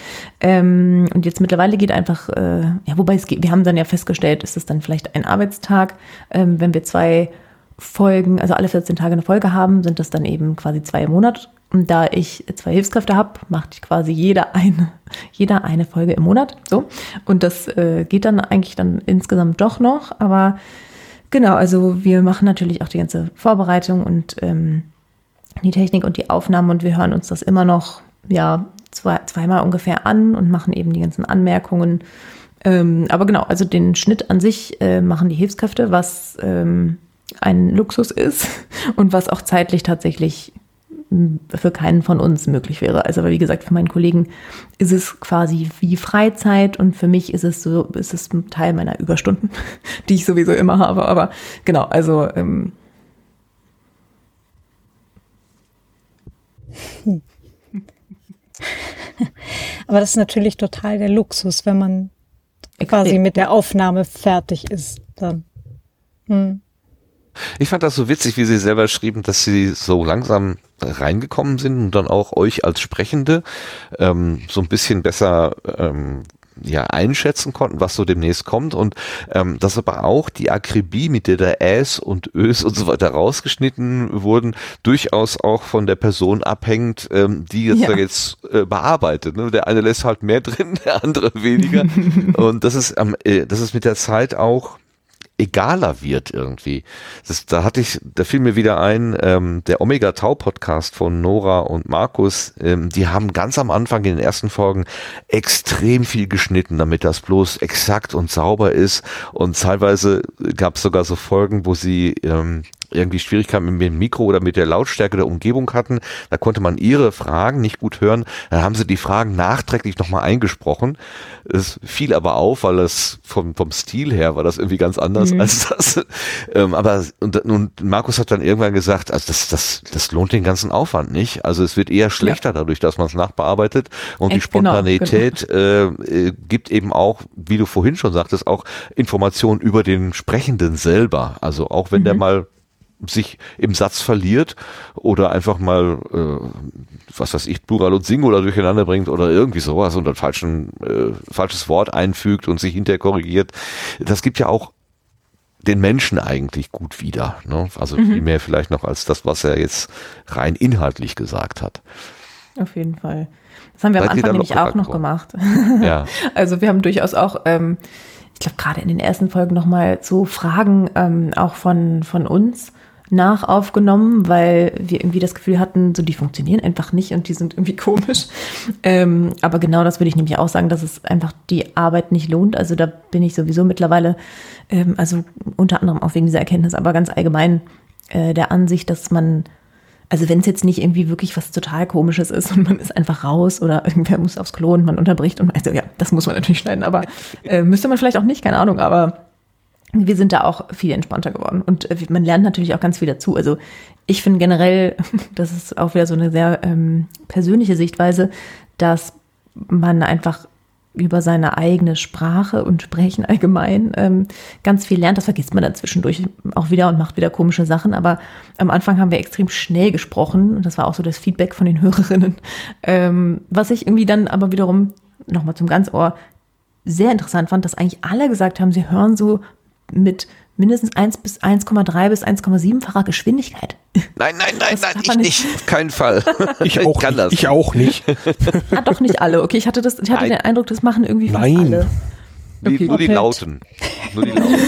Ähm, und jetzt mittlerweile geht einfach, äh, ja, wobei es geht, wir haben dann ja festgestellt, ist es dann vielleicht ein Arbeitstag, ähm, wenn wir zwei Folgen, also alle 14 Tage eine Folge haben, sind das dann eben quasi zwei im Monat. Und da ich zwei Hilfskräfte habe, macht ich quasi jeder eine, jeder eine Folge im Monat. So. Und das äh, geht dann eigentlich dann insgesamt doch noch. Aber genau, also wir machen natürlich auch die ganze Vorbereitung und ähm, die Technik und die Aufnahmen und wir hören uns das immer noch, ja, zwei, zweimal ungefähr an und machen eben die ganzen Anmerkungen. Ähm, aber genau, also den Schnitt an sich äh, machen die Hilfskräfte, was ähm, ein Luxus ist [LAUGHS] und was auch zeitlich tatsächlich für keinen von uns möglich wäre. Also, wie gesagt, für meinen Kollegen ist es quasi wie Freizeit und für mich ist es so, ist es ein Teil meiner Überstunden, [LAUGHS] die ich sowieso immer habe. Aber genau, also ähm, [LAUGHS] Aber das ist natürlich total der Luxus, wenn man quasi mit der Aufnahme fertig ist. Dann. Hm. Ich fand das so witzig, wie Sie selber schrieben, dass Sie so langsam reingekommen sind und dann auch euch als Sprechende ähm, so ein bisschen besser ähm, ja einschätzen konnten, was so demnächst kommt und ähm, dass aber auch die Akribie, mit der der Äs und Ös und so weiter rausgeschnitten wurden, durchaus auch von der Person abhängt, ähm, die jetzt ja. da jetzt äh, bearbeitet. Ne? Der eine lässt halt mehr drin, [LAUGHS] der andere weniger [LAUGHS] und das ist ähm, äh, das ist mit der Zeit auch egaler wird irgendwie. Das, da hatte ich, da fiel mir wieder ein, ähm, der Omega Tau Podcast von Nora und Markus, ähm, die haben ganz am Anfang in den ersten Folgen extrem viel geschnitten, damit das bloß exakt und sauber ist. Und teilweise gab es sogar so Folgen, wo sie ähm, irgendwie Schwierigkeiten mit dem Mikro oder mit der Lautstärke der Umgebung hatten. Da konnte man ihre Fragen nicht gut hören. Dann haben sie die Fragen nachträglich nochmal eingesprochen. Es fiel aber auf, weil das vom, vom Stil her war das irgendwie ganz anders mhm. als das. Ähm, aber und, und Markus hat dann irgendwann gesagt, also das, das, das lohnt den ganzen Aufwand nicht. Also es wird eher schlechter ja. dadurch, dass man es nachbearbeitet. Und Echt, die Spontanität genau, genau. Äh, gibt eben auch, wie du vorhin schon sagtest, auch Informationen über den Sprechenden selber. Also auch wenn mhm. der mal sich im Satz verliert oder einfach mal, äh, was weiß ich, Plural und Singular durcheinander bringt oder irgendwie sowas und ein falschen, äh, falsches Wort einfügt und sich hinterher korrigiert. Das gibt ja auch den Menschen eigentlich gut wieder. Ne? Also mhm. viel mehr vielleicht noch als das, was er jetzt rein inhaltlich gesagt hat. Auf jeden Fall. Das haben wir Seid am Anfang nämlich auch noch gemacht. [LAUGHS] Ja. Also wir haben durchaus auch ähm, ich glaube, gerade in den ersten Folgen nochmal so Fragen ähm, auch von, von uns nachaufgenommen, weil wir irgendwie das Gefühl hatten, so die funktionieren einfach nicht und die sind irgendwie [LAUGHS] komisch. Ähm, aber genau das würde ich nämlich auch sagen, dass es einfach die Arbeit nicht lohnt. Also da bin ich sowieso mittlerweile, ähm, also unter anderem auch wegen dieser Erkenntnis, aber ganz allgemein äh, der Ansicht, dass man also wenn es jetzt nicht irgendwie wirklich was total komisches ist und man ist einfach raus oder irgendwer muss aufs Klo und man unterbricht und also ja, das muss man natürlich schneiden, aber äh, müsste man vielleicht auch nicht, keine Ahnung, aber wir sind da auch viel entspannter geworden. Und äh, man lernt natürlich auch ganz viel dazu. Also ich finde generell, [LAUGHS] das ist auch wieder so eine sehr ähm, persönliche Sichtweise, dass man einfach über seine eigene Sprache und Sprechen allgemein ähm, ganz viel lernt. Das vergisst man dann zwischendurch auch wieder und macht wieder komische Sachen. Aber am Anfang haben wir extrem schnell gesprochen und das war auch so das Feedback von den [LAUGHS] Hörerinnen. Ähm, was ich irgendwie dann aber wiederum nochmal zum Ganzohr sehr interessant fand, dass eigentlich alle gesagt haben, sie hören so mit mindestens 1 bis 1,3 bis 1,7-facher Geschwindigkeit. Nein, nein, nein, das nein, ich nicht. Auf keinen Fall. [LAUGHS] Ich auch kann nicht. Das. Ich auch nicht. [LAUGHS] Ah, doch nicht alle. Okay, ich hatte das, ich hatte nein. den Eindruck, das machen irgendwie fast nein. alle. Okay. Nur die Lauten. Nur die Lauten.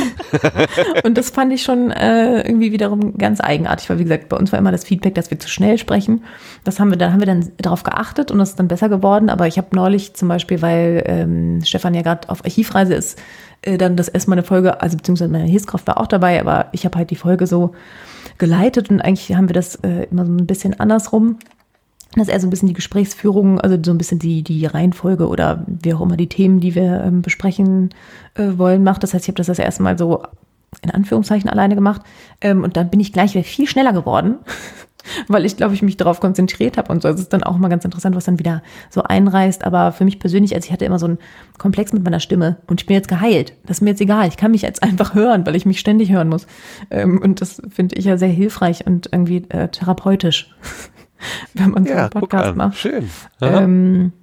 [LAUGHS] und das fand ich schon äh, irgendwie wiederum ganz eigenartig, weil wie gesagt, bei uns war immer das Feedback, dass wir zu schnell sprechen. Das haben wir dann haben wir dann darauf geachtet und das ist dann besser geworden. Aber ich habe neulich zum Beispiel, weil ähm, Stefan ja gerade auf Archivreise ist, äh, dann das erstmal eine Folge, also beziehungsweise meine Hilfskraft war auch dabei, aber ich habe halt die Folge so geleitet und eigentlich haben wir das äh, immer so ein bisschen andersrum. Das ist eher so ein bisschen die Gesprächsführung, also so ein bisschen die, die Reihenfolge oder wie auch immer die Themen, die wir ähm, besprechen äh, wollen, macht. Das heißt, ich habe das das erste Mal so in Anführungszeichen alleine gemacht. Ähm, und dann bin ich gleich wieder viel schneller geworden. [LAUGHS] weil ich glaube, ich mich darauf konzentriert habe und so. Es ist dann auch mal ganz interessant, was dann wieder so einreißt. Aber für mich persönlich, also ich hatte immer so einen Komplex mit meiner Stimme und ich bin jetzt geheilt. Das ist mir jetzt egal. Ich kann mich jetzt einfach hören, weil ich mich ständig hören muss. Ähm, und das finde ich ja sehr hilfreich und irgendwie äh, therapeutisch, [LAUGHS] wenn man so Ja, einen Podcast macht. Schön. Ähm,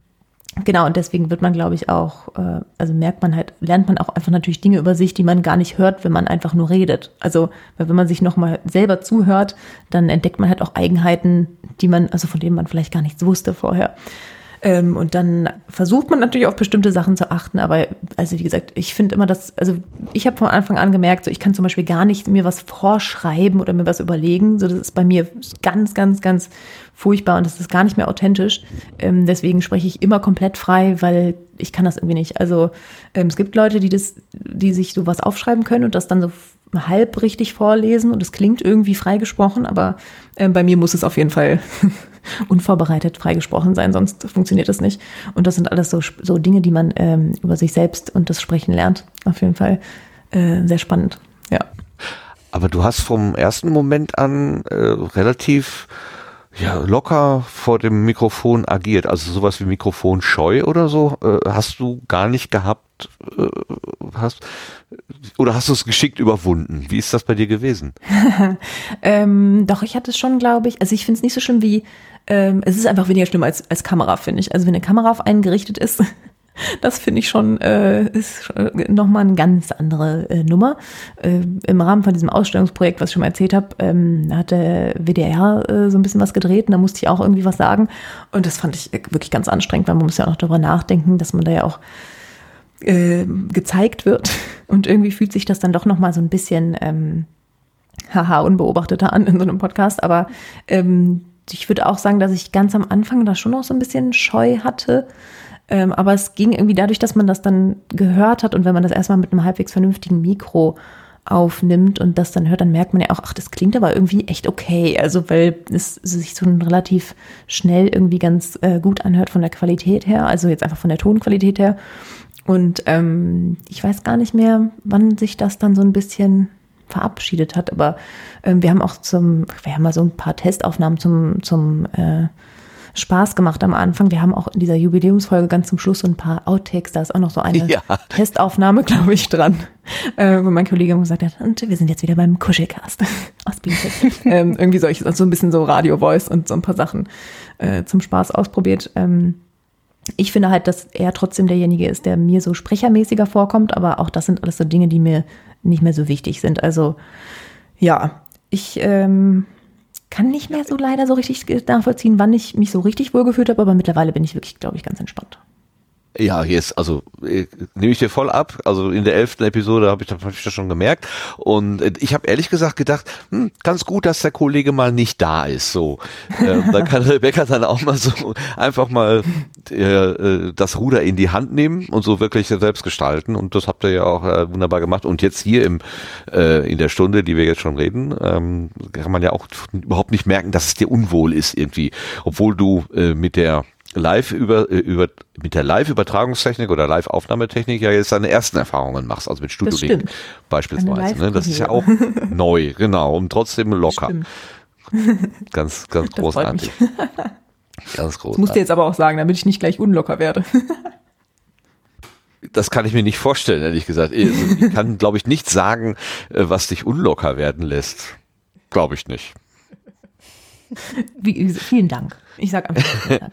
genau, und deswegen wird man, glaube ich, auch, äh, also merkt man halt, lernt man auch einfach natürlich Dinge über sich, die man gar nicht hört, wenn man einfach nur redet. Also, weil wenn man sich nochmal selber zuhört, dann entdeckt man halt auch Eigenheiten, die man, also von denen man vielleicht gar nichts wusste vorher. Ähm, und dann versucht man natürlich auf bestimmte Sachen zu achten, aber also wie gesagt, ich finde immer, dass, also ich habe von Anfang an gemerkt, so ich kann zum Beispiel gar nicht mir was vorschreiben oder mir was überlegen. So, das ist bei mir ganz, ganz, ganz furchtbar und das ist gar nicht mehr authentisch. Ähm, deswegen spreche ich immer komplett frei, weil ich kann das irgendwie nicht. Also ähm, es gibt Leute, die das, die sich sowas aufschreiben können und das dann so halb richtig vorlesen und es klingt irgendwie freigesprochen, aber ähm, bei mir muss es auf jeden Fall [LAUGHS] unvorbereitet freigesprochen sein, sonst funktioniert das nicht. Und das sind alles so, so Dinge, die man ähm, über sich selbst und das Sprechen lernt. Auf jeden Fall äh, sehr spannend. Ja. Aber du hast vom ersten Moment an äh, relativ ja, locker vor dem Mikrofon agiert. Also sowas wie Mikrofonscheu oder so äh, hast du gar nicht gehabt. Äh, hast, oder hast du es geschickt überwunden? Wie ist das bei dir gewesen? [LAUGHS] Ähm, doch, ich hatte es schon, glaube ich. Also ich finde es nicht so schlimm wie, ähm, es ist einfach weniger schlimm als, als Kamera, finde ich. Also wenn eine Kamera auf einen gerichtet ist, das finde ich schon, äh, ist äh, nochmal eine ganz andere äh, Nummer. Äh, Im Rahmen von diesem Ausstellungsprojekt, was ich schon mal erzählt habe, ähm, hat der WDR äh, so ein bisschen was gedreht und da musste ich auch irgendwie was sagen. Und das fand ich äh, wirklich ganz anstrengend, weil man muss ja auch noch darüber nachdenken, dass man da ja auch äh, gezeigt wird. [LAUGHS] Und irgendwie fühlt sich das dann doch nochmal so ein bisschen ähm, haha, unbeobachteter an in so einem Podcast. Aber ähm, ich würde auch sagen, dass ich ganz am Anfang da schon noch so ein bisschen Scheu hatte. Ähm, aber es ging irgendwie dadurch, dass man das dann gehört hat und wenn man das erstmal mit einem halbwegs vernünftigen Mikro aufnimmt und das dann hört, dann merkt man ja auch, ach, das klingt aber irgendwie echt okay. Also, weil es sich so relativ schnell irgendwie ganz äh, gut anhört von der Qualität her, also jetzt einfach von der Tonqualität her. Und ähm, ich weiß gar nicht mehr, wann sich das dann so ein bisschen verabschiedet hat, aber ähm, wir haben auch zum, wir haben mal so ein paar Testaufnahmen zum, zum äh, Spaß gemacht am Anfang. Wir haben auch in dieser Jubiläumsfolge ganz zum Schluss so ein paar Outtakes, da ist auch noch so eine [LAUGHS] Ja. Testaufnahme, glaube ich, dran, äh, wo mein Kollege gesagt hat, und wir sind jetzt wieder beim Kuschelcast [LAUGHS] aus Bielefeld. ähm, irgendwie solches, also so ein bisschen so Radio-Voice und so ein paar Sachen äh, zum Spaß ausprobiert. Ähm, ich finde halt, dass er trotzdem derjenige ist, der mir so sprechermäßiger vorkommt, aber auch das sind alles so Dinge, die mir nicht mehr so wichtig sind. Also ja, ich ähm, kann nicht mehr so leider so richtig nachvollziehen, wann ich mich so richtig wohlgefühlt habe, aber mittlerweile bin ich wirklich, glaube ich, ganz entspannt. Ja, jetzt, also äh, nehme ich dir voll ab. Also in der elften Episode habe ich, hab ich das schon gemerkt. Und äh, ich habe ehrlich gesagt gedacht, hm, ganz gut, dass der Kollege mal nicht da ist. So, ähm, dann kann [LAUGHS] Rebecca dann auch mal so einfach mal äh, äh, das Ruder in die Hand nehmen und so wirklich selbst gestalten. Und das habt ihr ja auch äh, wunderbar gemacht. Und jetzt hier im äh, in der Stunde, die wir jetzt schon reden, ähm, kann man ja auch überhaupt nicht merken, dass es dir unwohl ist irgendwie, obwohl du äh, mit der live über, äh, über mit der Live-Übertragungstechnik oder Live-Aufnahmetechnik ja jetzt deine ersten Erfahrungen machst, also mit Studio Link stimmt. beispielsweise. Ne? Das ist ja auch [LAUGHS] neu, genau, und trotzdem locker. Ganz, ganz [LAUGHS] Das großartig. Ganz Das musst du großartig. jetzt aber auch sagen, damit ich nicht gleich unlocker werde. Das kann ich mir nicht vorstellen, ehrlich gesagt. Also Ich kann, glaube ich, nicht sagen, äh, was dich unlocker werden lässt. Glaube ich nicht. Wie, vielen Dank. Ich sage einfach vielen Dank.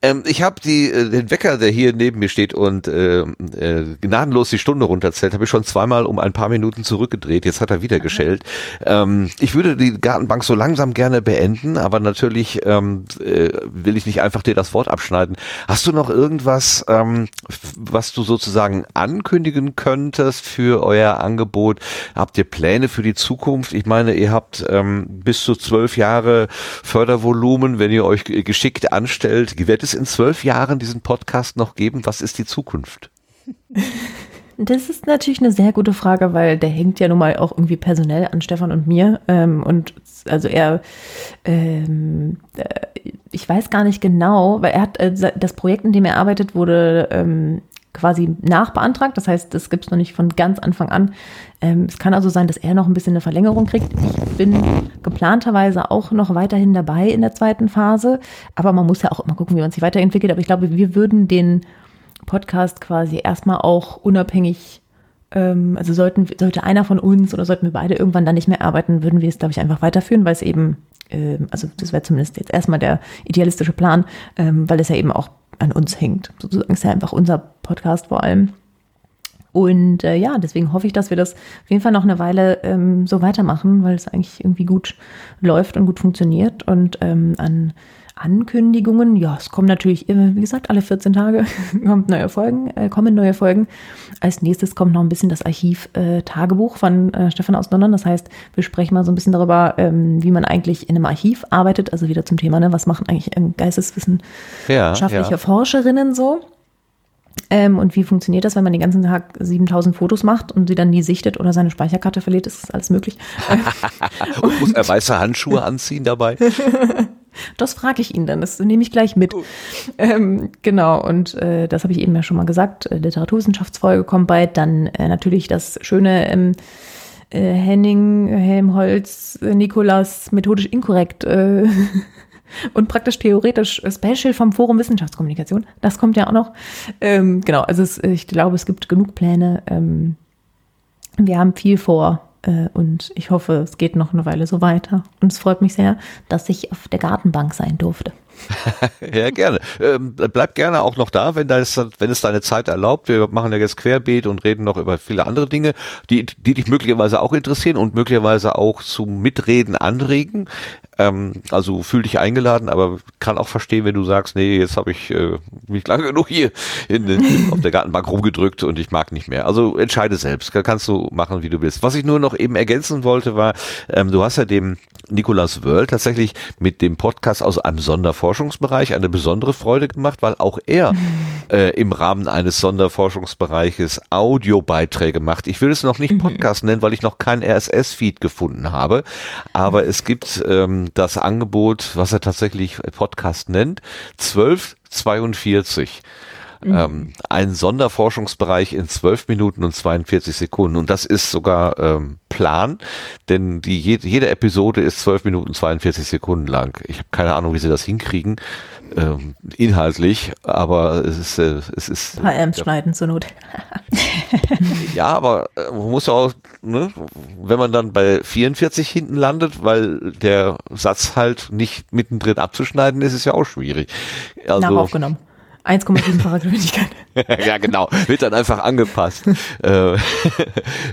Ähm, ich habe die äh, den Wecker, der hier neben mir steht und äh, äh, gnadenlos die Stunde runterzählt, habe ich schon zweimal um ein paar Minuten zurückgedreht. Jetzt hat er wieder geschellt. Ähm, ich würde die Gartenbank so langsam gerne beenden, aber natürlich ähm, äh, will ich nicht einfach dir das Wort abschneiden. Hast du noch irgendwas, ähm, was du sozusagen ankündigen könntest für euer Angebot? Habt ihr Pläne für die Zukunft? Ich meine, ihr habt ähm, bis zu zwölf Jahre Fördervolumen, wenn ihr euch geschickt anstellt. Wird es in zwölf Jahren diesen Podcast noch geben? Was ist die Zukunft? Das ist natürlich eine sehr gute Frage, weil der hängt ja nun mal auch irgendwie personell an Stefan und mir. Ähm, und also er, ähm, äh, ich weiß gar nicht genau, weil er hat äh, das Projekt, in dem er arbeitet, wurde ähm, quasi nachbeantragt. Das heißt, das gibt es noch nicht von ganz Anfang an. Ähm, es kann also sein, dass er noch ein bisschen eine Verlängerung kriegt. Ich bin geplanterweise auch noch weiterhin dabei in der zweiten Phase. Aber man muss ja auch immer gucken, wie man sich weiterentwickelt. Aber ich glaube, wir würden den Podcast quasi erstmal auch unabhängig ähm, also sollten, sollte einer von uns oder sollten wir beide irgendwann dann nicht mehr arbeiten, würden wir es, glaube ich, einfach weiterführen, weil es eben, äh, also das wäre zumindest jetzt erstmal der idealistische Plan, ähm, weil es ja eben auch an uns hängt. Sozusagen ist ja einfach unser Podcast vor allem. Und äh, ja, deswegen hoffe ich, dass wir das auf jeden Fall noch eine Weile ähm, so weitermachen, weil es eigentlich irgendwie gut läuft und gut funktioniert. Und ähm, an Ankündigungen. Ja, es kommen natürlich immer, wie gesagt, alle 14 Tage [LAUGHS] kommt neue Folgen, äh, kommen neue Folgen. Als nächstes kommt noch ein bisschen das Archiv-Tagebuch äh, von äh, Stefan aus London. Das heißt, wir sprechen mal so ein bisschen darüber, ähm, wie man eigentlich in einem Archiv arbeitet. Also wieder zum Thema, ne? was machen eigentlich ähm, geisteswissenschaftliche ja, ja. Forscherinnen so? Ähm, und wie funktioniert das, wenn man den ganzen Tag 7000 Fotos macht und sie dann nie sichtet oder seine Speicherkarte verliert? Ist das alles möglich? [LAUGHS] und muss er weiße Handschuhe anziehen dabei? [LAUGHS] Das frage ich ihn dann, das nehme ich gleich mit. Ähm, genau, und äh, das habe ich eben ja schon mal gesagt. Äh, Literaturwissenschaftsfolge kommt bald. Dann äh, natürlich das schöne ähm, äh, Henning, Helmholtz, äh, Nikolas, methodisch inkorrekt äh, [LAUGHS] und praktisch theoretisch Special vom Forum Wissenschaftskommunikation. Das kommt ja auch noch. Ähm, genau, also es, ich glaube, es gibt genug Pläne. Ähm, wir haben viel vor äh, und ich hoffe, es geht noch eine Weile so weiter. Und es freut mich sehr, dass ich auf der Gartenbank sein durfte. [LAUGHS] ja, gerne. Ähm, bleib gerne auch noch da, wenn, das, wenn es deine Zeit erlaubt. Wir machen ja jetzt Querbeet und reden noch über viele andere Dinge, die, die dich möglicherweise auch interessieren und möglicherweise auch zum Mitreden anregen. Ähm, also fühl dich eingeladen, aber kann auch verstehen, wenn du sagst, nee, jetzt habe ich äh, mich lange [LAUGHS] genug hier in, in, auf der Gartenbank rumgedrückt und ich mag nicht mehr. Also entscheide selbst, kannst du machen, wie du willst. Was ich nur noch eben ergänzen wollte, war, ähm, du hast ja dem Nicolas Wörl tatsächlich mit dem Podcast aus einem Sonderforschungsbereich eine besondere Freude gemacht, weil auch er [LAUGHS] äh, im Rahmen eines Sonderforschungsbereiches Audiobeiträge macht. Ich will es noch nicht mhm. Podcast nennen, weil ich noch kein RSS-Feed gefunden habe, aber es gibt ähm, das Angebot, was er tatsächlich Podcast nennt, 1242. Mhm. Ähm, ein Sonderforschungsbereich in 12 Minuten und 42 Sekunden. Und das ist sogar ähm, Plan, denn die, jede, Episode ist 12 Minuten 42 Sekunden lang. Ich habe keine Ahnung, wie sie das hinkriegen, ähm, inhaltlich, aber es ist, äh, es ist. HM schneiden zur Not. [LAUGHS] ja, aber äh, man muss ja auch, ne, wenn man dann bei 44 hinten landet, weil der Satz halt nicht mittendrin abzuschneiden ist, ist ja auch schwierig. Also, Nach aufgenommen. 1,7-fache Geschwindigkeit. [LAUGHS] ja, genau. Wird dann einfach angepasst. [LAUGHS] äh, [LAUGHS]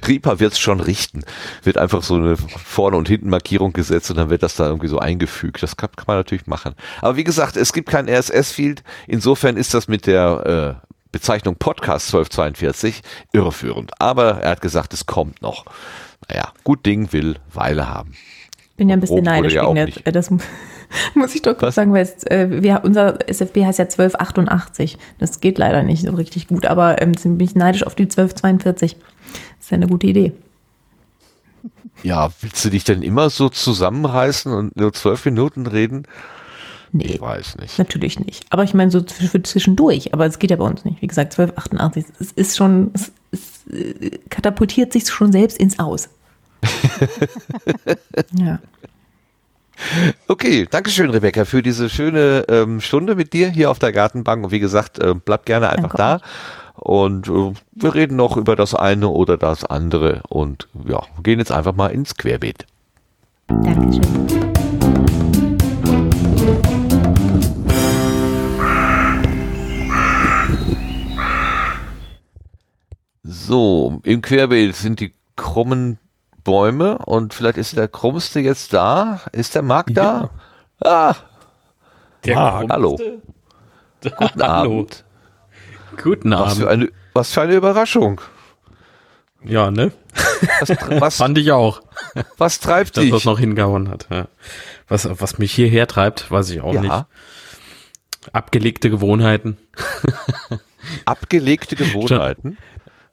Reaper wird es schon richten. Wird einfach so eine Vorne- und Hinten-Markierung gesetzt und dann wird das da irgendwie so eingefügt. Das kann, kann man natürlich machen. Aber wie gesagt, es gibt kein RSS-Field. Insofern ist das mit der äh, Bezeichnung Podcast 1242 irreführend. Aber er hat gesagt, es kommt noch. Naja, gut Ding will Weile haben. Bin ja ein bisschen neidisch ja wegen der, das [LAUGHS] muss ich doch kurz sagen, weil es, äh, wir, unser SFB heißt ja 1288. Das geht leider nicht so richtig gut, aber ähm, ziemlich neidisch auf die 1242. Das ist ja eine gute Idee. Ja, willst du dich denn immer so zusammenreißen und nur zwölf Minuten reden? Nee, ich weiß nicht. Natürlich nicht. Aber ich meine so zwischendurch. Aber es geht ja bei uns nicht. Wie gesagt, 1288. Es ist schon, es, es äh, katapultiert sich schon selbst ins Aus. [LAUGHS] ja. Okay, danke schön, Rebecca, für diese schöne ähm, Stunde mit dir hier auf der Gartenbank. Und wie gesagt, äh, bleib gerne einfach danke da. Und äh, wir reden noch über das eine oder das andere. Und ja, gehen jetzt einfach mal ins Querbeet. Dankeschön. So, im Querbeet sind die krummen Bäume und vielleicht ist der Krummste jetzt da. Ist der Marc da? Ja. Ah. Der Marc, [LAUGHS] hallo. Guten Abend. Guten Abend. Was für, eine, was für eine Überraschung. Ja, ne? Was, was [LAUGHS] Fand ich auch. Was treibt dich? Dass das noch hingehauen hat. Ja. Was, was mich hierher treibt, weiß ich auch ja. nicht. Abgelegte Gewohnheiten. [LAUGHS] Abgelegte Gewohnheiten?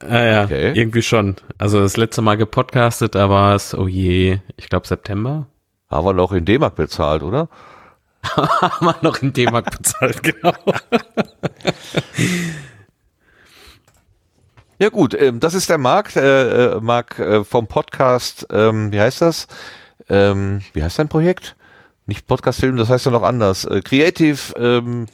Ah, ja, okay. irgendwie schon. Also das letzte Mal gepodcastet, da war es, oh je, ich glaube September. Haben wir noch in D-Mark bezahlt, oder? [LAUGHS] Haben wir noch in D-Mark bezahlt, [LAUGHS] genau. Ja gut, ähm, das ist der Marc, äh, äh, Marc äh, vom Podcast, ähm, wie heißt das? Ähm, wie heißt dein Projekt? Nicht Podcast-Film, das heißt ja noch anders. Äh, Creative, ähm,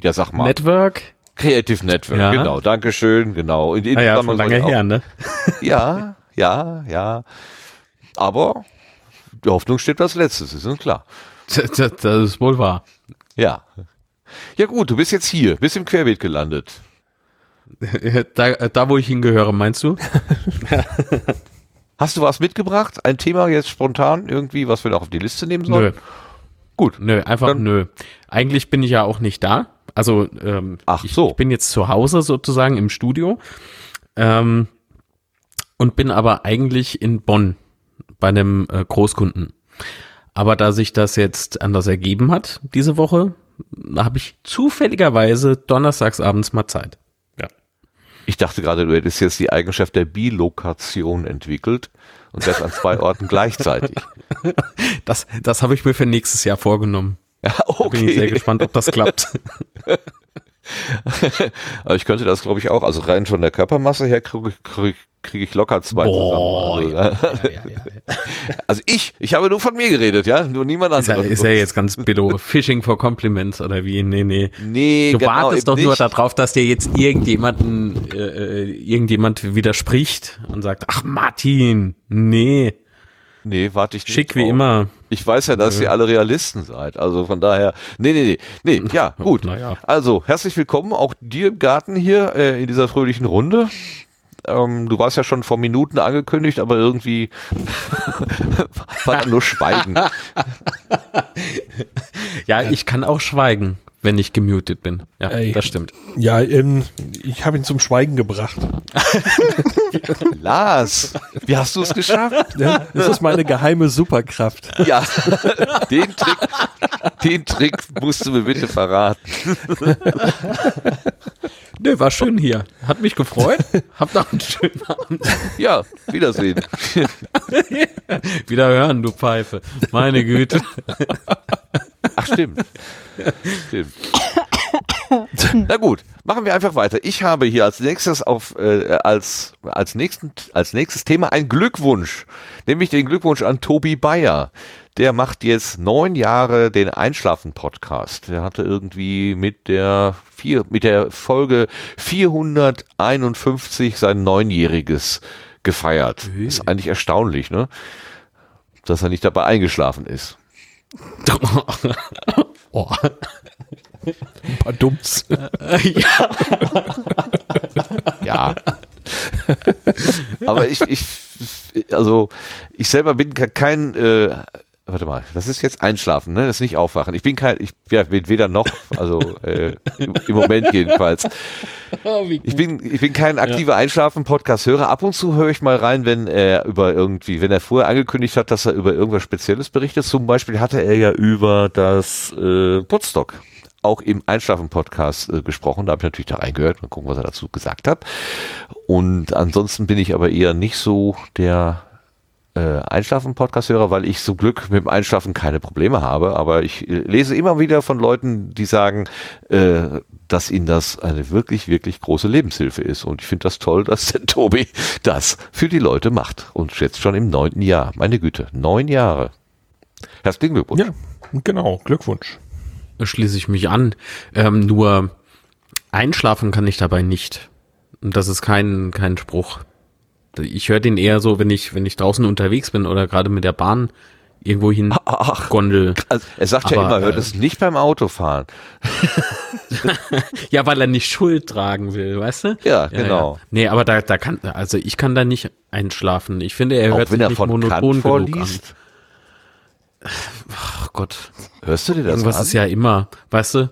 ja sag mal. Network? Creative Network, Ja. genau. Dankeschön, genau. In, in Ah ja, schon lange her, ne? [LAUGHS] Ja, ja, ja. Aber die Hoffnung steht als letztes, ist uns klar. Das, das, das ist wohl wahr. Ja. Ja gut, du bist jetzt hier, bist im Querbeet gelandet. [LAUGHS] Da, da wo ich hingehöre, meinst du? [LAUGHS] Hast du was mitgebracht? Ein Thema jetzt spontan irgendwie, was wir noch auf die Liste nehmen sollen? Nö. Gut. Nö, einfach Dann- nö. Eigentlich bin ich ja auch nicht da. Also ähm, Ach ich, so. ich bin jetzt zu Hause sozusagen im Studio ähm, und bin aber eigentlich in Bonn bei einem äh, Großkunden. Aber da sich das jetzt anders ergeben hat diese Woche, habe ich zufälligerweise donnerstags abends mal Zeit. Ja. Ich dachte gerade, du hättest jetzt die Eigenschaft der Bilokation entwickelt und das an zwei Orten gleichzeitig. [LAUGHS] Das, das habe ich mir für nächstes Jahr vorgenommen. [LAUGHS] Ja, Da bin ich sehr okay. gespannt, ob das klappt. [LAUGHS] Aber ich könnte das, glaube ich, auch. Also rein von der Körpermasse her kriege ich, krieg, krieg ich locker zwei Boah, zusammen. Also, [LAUGHS] also ich, ich habe nur von mir geredet, ja, nur niemand Ist ja, anderes. ist ja jetzt ganz billo. Fishing for Compliments oder wie? Nee, nee. nee, Du genau, wartest doch nur nicht. darauf, dass dir jetzt irgendjemanden, äh, äh, irgendjemand widerspricht und sagt, ach Martin, nee, Nee, warte ich nicht. schick wie drauf. immer. Ich weiß ja, dass ihr alle Realisten seid. Also von daher, nee, nee, nee, nee, [LAUGHS] ja, gut. Naja. Also, herzlich willkommen auch dir im Garten hier äh, in dieser fröhlichen Runde. Ähm, du warst ja schon vor Minuten angekündigt, aber irgendwie [LAUGHS] war da nur Schweigen. [LAUGHS] Ja, ich kann auch schweigen, wenn ich gemutet bin. Ja, Ey. das stimmt. Ja, ähm, ich habe ihn zum Schweigen gebracht. [LAUGHS] Lars, wie hast du es geschafft? Ja, das ist meine geheime Superkraft. Ja, den Trick, den Trick musst du mir bitte verraten. [LAUGHS] Nö, war schön hier. Hat mich gefreut. Habt noch einen schönen Abend. Ja, Wiedersehen. [LAUGHS] Wieder hören, du Pfeife. Meine Güte. Ach, stimmt. Stimmt. Na gut, machen wir einfach weiter. Ich habe hier als nächstes auf äh, als als nächsten als nächstes Thema ein Glückwunsch, nämlich den Glückwunsch an Tobi Bayer. Der macht jetzt neun Jahre den Einschlafen-Podcast. Der hatte irgendwie mit der vier mit der Folge 451 sein neunjähriges gefeiert. Ist eigentlich erstaunlich, ne? Dass er nicht dabei eingeschlafen ist. [LAUGHS] Oh. Ein paar Dumms. [LAUGHS] Ja. Aber ich, ich, also ich selber bin ke- kein, äh, warte mal, das ist jetzt Einschlafen, ne? Das ist nicht Aufwachen. Ich bin kein, ich ja, bin weder noch, also äh, im, im Moment jedenfalls. [LAUGHS] Ich bin, ich bin kein aktiver Einschlafen-Podcast-Hörer. Ab und zu höre ich mal rein, wenn er über irgendwie, wenn er vorher angekündigt hat, dass er über irgendwas Spezielles berichtet. Zum Beispiel hatte er ja über das äh, Potsdok auch im Einschlafen-Podcast äh, gesprochen. Da habe ich natürlich da reingehört und gucken, was er dazu gesagt hat. Und ansonsten bin ich aber eher nicht so der äh, Einschlafen-Podcast-Hörer, weil ich zum Glück mit dem Einschlafen keine Probleme habe. Aber ich äh, lese immer wieder von Leuten, die sagen, äh, dass ihnen das eine wirklich, wirklich große Lebenshilfe ist. Und ich finde das toll, dass der Tobi das für die Leute macht. Und jetzt schon im neunten Jahr. Meine Güte, neun Jahre. Herzlichen Glückwunsch. Ja, genau. Glückwunsch. schließe ich mich an. Ähm, nur einschlafen kann ich dabei nicht. Und das ist kein, kein Spruch. Ich höre den eher so, wenn ich, wenn ich draußen unterwegs bin oder gerade mit der Bahn irgendwo hin [LAUGHS] Ach, gondel. also er sagt ja Aber, immer, hört äh, es nicht beim Autofahren. [LAUGHS] [LAUGHS] Ja, weil er nicht Schuld tragen will, weißt du? Ja, genau. Nee, aber da, da kann, also ich kann da nicht einschlafen. Ich finde, er hört Auch sich er nicht von monoton genug an. Ach Gott, Hörst du dir das irgendwas an? ist ja immer, weißt du?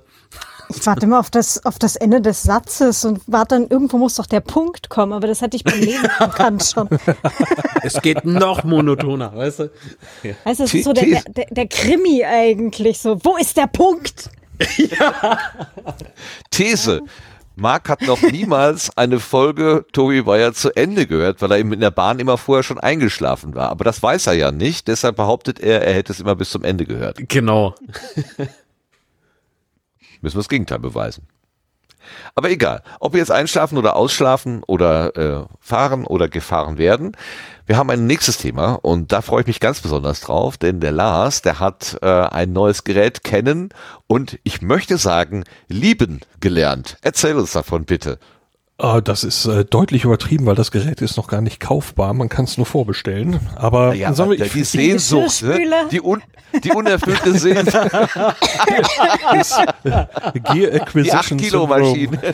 Ich warte immer auf das, auf das Ende des Satzes und warte dann, irgendwo muss doch der Punkt kommen, aber das hatte ich beim Lesen [LAUGHS] von Kant schon. Es geht noch monotoner, weißt du? Weißt du, das ist so der, der, der Krimi eigentlich so. Wo ist der Punkt? [LAUGHS] These. Marc hat noch niemals eine Folge Tobi Bayer zu Ende gehört, weil er eben in der Bahn immer vorher schon eingeschlafen war. Aber das weiß er ja nicht, deshalb behauptet er, er hätte es immer bis zum Ende gehört. Genau. Müssen wir das Gegenteil beweisen. Aber egal, ob wir jetzt einschlafen oder ausschlafen oder äh, fahren oder gefahren werden. Wir haben ein nächstes Thema und da freue ich mich ganz besonders drauf, denn der Lars, der hat äh, ein neues Gerät kennen und ich möchte sagen, lieben gelernt. Erzähl uns davon bitte. Ah, das ist äh, deutlich übertrieben, weil das Gerät ist noch gar nicht kaufbar. Man kann es nur vorbestellen. Aber Ja, sagen wir, ich, die Sehnsucht, ne? Die, un, die unerfüllte Sehnsucht, [LAUGHS] Gear die 8 Acquisition Kilo. Maschine. [LAUGHS]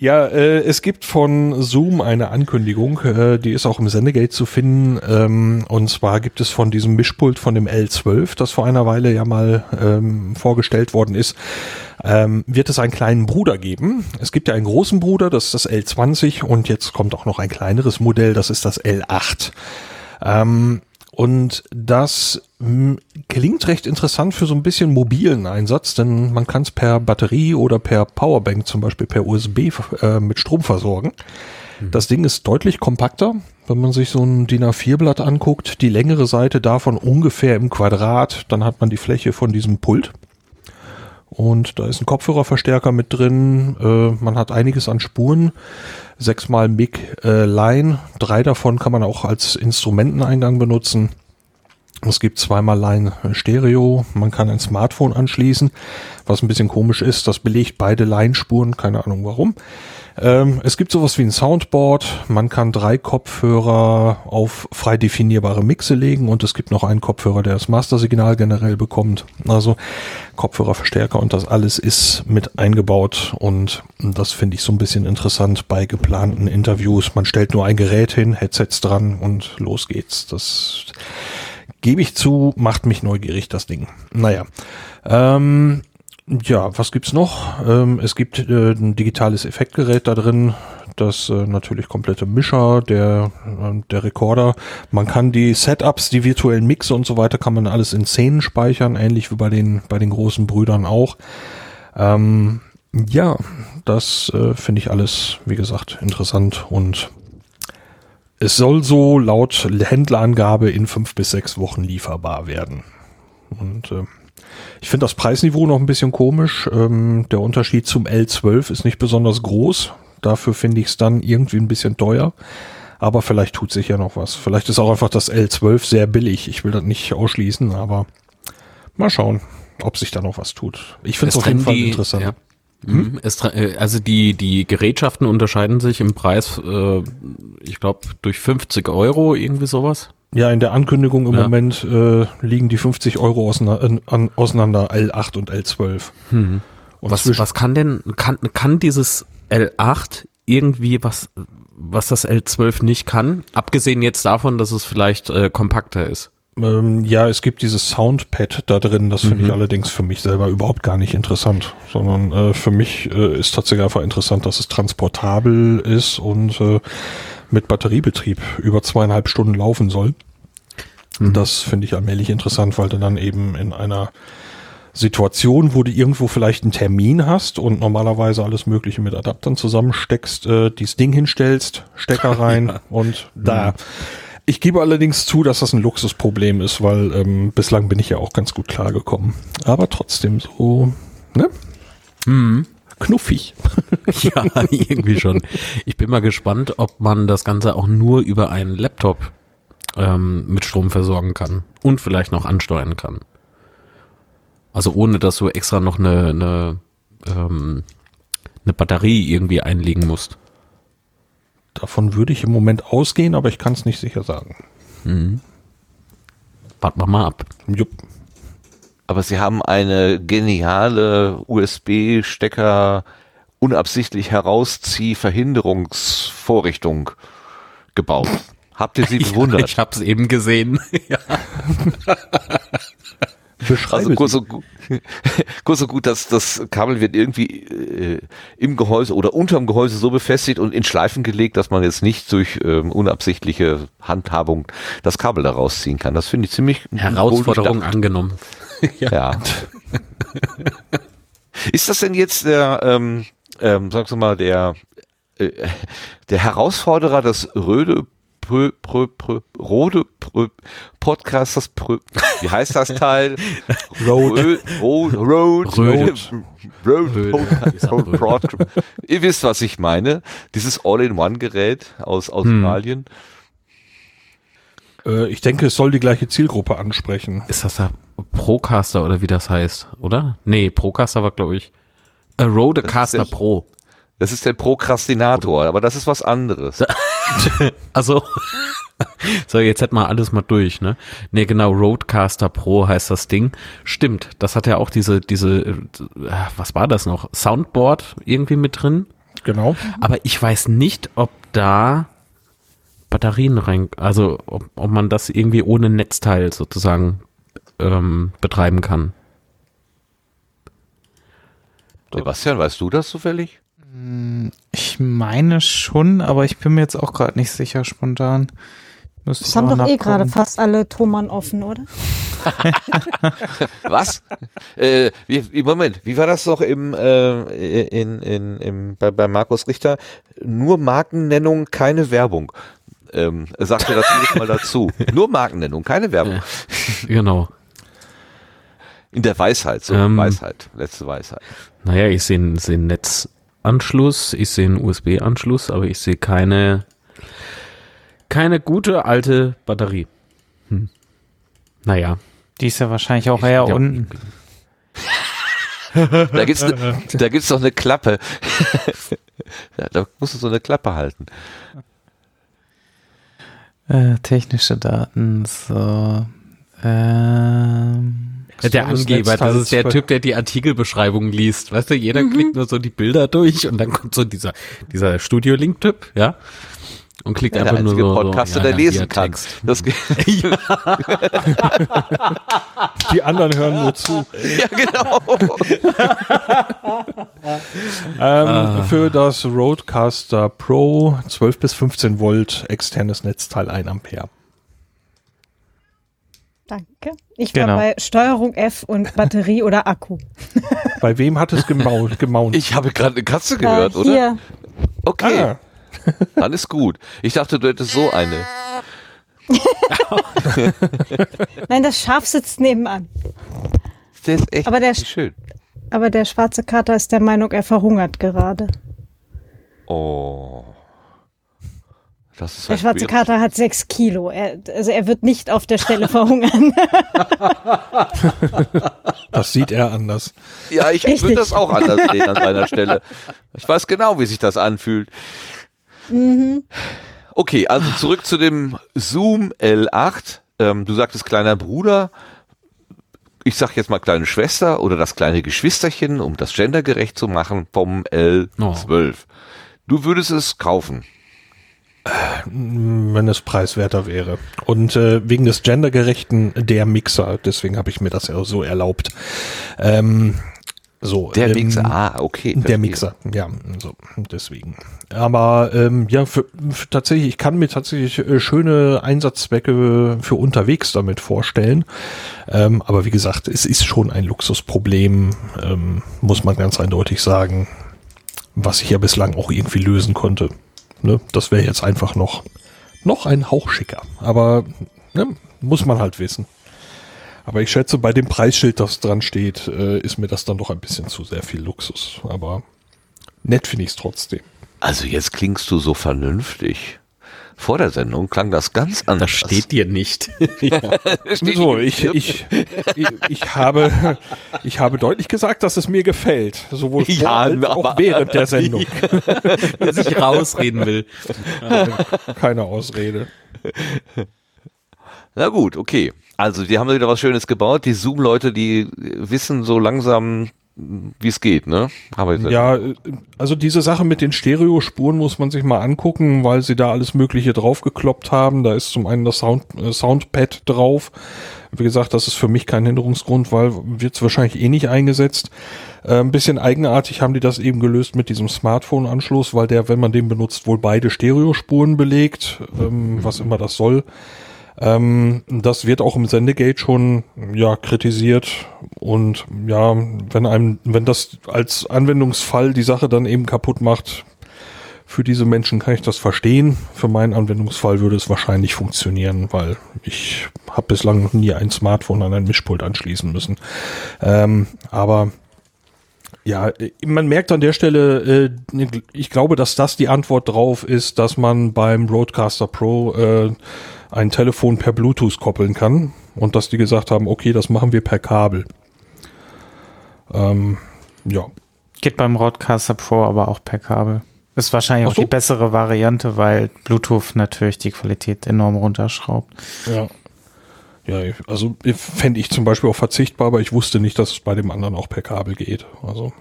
Ja, äh, es gibt von Zoom eine Ankündigung, äh, die ist auch im Sendegate zu finden. Ähm, und zwar gibt es von diesem Mischpult von dem L12, das vor einer Weile ja mal ähm, vorgestellt worden ist, ähm, wird es einen kleinen Bruder geben. Es gibt ja einen großen Bruder, das ist das L20 und jetzt kommt auch noch ein kleineres Modell, das ist das L8. Ähm, und das mh, klingt recht interessant für so ein bisschen mobilen Einsatz, denn man kann es per Batterie oder per Powerbank, zum Beispiel per USB, äh, mit Strom versorgen. Das Ding ist deutlich kompakter. Wenn man sich so ein DIN A4-Blatt anguckt, die längere Seite davon ungefähr im Quadrat, dann hat man die Fläche von diesem Pult. Und da ist ein Kopfhörerverstärker mit drin. Äh, man hat einiges an Spuren. Sechsmal MIG äh, Line. Drei davon kann man auch als Instrumenteneingang benutzen. Es gibt zweimal Line Stereo. Man kann ein Smartphone anschließen. Was ein bisschen komisch ist, das belegt beide Line-Spuren. Keine Ahnung warum. Ähm, es gibt sowas wie ein Soundboard. Man kann drei Kopfhörer auf frei definierbare Mixe legen und es gibt noch einen Kopfhörer, der das Mastersignal generell bekommt. Also Kopfhörerverstärker und das alles ist mit eingebaut und das finde ich so ein bisschen interessant bei geplanten Interviews. Man stellt nur ein Gerät hin, Headsets dran und los geht's. Das gebe ich zu, macht mich neugierig, das Ding. Naja. Ähm, ja, was gibt's noch? Ähm, es gibt äh, ein digitales Effektgerät da drin, das äh, natürlich komplette Mischer, der, äh, der Rekorder. Man kann die Setups, die virtuellen Mixe und so weiter, kann man alles in Szenen speichern, ähnlich wie bei den, bei den großen Brüdern auch. Ähm, ja, das äh, finde ich alles, wie gesagt, interessant und es soll so laut Händlerangabe in fünf bis sechs Wochen lieferbar werden. Und äh, ich finde das Preisniveau noch ein bisschen komisch. Ähm, der Unterschied zum L12 ist nicht besonders groß. Dafür finde ich es dann irgendwie ein bisschen teuer. Aber vielleicht tut sich ja noch was. Vielleicht ist auch einfach das L12 sehr billig. Ich will das nicht ausschließen, aber mal schauen, ob sich da noch was tut. Ich finde es auf jeden Fall die- interessant. ja. Mhm. Es, tre- äh, also die, die Gerätschaften unterscheiden sich im Preis, äh, ich glaube, durch 50 Euro, irgendwie sowas. Ja, in der Ankündigung im Ja. Moment äh, liegen die 50 Euro auseinander, äh, an, auseinander L8 und L12. Und Was, was kann denn, kann, kann dieses L8 irgendwie was, was das L12 nicht kann? Abgesehen jetzt davon, dass es vielleicht äh, kompakter ist. Ähm, ja, es gibt dieses Soundpad da drin, das finde Mhm. ich allerdings für mich selber überhaupt gar nicht interessant, sondern äh, für mich äh, ist tatsächlich einfach interessant, dass es transportabel ist und äh, mit Batteriebetrieb über zweieinhalb Stunden laufen soll. Mhm. Das finde ich allmählich interessant, weil du dann eben in einer Situation, wo du irgendwo vielleicht einen Termin hast und normalerweise alles Mögliche mit Adaptern zusammensteckst, äh, dieses Ding hinstellst, Stecker rein [LAUGHS] und da. Ich gebe allerdings zu, dass das ein Luxusproblem ist, weil ähm, bislang bin ich ja auch ganz gut klargekommen. Aber trotzdem so, ne? Knuffig. [LAUGHS] Ja, irgendwie schon. Ich bin mal gespannt, ob man das Ganze auch nur über einen Laptop ähm, mit Strom versorgen kann und vielleicht noch ansteuern kann. Also ohne, dass du extra noch eine, eine, ähm, eine Batterie irgendwie einlegen musst. Davon würde ich im Moment ausgehen, aber ich kann es nicht sicher sagen. Warten wir mal ab. Jupp. Aber sie haben eine geniale USB-Stecker unabsichtlich herauszieh-Verhinderungsvorrichtung gebaut. Habt ihr sie [LAUGHS] bewundert? Ich habe es eben gesehen. [LAUGHS] ja. Beschreibe Also kurz sie. so, gu- [LAUGHS] kurz so gut, dass das Kabel wird irgendwie äh, im Gehäuse oder unterm Gehäuse so befestigt und in Schleifen gelegt, dass man jetzt nicht durch ähm, unabsichtliche Handhabung das Kabel da rausziehen kann. Das finde ich ziemlich Herausforderung angenommen. [LAUGHS] Ja. Ist das denn jetzt der, ähm, ähm, sagst du mal, der, äh, der Herausforderer des Röde Prö, Prö, Prö, Rode Prö, Podcasters Prö, wie heißt das Teil? [LAUGHS] Road. Rö- Road, Road. Road. Podcast, Road, Broad- Ihr wisst, was ich meine. Dieses All-in-One-Gerät aus Australien. Äh, ich denke, es soll die gleiche Zielgruppe ansprechen. Ist das der Procaster oder wie das heißt, oder? Nee, Procaster war, glaube ich, äh, Rodecaster Das Pro. Das ist der Prokrastinator, aber das ist was anderes. [LAUGHS] [LAUGHS] Also, so, jetzt hätten wir alles mal durch, ne? Nee, genau, Roadcaster Pro heißt das Ding. Stimmt, das hat ja auch diese, diese, äh, was war das noch? Soundboard irgendwie mit drin. Genau. Aber ich weiß nicht, ob da Batterien rein, also ob, ob man das irgendwie ohne Netzteil sozusagen ähm, betreiben kann. Sebastian, weißt du das zufällig? Ich meine schon, aber ich bin mir jetzt auch gerade nicht sicher spontan. Müsste Das haben doch eh nachgucken. gerade fast alle Thomann offen, oder? [LAUGHS] Was? äh, wie, Moment, wie war das noch im, äh, in, in, im, bei, bei Markus Richter? Nur Markennennung, keine Werbung. Ähm, er sagte das jedes Mal dazu. [LAUGHS] Nur Markennennung, keine Werbung. Genau. In der Weisheit, so Ähm. Weisheit, letzte Weisheit. Naja, ich sehe sehe einen Netzanschluss, ich sehe einen USB-Anschluss, aber ich sehe keine, keine gute alte Batterie. Hm. Naja. Die ist ja wahrscheinlich auch eher unten. Da gibt's, ne, da gibt's doch eine Klappe. ja, da musst du so eine Klappe halten. Äh, technische Daten, so. Ähm, Der Angeber, das ist der Typ, der die Artikelbeschreibung liest. Weißt du, jeder klickt nur so die Bilder durch und dann kommt so dieser, dieser Studio-Link-Typ, ja? Und klickt Ja, einfach nur einzige so. Podcaster, so, ja, der ja, lesen kann. Text. Das, geht- [LAUGHS] Die anderen hören nur zu. ja, genau. [LAUGHS] Ähm, Für das Roadcaster Pro 12 bis 15 Volt externes Netzteil 1 Ampere. Danke. Ich Genau. war bei Steuerung F und Batterie [LAUGHS] oder Akku. Bei wem hat es gemaunt? gemaunt? Ich habe gerade eine Katze gehört, äh, oder? Okay, Ah, [LAUGHS] dann ist gut. Ich dachte, du hättest so eine. [LAUGHS] Nein, das Schaf sitzt nebenan. Der ist echt Aber der- schön. Aber der schwarze Kater ist der Meinung, er verhungert gerade. Oh. Das ist Der halt schwarze schwierig. Kater hat sechs Kilo. Er, also er wird nicht auf der Stelle [LAUGHS] verhungern. [LAUGHS] das sieht er anders. Ja, ich Richtig. würde das auch anders sehen an seiner Stelle. Ich weiß genau, wie sich das anfühlt. Mhm. Okay, also zurück zu dem Zoom L8. Ähm, du sagtest kleiner Bruder. Ich sag jetzt mal kleine Schwester oder das kleine Geschwisterchen, um das gendergerecht zu machen, vom L12. Du würdest es kaufen. Wenn es preiswerter wäre. Und äh, wegen des gendergerechten der Mixer, deswegen habe ich mir das ja so erlaubt. Ähm, so, Der ähm, Mixer, ah, okay. Der verstehe. Mixer, ja, so, deswegen. Aber ähm, ja, für, für tatsächlich, ich kann mir tatsächlich äh, schöne Einsatzzwecke für unterwegs damit vorstellen. Ähm, aber wie gesagt, es ist schon ein Luxusproblem, ähm, muss man ganz eindeutig sagen, was ich ja bislang auch irgendwie lösen konnte. Ne? Das wäre jetzt einfach noch, noch ein Hauch schicker. Aber ne, muss man halt wissen. Aber ich schätze, bei dem Preisschild, das dran steht, äh, ist mir das dann doch ein bisschen zu sehr viel Luxus. Aber nett finde ich es trotzdem. Also jetzt klingst du so vernünftig. Vor der Sendung klang das ganz anders. Das steht dir nicht. [LAUGHS] [LAUGHS] Steht So, ich, ich, ich, ich, habe, ich habe deutlich gesagt, dass es mir gefällt. Sowohl vor Ja, als auch während der Sendung. [LAUGHS] Wer sich rausreden will. Keine Ausrede. Na gut, okay. Also, die haben wieder was Schönes gebaut. Die Zoom-Leute, die wissen so langsam, wie es geht, ne? Aber Ja, äh, also diese Sache mit den Stereospuren muss man sich mal angucken, weil sie da alles Mögliche draufgekloppt haben. Da ist zum einen das Sound, äh, Soundpad drauf. Wie gesagt, das ist für mich kein Hinderungsgrund, weil wird es wahrscheinlich eh nicht eingesetzt. Äh, ein bisschen eigenartig haben die das eben gelöst mit diesem Smartphone-Anschluss, weil der, wenn man den benutzt, wohl beide Stereospuren belegt, ähm, was immer das soll. Ähm, das wird auch im Sendegate schon ja kritisiert und ja, wenn einem, wenn das als Anwendungsfall die Sache dann eben kaputt macht, Für diese Menschen kann ich das verstehen. Für meinen Anwendungsfall würde es wahrscheinlich funktionieren, weil ich habe bislang noch nie ein Smartphone an ein Mischpult anschließen müssen. Ähm, aber ja, man merkt an der Stelle, äh, ich glaube, dass das die Antwort drauf ist, dass man beim Roadcaster Pro äh, ein Telefon per Bluetooth koppeln kann und dass die gesagt haben, okay, das machen wir per Kabel. Ähm, ja. Geht beim Roadcaster Pro aber auch per Kabel. Ist wahrscheinlich Ach auch so. die bessere Variante, weil Bluetooth natürlich die Qualität enorm runterschraubt. Ja. Ja, also fände ich zum Beispiel auch verzichtbar, aber ich wusste nicht, dass es bei dem anderen auch per Kabel geht. Also,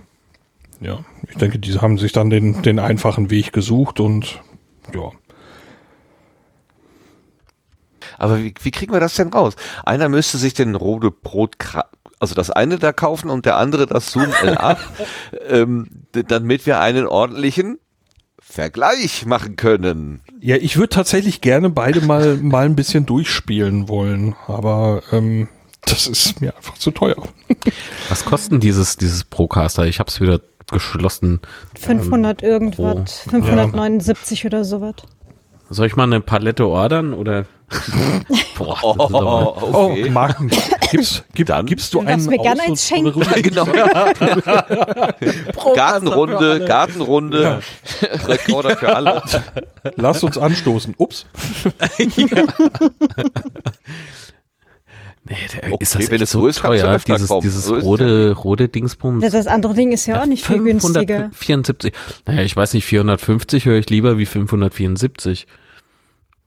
ja, ich denke, die haben sich dann den, den einfachen Weg gesucht und ja. Aber wie, wie kriegen wir das denn raus? Einer müsste sich den Rode Brot, also das eine da kaufen und der andere das Zoom L8, [LAUGHS] ähm, damit wir einen ordentlichen Vergleich machen können. Ja, ich würde tatsächlich gerne beide mal, [LAUGHS] mal ein bisschen durchspielen wollen, aber ähm, das ist mir einfach zu teuer. [LAUGHS] Was kosten dieses, dieses Procaster? Ich habe es wieder geschlossen. 500 irgendwas, oh, 579 oder sowas. Soll ich mal eine Palette ordern oder? [LAUGHS] Boah, das ist aber- Oh, Marken, gibst, gib, Dann- gibst du einen mir gerne eins und [LAUGHS] eine genau. [LAUGHS] Gartenrunde, Gartenrunde, [LAUGHS] Rekorder für alle. Lass uns anstoßen. Ups. Nee, der, Okay, ist das wenn echt es so ist, kannst du teuer, dieses, dieses So ist rote, rote Dingsbums. Das, das andere Ding ist ja auch nicht viel günstiger. 574. Naja, ich weiß nicht, 450 höre ich lieber wie 574.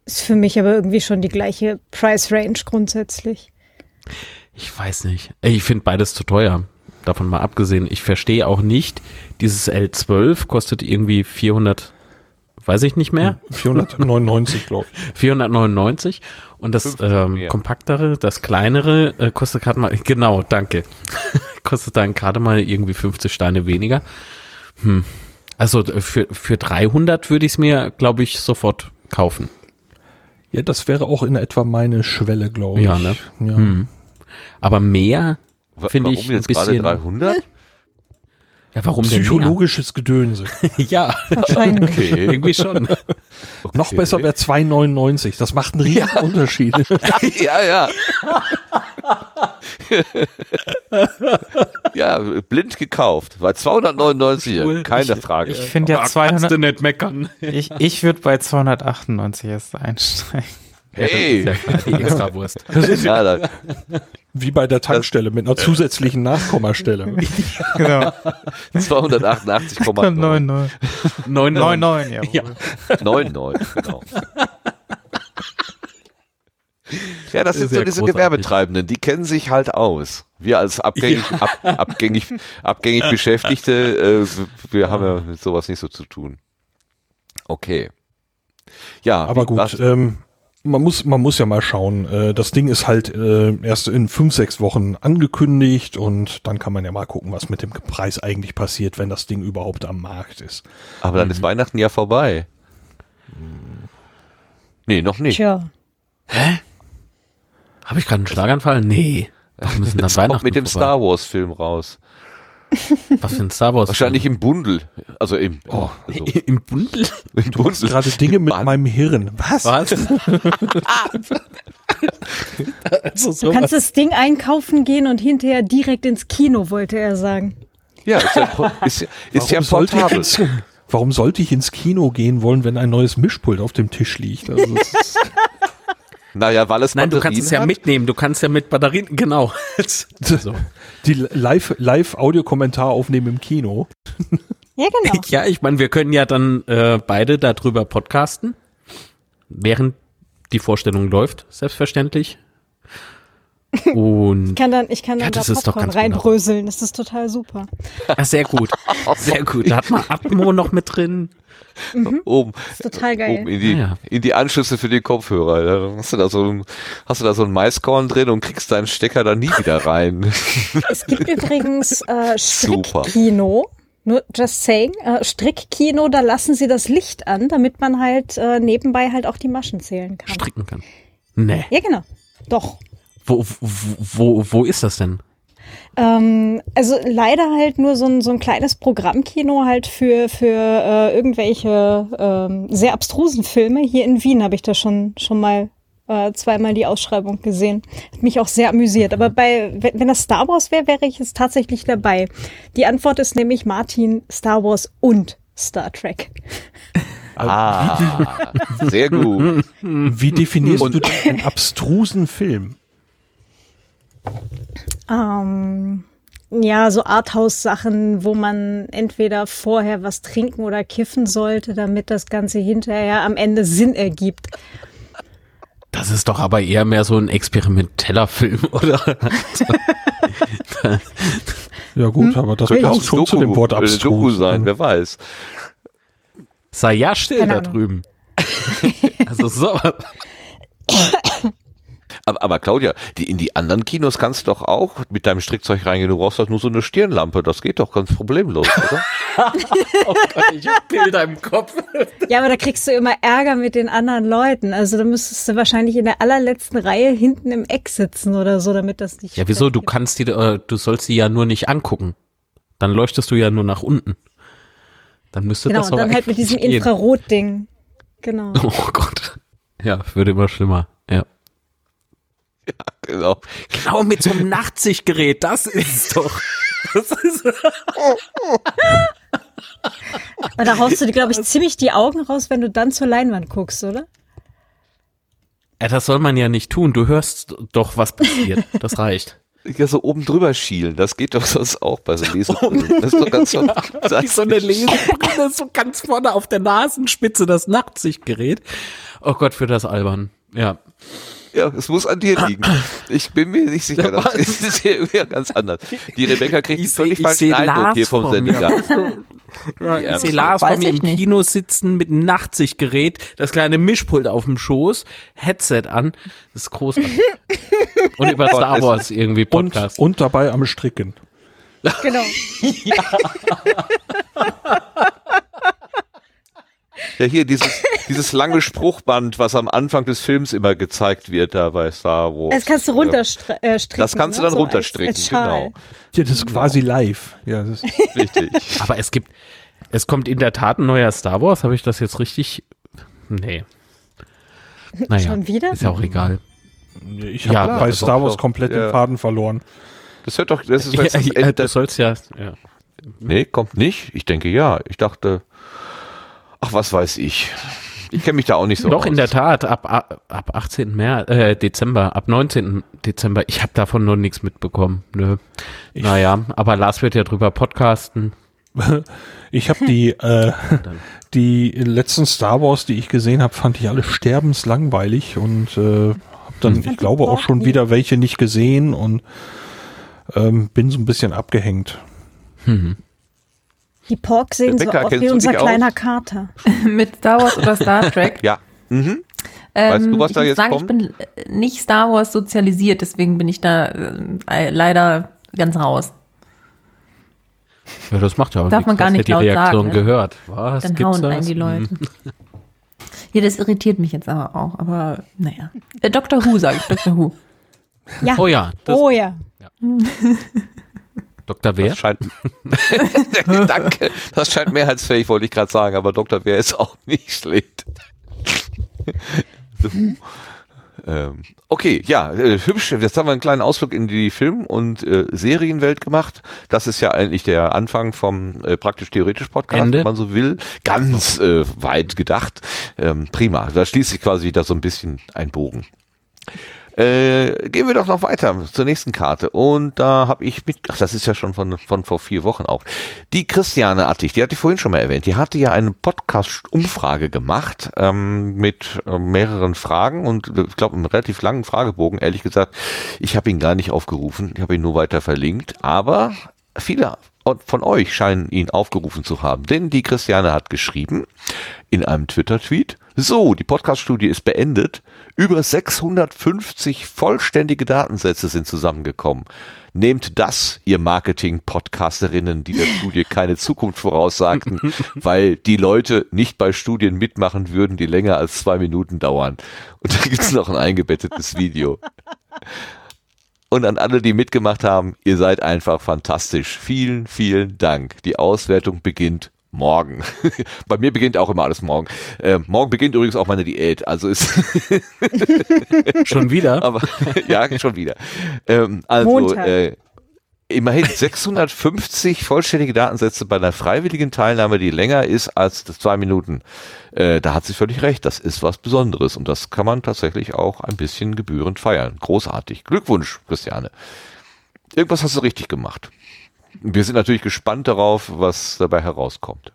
Ist für mich aber irgendwie schon die gleiche Price Range grundsätzlich. Ich weiß nicht. Ich finde beides zu teuer. Davon mal abgesehen. Ich verstehe auch nicht, dieses L12 kostet irgendwie 400, weiß ich nicht mehr, 499, glaube ich. [LAUGHS] 499. Und das 50 ähm, kompaktere, das kleinere äh, kostet gerade mal, genau, danke. [LAUGHS] kostet dann gerade mal irgendwie 50 Steine weniger. Hm. Also äh, für, für 300 würde ich es mir, glaube ich, sofort kaufen. Ja, das wäre auch in etwa meine Schwelle, glaube ich. Ja, ne? Ja. Hm. Aber mehr finde ich ein jetzt gerade bisschen. 300? Ja, warum? Psychologisches Gedönse. [LAUGHS] Ja, Wahrscheinlich. Okay. irgendwie schon. [LAUGHS] Noch besser wäre 2,99. Das macht einen riesen Unterschied. [LAUGHS] ja, ja. [LAUGHS] ja, blind gekauft. Bei 299, Cool. keine Frage. Ich finde ja Kannst du 200, nicht meckern. ich, ich würde bei 298 erst einsteigen. hey, Ja, klar, die Extrawurst. [LAUGHS] ja, [LAUGHS] Wie bei der Tankstelle mit einer zusätzlichen Nachkommastelle. Genau. 288,9. 99. 99, ja. Ja. 99, genau. [LAUGHS] Ja, das sind so diese großartig. Gewerbetreibenden, die kennen sich halt aus. Wir als abgängig, ab, abgängig, abgängig [LAUGHS] Beschäftigte, äh, wir haben ja mit sowas nicht so zu tun. Okay. Ja, Aber gut, was- ähm, man muss, man muss ja mal schauen. Äh, das Ding ist halt äh, erst in fünf, sechs Wochen angekündigt und dann kann man ja mal gucken, was mit dem Preis eigentlich passiert, wenn das Ding überhaupt am Markt ist. aber dann Mhm. ist Weihnachten ja vorbei. Nee, noch nicht. Tja. Habe ich gerade einen Schlaganfall? Nee. Warum ist denn das Weihnachten mit dem vorbei? Star Wars Film raus. Was für ein Star Wars? Wahrscheinlich im Bundel. Also im, oh, also [LAUGHS] Im Bundel? im Du hast gerade Dinge mit Mann. meinem Hirn. Was? Was? [LAUGHS] also Du kannst das Ding einkaufen gehen und hinterher direkt ins Kino, wollte er sagen. Ja, ist ja, ist, ist ja Warum sollte, ich portabel. ins, warum sollte ich ins Kino gehen wollen, wenn ein neues Mischpult auf dem Tisch liegt? Also, es ist- [LAUGHS] Naja, weil es Nein, du kannst Batterien es ja hat. mitnehmen. Du kannst ja mit Batterien, [LAUGHS] genau. so. die Live- Live-Audiokommentar aufnehmen im Kino. Ja, genau. [LAUGHS] Ja, ich meine, wir können ja dann äh, beide darüber podcasten, während die Vorstellung läuft, selbstverständlich. [LAUGHS] Und Ich kann dann, ich kann dann Ja, da das ist doch Popcorn ganz wunderbar. reinbröseln. Das ist total super. ja, sehr gut, sehr gut. Da hat man Atmo noch mit drin. Oben, ist total geil. oben in die, Ah, ja. in die Anschlüsse für die Kopfhörer. Da hast du da so ein, hast du da so ein Maiskorn drin und kriegst deinen Stecker da nie wieder rein. [LAUGHS] Es gibt übrigens äh, Super. Strickkino. Nur just saying, äh, Strickkino, da lassen sie das Licht an, damit man halt äh, nebenbei halt auch die Maschen zählen kann. Stricken kann. Nee. Ja, genau. Doch. Wo, wo, wo, wo ist das denn? Ähm, also leider halt nur so ein, so ein kleines Programmkino halt für, für äh, irgendwelche ähm, sehr abstrusen Filme. Hier in Wien habe ich da schon, schon mal äh, zweimal die Ausschreibung gesehen. Hat mich auch sehr amüsiert. Aber bei, wenn, wenn das Star Wars wäre, wäre ich jetzt tatsächlich dabei. Die Antwort ist nämlich Martin, Star Wars und Star Trek. Ah, [LAUGHS] sehr gut. Wie definierst du denn einen abstrusen Film? Ähm, ja, so Arthouse-Sachen, wo man entweder vorher was trinken oder kiffen sollte, damit das Ganze hinterher am Ende Sinn ergibt. Das ist doch aber eher mehr so ein experimenteller Film, [LAUGHS] oder? Ja gut, aber das Könnte auch schon zu dem Wort äh, abstrus. Doku sein, wer weiß. Sei ja still Keine da Ahnung. drüben. [LAUGHS] also so. Aber, Claudia, die, in die anderen Kinos kannst du doch auch mit deinem Strickzeug reingehen. Du brauchst doch nur so eine Stirnlampe. Das geht doch ganz problemlos, oder? [LAUGHS] Oh Gott, ich hab Bilder im Kopf. Ja, aber da kriegst du immer Ärger mit den anderen Leuten. Also da müsstest du wahrscheinlich in der allerletzten Reihe hinten im Eck sitzen oder so, damit das nicht. Ja, wieso? Du kannst die, äh, du sollst sie ja nur nicht angucken. Dann leuchtest du ja nur nach unten. Dann müsste Genau, das und aber dann halt mit diesem. Infrarot-Ding. Genau. [LAUGHS] Oh Gott. Ja, wird immer schlimmer. Ja. [LAUGHS] genau. Genau mit so einem Nachtsichtgerät, das ist doch. Das ist Und da haust du dir, glaube ich, ziemlich die Augen raus, wenn du dann zur Leinwand guckst, oder? ja, das soll man ja nicht tun. Du hörst doch, was passiert. Das reicht. Ja, so oben drüber schielen. Das geht doch sonst auch bei so Lesebrillen. Das ist doch ganz so. Wie so eine Lesebrille, so ganz vorne auf der Nasenspitze, das Nachtsichtgerät. Oh Gott, für das albern. Ja. Ja, es muss an dir liegen. [CLEARS THROAT] Ich bin mir nicht sicher. Das ist hier irgendwie ganz anders. Die Rebecca kriegt Ich völlig falschen Eindruck hier vom. Sender. Ja, Ja, ich sehe Lars bei mir ich im nicht. Kino sitzen mit einem Nachtsichtgerät, das kleine Mischpult auf dem Schoß, Headset an. Das ist großartig. [LAUGHS] Und über Star Wars irgendwie Und, Podcast. und dabei am Stricken. Genau. [LAUGHS] [LAUGHS] Ja, hier dieses, dieses lange Spruchband, was am Anfang des Films immer gezeigt wird, da bei Star Wars. Das kannst du runterstricken. Äh, Das kannst du ne? dann So als- runterstricken, als Schal. genau. Ja, das ist quasi live. Ja, das ist, [LAUGHS] Richtig. Aber es gibt, es kommt in der Tat ein neuer Star Wars. Habe ich das jetzt richtig? Nee. [LAUGHS] Naja, Schon wieder? ist ja auch egal. ich Ja, habe bei das Star Wars doch. komplett Ja. den Faden verloren. Das hört doch, das ist [LAUGHS] Ja, das ja, Ende. du sollst ja, ja. Nee, kommt nicht. Ich denke ja. Ich dachte, ach, was weiß ich. Ich kenne mich da auch nicht so Doch, aus. in der Tat, ab, ab, ab 18. März, äh, Dezember, ab 19. Dezember, ich habe davon noch nichts mitbekommen. Nö. naja, aber Lars wird ja drüber podcasten. [LAUGHS] Ich habe die, äh, [LAUGHS] die letzten Star Wars, die ich gesehen habe, fand ich alle sterbenslangweilig und äh, habe dann, ich die glaube, auch schon wieder welche nicht gesehen und ähm, bin so ein bisschen abgehängt. Die Pork sehen so Rebecca, aus kennst wie unser dich aus? kleiner Kater. [LAUGHS] [LAUGHS] Mit Star Wars oder Star Trek. Ja. Mhm. Weißt du, was ich da muss jetzt sagen, kommt? Ich bin äh, nicht Star Wars sozialisiert, deswegen bin ich da äh, leider ganz raus. Ja, das macht ja auch Darf man gar nicht ja laut die Reaktion sagen, ne? gehört. Was? Dann Gibt's hauen einen das? die Leute. Hm. [LAUGHS] Ja, das irritiert mich jetzt aber auch. Aber naja. Äh, Dr. Who sage ich, Dr. Who. Ja. Oh ja, das, oh ja. Dr. Wer? Das scheint, [LAUGHS] danke. Das scheint mehrheitsfähig, wollte ich gerade sagen, aber Dr. Wer ist auch nicht schlecht. ähm, okay, ja, äh, hübsch. Jetzt haben wir einen kleinen Ausflug in die Film- und äh, Serienwelt gemacht. Das ist ja eigentlich der Anfang vom äh, praktisch-theoretisch Podcast, Ende. wenn man so will. Ganz äh, weit gedacht. Ähm, prima. Da schließt sich quasi wieder so ein bisschen ein Bogen. Äh, gehen wir doch noch weiter zur nächsten Karte. Und da habe ich mit, ach, das ist ja schon von, von vor vier Wochen auch. Die Christiane Attig, die hatte ich vorhin schon mal erwähnt, die hatte ja eine Podcast-Umfrage gemacht ähm, mit äh, mehreren Fragen und äh, ich glaube einen relativ langen Fragebogen. Ehrlich gesagt, ich habe ihn gar nicht aufgerufen, ich habe ihn nur weiter verlinkt, aber viele von euch scheinen ihn aufgerufen zu haben, denn die Christiane hat geschrieben in einem Twitter-Tweet, so, die Podcast-Studie ist beendet, über 650 vollständige Datensätze sind zusammengekommen. Nehmt das, ihr Marketing-Podcasterinnen, die der Studie keine Zukunft voraussagten, [LAUGHS] weil die Leute nicht bei Studien mitmachen würden, die länger als zwei Minuten dauern. Und da gibt's noch ein eingebettetes Video. Und an alle, die mitgemacht haben, ihr seid einfach fantastisch. Vielen, vielen Dank. Die Auswertung beginnt morgen. [LAUGHS] Bei mir beginnt auch immer alles morgen. Äh, morgen beginnt übrigens auch meine Diät. Also ist [LAUGHS] Schon wieder? aber [LAUGHS] ja schon wieder. Ähm, also Montag. äh, immerhin 650 vollständige Datensätze bei einer freiwilligen Teilnahme, die länger ist als das zwei Minuten. Äh, da hat sie völlig recht. Das ist was Besonderes und das kann man tatsächlich auch ein bisschen gebührend feiern. Großartig. Glückwunsch, Christiane. Irgendwas hast du richtig gemacht. Wir sind natürlich gespannt darauf, was dabei herauskommt.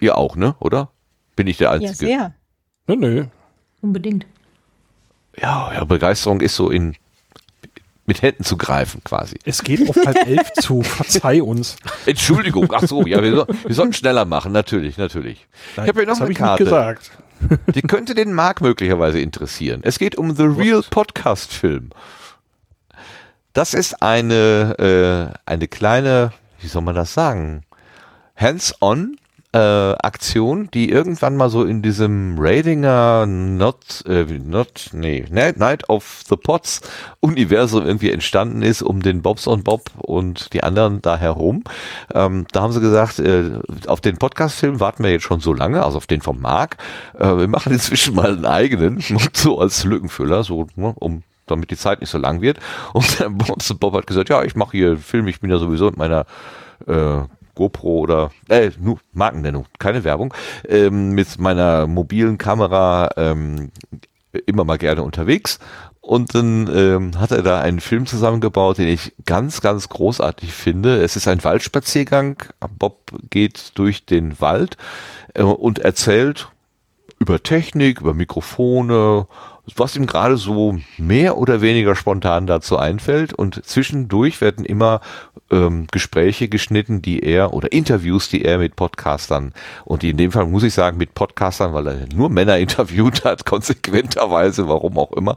Ihr auch, ne? Oder? Bin ich der Ja, Einzige? sehr. Nö, nö. Unbedingt. ja, ja, Begeisterung ist so in mit Händen zu greifen quasi. Es geht auf halb elf [LAUGHS] zu. Verzeih uns. Entschuldigung, ach so, ja, wir, so, wir sollten schneller machen, natürlich, natürlich. Nein, ich habe hier noch eine Karte. gesagt. Die könnte den Marc möglicherweise interessieren. Es geht um The Real Podcast Film. Das ist eine, äh, eine kleine, wie soll man das sagen, Hands-on äh, Aktion, die irgendwann mal so in diesem Ratinger Not, äh, Not, nee, Night of the Pots Universum irgendwie entstanden ist, um den Bobs on Bob und die anderen da herum. Ähm, da haben sie gesagt, äh, auf den Podcast-Film warten wir jetzt schon so lange, also auf den vom Marc. Äh, wir machen inzwischen mal einen eigenen, [LAUGHS] so als Lückenfüller, so, ne, um damit die Zeit nicht so lang wird. [LAUGHS] Und und Bob hat gesagt, ja, ich mache hier Film, ich bin ja sowieso mit meiner äh, GoPro oder äh, nur Markennennung, keine Werbung, ähm, mit meiner mobilen Kamera ähm, immer mal gerne unterwegs. Und dann ähm, hat er da einen Film zusammengebaut, den ich ganz, ganz großartig finde. Es ist ein Waldspaziergang. Bob geht durch den Wald äh, und erzählt über Technik, über Mikrofone, was ihm gerade so mehr oder weniger spontan dazu einfällt. Und zwischendurch werden immer ähm, Gespräche geschnitten, die er oder Interviews, die er mit Podcastern und die in dem Fall muss ich sagen mit Podcastern, weil er nur Männer [LAUGHS] interviewt hat, konsequenterweise, warum auch immer,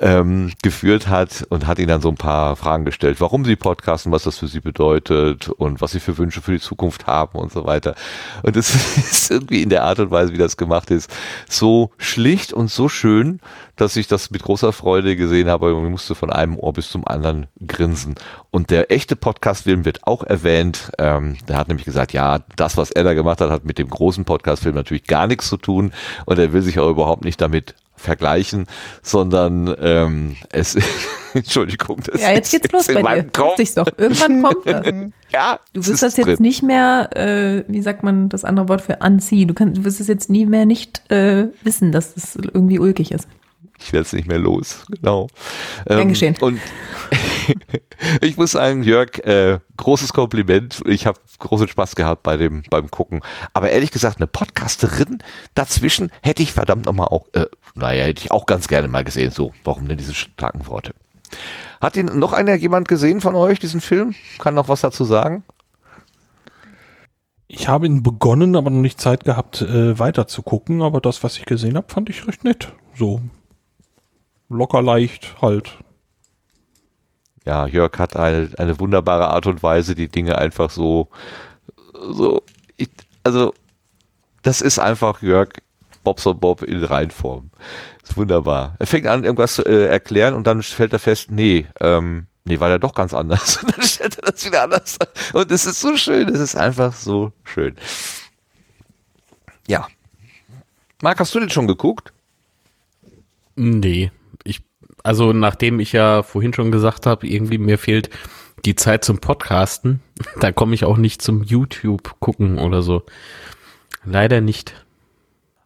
ähm, geführt hat und hat ihnen dann so ein paar Fragen gestellt, warum sie podcasten, was das für sie bedeutet und was sie für Wünsche für die Zukunft haben und so weiter. Und es [LAUGHS] ist irgendwie in der Art und Weise, wie das gemacht ist, so schlicht und so schön, dass ich das mit großer Freude gesehen habe und ich musste von einem Ohr bis zum anderen grinsen. Und der echte Podcast-Film wird auch erwähnt. Ähm, der hat nämlich gesagt, ja, das, was er da gemacht hat, hat mit dem großen Podcast-Film natürlich gar nichts zu tun und er will sich auch überhaupt nicht damit vergleichen, sondern ähm, es [LAUGHS] Entschuldigung, das Ja, jetzt geht's los bei dir. Kopf. Doch. Irgendwann kommt [LAUGHS] das. Ja, Du wirst das jetzt drin. nicht mehr, äh, wie sagt man das andere Wort für anziehen. Du, kannst, du wirst es jetzt nie mehr nicht äh, wissen, dass es irgendwie ulkig ist. Ich werde es nicht mehr los, genau. Ähm, geschehen. Und [LAUGHS] ich muss sagen, Jörg, äh, großes Kompliment. Ich habe großen Spaß gehabt bei dem beim Gucken. Aber ehrlich gesagt, eine Podcasterin dazwischen hätte ich verdammt nochmal auch, äh, naja, hätte ich auch ganz gerne mal gesehen. So, warum denn diese starken Worte? Hat ihn noch einer jemand gesehen von euch, diesen Film? Kann noch was dazu sagen? Ich habe ihn begonnen, aber noch nicht Zeit gehabt, äh, weiter zu gucken. Aber das, was ich gesehen habe, fand ich recht nett. So locker leicht halt. ja, Jörg hat eine, eine wunderbare Art und Weise, die Dinge einfach so, so, ich, also, das ist einfach Jörg Bobs und Bob in Reinform. Ist wunderbar. Er fängt an, irgendwas zu äh, erklären und dann stellt er fest, nee, ähm, nee, war er doch ganz anders. [LAUGHS] Und dann stellt er das wieder anders. Und es ist so schön, es ist einfach so schön. Ja. Marc, hast du den schon geguckt? Nee, also nachdem ich ja vorhin schon gesagt habe, irgendwie mir fehlt die Zeit zum Podcasten, [LAUGHS] da komme ich auch nicht zum YouTube gucken oder so. Leider nicht.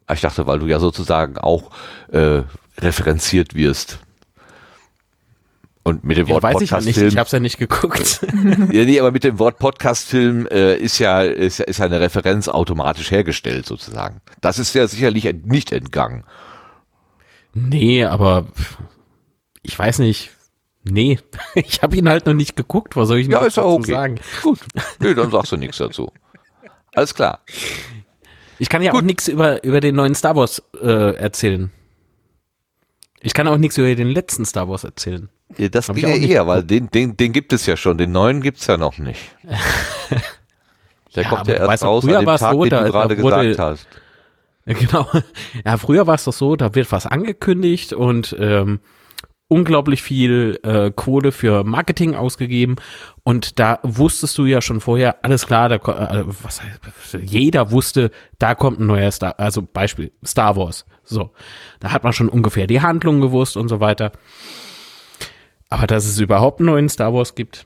Ah, Ich dachte, weil du ja sozusagen auch äh, referenziert wirst. Und mit dem Ja, Wort weiß ich ja nicht, Podcast-Film. ich habe es ja nicht geguckt. [LAUGHS] ja, nee, aber mit dem Wort Podcast-Film äh, ist ja ist, ja- ist ja eine Referenz automatisch hergestellt sozusagen. Das ist ja sicherlich nicht entgangen. nee, aber ich weiß nicht. Nee, [LAUGHS] ich habe ihn halt noch nicht geguckt. Was soll ich denn Ja, noch ist dazu okay. sagen? Gut. [LAUGHS] Nee, dann sagst du nichts dazu. Alles klar. Ich kann ja auch nichts über, über den neuen Star Wars äh, erzählen. Ich kann auch nichts über den letzten Star Wars erzählen. Ja, Das Hab ich ja eher, weil den, den, den gibt es ja schon. Den neuen gibt's ja noch nicht. [LAUGHS] Der Ja, kommt ja erst raus früher an dem Tag, so, den da- du gerade da wurde- gesagt hast. Genau. Ja, früher war es doch so, da wird was angekündigt und ähm, unglaublich viel äh, Kohle für Marketing ausgegeben und da wusstest du ja schon vorher, alles klar, da, äh, was jeder wusste, da kommt ein neuer Star, also Beispiel Star Wars. So, da hat man schon ungefähr die Handlung gewusst und so weiter. Aber dass es überhaupt einen neuen Star Wars gibt,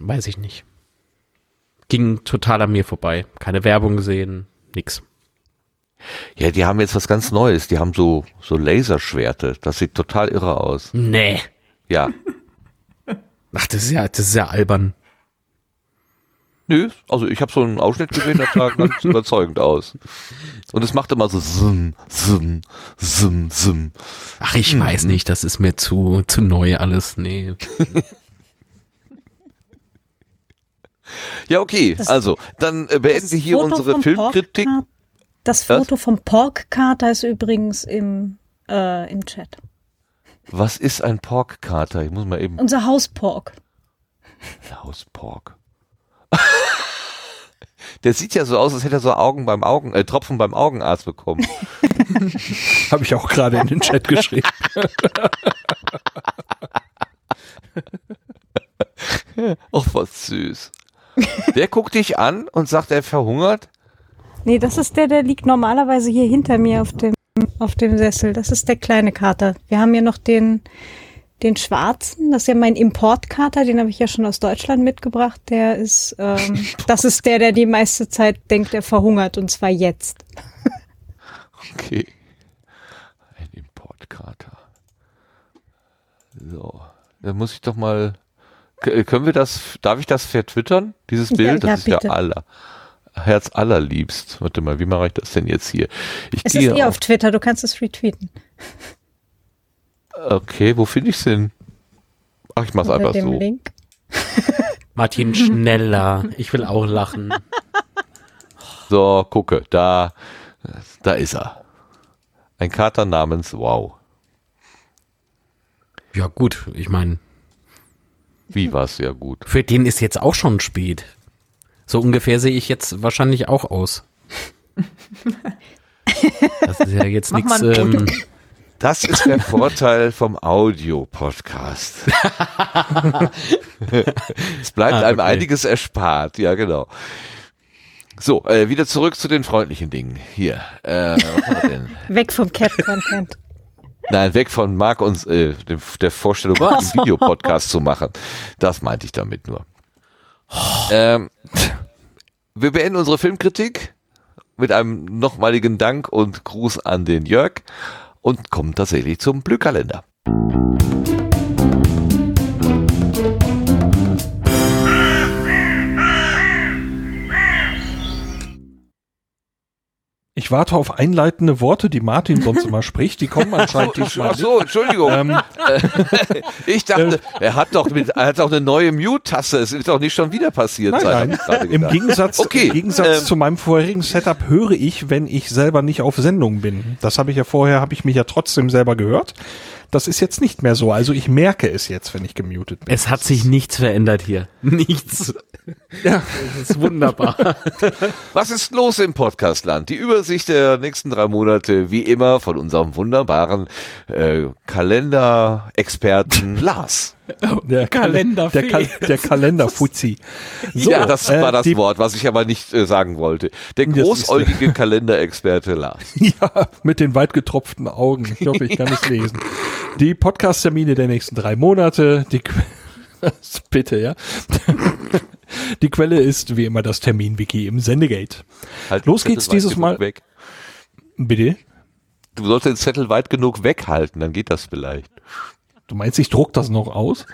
weiß ich nicht. Ging total an mir vorbei. Keine Werbung gesehen, nix. Ja, die haben jetzt was ganz Neues. Die haben so, so Laserschwerte. Das sieht total irre aus. Nee. Ja. [LAUGHS] Ach, das ist ja, das ist ja albern. Nö, also ich habe so einen Ausschnitt gesehen, das sah ganz [LAUGHS] überzeugend aus. Und es macht immer so Sim, Sim, Sim, Sim. Ach, ich weiß nicht, das ist mir zu, zu neu alles. Nee. [LAUGHS] Ja, okay. Das- also, dann äh, beenden wir hier Foto unsere Filmkritik. Porkkater- Das Was? Foto vom Porkkater ist übrigens im, äh, im Chat. Was ist ein Porkkater? Ich muss mal eben Unser Hauspork. Hauspork. [LAUGHS] Der sieht ja so aus, als hätte er so Augen beim Augen, äh, Tropfen beim Augenarzt bekommen. [LAUGHS] [LAUGHS] Habe ich auch gerade in den Chat geschrieben. Och, was süß. Der guckt dich an und sagt, er verhungert. Nee, das ist der, der liegt normalerweise hier hinter mir auf dem, auf dem Sessel. Das ist der kleine Kater. Wir haben ja noch den, den schwarzen. Das ist ja mein Importkater. Den habe ich ja schon aus Deutschland mitgebracht. Der ist, ähm, [LAUGHS] das ist der, der die meiste Zeit denkt, er verhungert. Und zwar jetzt. [LAUGHS] Okay. Ein Importkater. So. Dann muss ich doch mal. Können wir das, darf ich das vertwittern? Dieses Ja, Bild? Das ja, ist ja bitte. aller. Herz allerliebst. Warte mal, wie mache ich das denn jetzt hier? Ich Es ist gehe eh auf, auf Twitter. Du kannst es retweeten. Okay, wo finde ich es denn? Ach, ich mach's Unter einfach dem so. Link. [LAUGHS] Martin, schneller. Ich will auch lachen. [LAUGHS] So, gucke, da, da ist er. Ein Kater namens Wow. Ja, gut. Ich meine, Wie war's ja gut. für den ist jetzt auch schon spät. So ungefähr sehe ich jetzt wahrscheinlich auch aus. Das ist ja jetzt nichts. Ähm, Das ist der Vorteil vom Audio-Podcast. es bleibt Ah, einem okay. einiges erspart, ja genau. So, äh, wieder zurück zu den freundlichen Dingen. Hier, äh? [LAUGHS] Weg vom Cat-Content. Nein, weg von Marc und äh, dem, der Vorstellung, einen Videopodcast zu machen. Das meinte ich damit nur. Ähm, [LAUGHS] wir beenden unsere Filmkritik mit einem nochmaligen Dank und Gruß an den Jörg und kommen tatsächlich zum Blühkalender. Ich warte auf einleitende Worte, die Martin sonst immer spricht. Die kommen anscheinend diesmal. Ach so, Entschuldigung. Ähm, [LAUGHS] ich dachte, er hat doch mit, er hat doch eine neue Mute-Taste. Es ist doch nicht schon wieder passiert. Nein, nein. Im. Gegensatz, Okay, im Gegensatz ähm, zu meinem vorherigen Setup höre ich, wenn ich selber nicht auf Sendung bin. Das habe ich ja vorher, habe ich mich ja trotzdem selber gehört. Das ist jetzt nicht mehr so. Also ich merke es jetzt, wenn ich gemutet bin. es hat sich nichts verändert hier. [LAUGHS] Nichts. Ja. Das ist wunderbar. [LAUGHS] Was ist los im Podcastland? Die Übersicht der nächsten drei Monate, wie immer, von unserem wunderbaren äh, Kalenderexperten Lars. Der Kalenderfee. Der, Kal der Kalenderfuzzi. So, ja, das äh, war das die, Wort, was ich aber nicht äh, sagen wollte. Der großäugige Kalenderexperte Lars. [LAUGHS] Ja, mit den weit getropften Augen. Ich hoffe, ich kann es lesen. Die Podcast-Termine der nächsten drei Monate. Die [LAUGHS] Bitte, ja. Die Quelle ist wie immer das Termin-Wiki im Sendegate. Halt Los geht's dieses Mal- Weg. Bitte? Du sollst den Zettel weit genug weghalten, dann geht das vielleicht. Du meinst, ich druck das noch aus?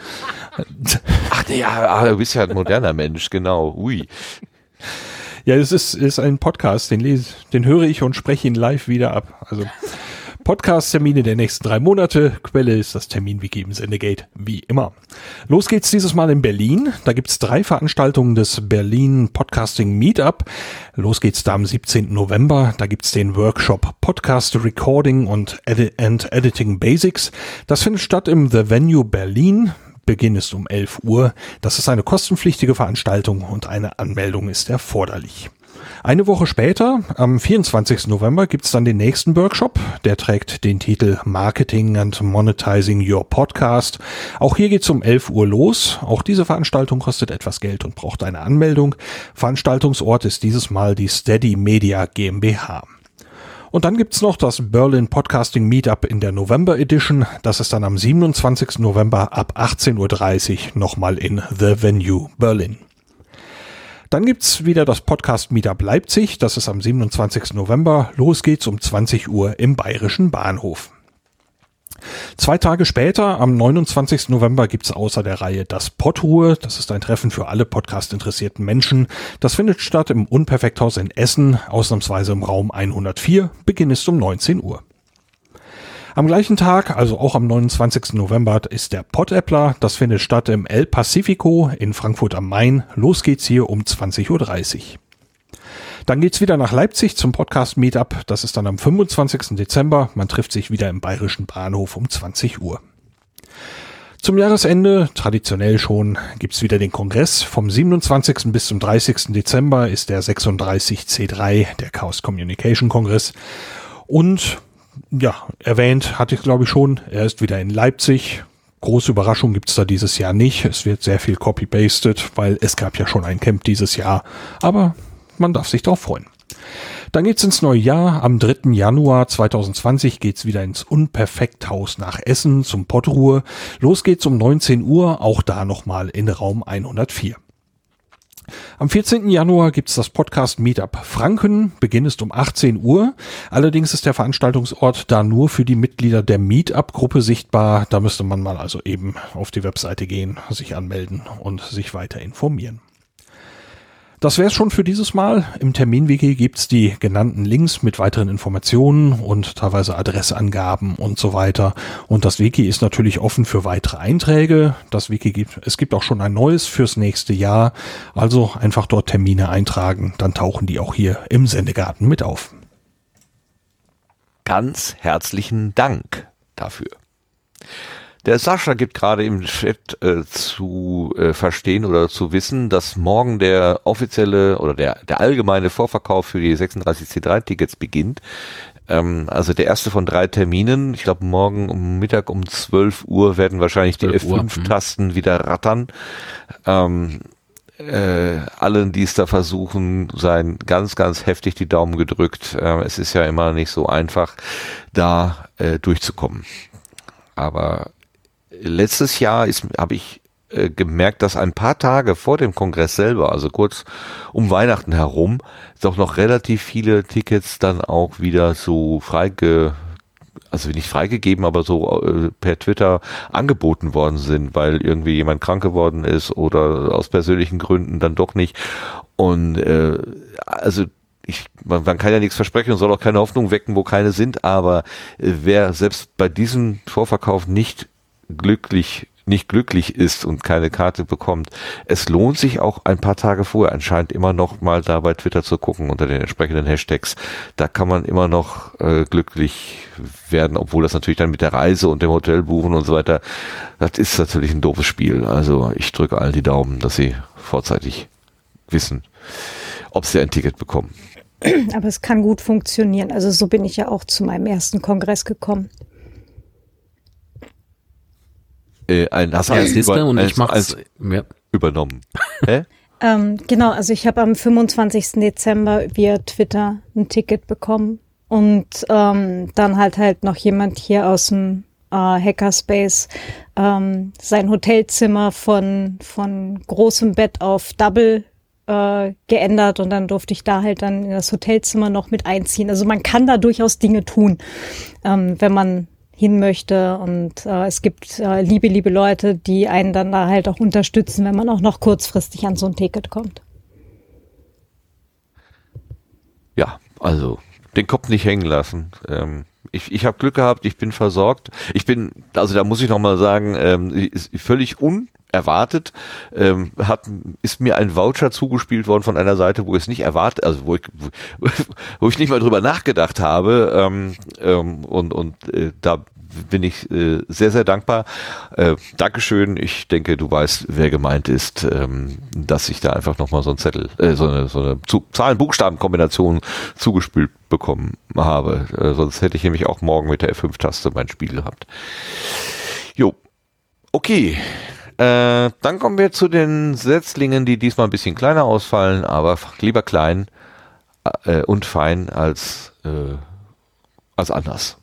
Ach nee, ja, ah, du bist ja ein moderner Mensch, genau. Ui. Ja, es ist, ist ein Podcast, den lese, den höre ich und spreche ihn live wieder ab. Also Podcast-Termine der nächsten drei Monate. Quelle ist das Termin-Wiki im Sendegate, wie immer. Los geht's dieses Mal in Berlin. Da gibt's drei Veranstaltungen des Berlin Podcasting Meetup. Los geht's da am 17. November. Da gibt's den Workshop Podcast Recording und Edi and Editing Basics. Das findet statt im The Venue Berlin. Beginn ist um 11 Uhr. Das ist eine kostenpflichtige Veranstaltung und eine Anmeldung ist erforderlich. Eine Woche später, am 24. November, gibt's dann den nächsten Workshop. Der trägt den Titel Marketing and Monetizing Your Podcast. Auch hier geht's um 11 Uhr los. Auch diese Veranstaltung kostet etwas Geld und braucht eine Anmeldung. Veranstaltungsort ist dieses Mal die Steady Media GmbH. Und dann gibt's noch das Berlin Podcasting Meetup in der November Edition. Das ist dann am 27. November ab 18.30 Uhr nochmal in The Venue Berlin. Dann gibt's wieder das Podcast Meetup Leipzig. Das ist am 27. November. Los geht's um 20 Uhr im Bayerischen Bahnhof. Zwei Tage später, am 29. November, gibt's außer der Reihe das Podruhe. Das ist ein Treffen für alle Podcast-interessierten Menschen. Das findet statt im Unperfekthaus in Essen, ausnahmsweise im Raum 104. Beginn ist um 19 Uhr. Am gleichen Tag, also auch am 29. November, ist der Podappler. Das findet statt im El Pacifico in Frankfurt am Main. Los geht's hier um 20.30 Uhr. Dann geht's wieder nach Leipzig zum Podcast Meetup. Das ist dann am 25. Dezember. Man trifft sich wieder im Bayerischen Bahnhof um 20 Uhr. Zum Jahresende, traditionell schon, gibt's wieder den Kongress. Vom 27. bis zum 30. Dezember ist der 36C3, der Chaos Communication Kongress. Und ja, erwähnt hatte ich glaube ich schon, er ist wieder in Leipzig. Große Überraschung gibt's da dieses Jahr nicht. Es wird sehr viel copy-pasted, weil es gab ja schon ein Camp dieses Jahr. Aber man darf sich darauf freuen. Dann geht's ins neue Jahr. Am 3. Januar 2020 geht's wieder ins Unperfekthaus nach Essen zum Pottruhe. Los geht's um 19 Uhr, auch da nochmal in Raum 104. Am 14. Januar gibt's das Podcast Meetup Franken. Beginn ist um 18 Uhr. Allerdings ist der Veranstaltungsort da nur für die Mitglieder der Meetup-Gruppe sichtbar. Da müsste man mal also eben auf die Webseite gehen, sich anmelden und sich weiter informieren. Das wäre es schon für dieses Mal. Im Terminwiki gibt's die genannten Links mit weiteren Informationen und teilweise Adressangaben und so weiter. Und das Wiki ist natürlich offen für weitere Einträge. Das Wiki gibt, es gibt auch schon ein neues fürs nächste Jahr. Also einfach dort Termine eintragen, dann tauchen die auch hier im Sendegarten mit auf. Ganz herzlichen Dank dafür. Der Sascha gibt gerade im Chat äh, zu äh, verstehen oder zu wissen, dass morgen der offizielle oder der, der allgemeine Vorverkauf für die 36C3-Tickets beginnt. Ähm, also der erste von drei Terminen. Ich glaube, morgen um Mittag um 12 Uhr werden wahrscheinlich die F5-Tasten mhm. wieder rattern. Ähm, äh, allen, die es da versuchen, seien ganz, ganz heftig die Daumen gedrückt. Äh, es ist ja immer nicht so einfach, da äh, durchzukommen. Aber letztes Jahr habe ich äh, gemerkt, dass ein paar Tage vor dem Kongress selber, also kurz um Weihnachten herum, doch noch relativ viele Tickets dann auch wieder so freige also nicht freigegeben, aber so äh, per Twitter angeboten worden sind, weil irgendwie jemand krank geworden ist oder aus persönlichen Gründen dann doch nicht. Und äh, also ich, man, man kann ja nichts versprechen und soll auch keine Hoffnung wecken, wo keine sind, aber äh, wer selbst bei diesem Vorverkauf nicht glücklich nicht glücklich ist und keine Karte bekommt. Es lohnt sich auch ein paar Tage vorher anscheinend immer noch mal da bei Twitter zu gucken unter den entsprechenden Hashtags. Da kann man immer noch äh, glücklich werden, obwohl das natürlich dann mit der Reise und dem Hotel buchen und so weiter, das ist natürlich ein doofes Spiel. Also ich drücke allen die Daumen, dass sie vorzeitig wissen, ob sie ein Ticket bekommen. Aber es kann gut funktionieren. Also so bin ich ja auch zu meinem ersten Kongress gekommen äh, ein, hast ja, über, und ich mach's, ja. übernommen. Hä? ähm, genau, also ich habe am 25. Dezember via Twitter ein Ticket bekommen und ähm, dann halt halt noch jemand hier aus dem äh, Hackerspace ähm, sein Hotelzimmer von von großem Bett auf Double äh, geändert und dann durfte ich da halt dann in das Hotelzimmer noch mit einziehen. Also man kann da durchaus Dinge tun, ähm, wenn man hin möchte. Und äh, es gibt äh, liebe, liebe Leute, die einen dann da halt auch unterstützen, wenn man auch noch kurzfristig an so ein Ticket kommt. Ja, also den Kopf nicht hängen lassen. Ähm, ich ich habe Glück gehabt, ich bin versorgt. Ich bin, also da muss ich noch mal sagen, ähm, ist völlig un erwartet, ähm, hat, ist mir ein Voucher zugespielt worden von einer Seite, wo ich es nicht erwartet, also wo ich, wo [LAUGHS] ich nicht mal drüber nachgedacht habe ähm, ähm, und, und äh, da bin ich äh, sehr, sehr dankbar. Äh, Dankeschön. Ich denke, du weißt, wer gemeint ist, ähm, dass ich da einfach nochmal so ein Zettel, äh, so eine, so eine Zu Zahlen-Buchstaben-Kombination zugespült bekommen habe. Äh, sonst hätte ich nämlich auch morgen mit der F5-Taste mein Spiel gehabt. Jo. Okay. Äh, dann kommen wir zu den Setzlingen, die diesmal ein bisschen kleiner ausfallen, aber lieber klein äh, und fein als, äh, als anders.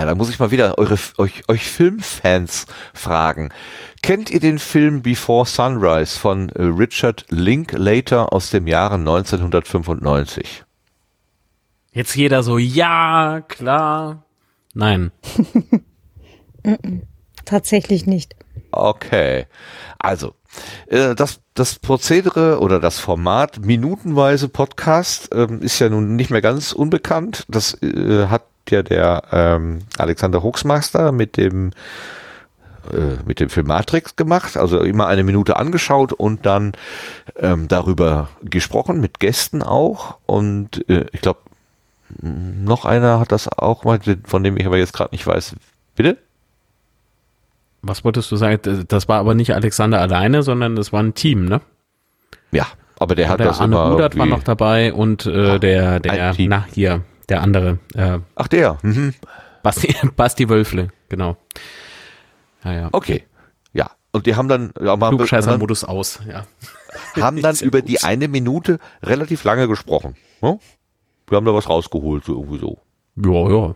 Ja, da muss ich mal wieder eure, euch, euch Filmfans fragen. Kennt ihr den Film Before Sunrise von äh, Richard Linklater aus dem Jahre 1995? Jetzt jeder so, ja, klar. Nein. [LAUGHS] Tatsächlich nicht. Okay. Also, äh, das, das Prozedere oder das Format minutenweise Podcast ähm, ist ja nun nicht mehr ganz unbekannt. Das äh, hat ja der ähm, Alexander Hochsmaster mit dem äh, mit dem Film Matrix gemacht, also immer eine Minute angeschaut und dann ähm, darüber gesprochen, mit Gästen auch. Und äh, ich glaube, noch einer hat das auch mal, von dem ich aber jetzt gerade nicht weiß. Bitte? Was wolltest du sagen? Das war aber nicht Alexander alleine, sondern das war ein Team, ne? Ja, aber der hat der das Arne immer Rudert war noch dabei und äh, der, ein der, Team. na hier, der andere, äh, Ach der. Mhm. Basti, [LAUGHS] Basti Wölfle, genau. Ja, ja. Okay. Ja. Und die haben dann, ja, haben, Klugscheißer-Modus aus, ja. [LAUGHS] haben dann über gut. die eine Minute relativ lange gesprochen. Ne? Wir haben da was rausgeholt, so irgendwie so. Ja, ja.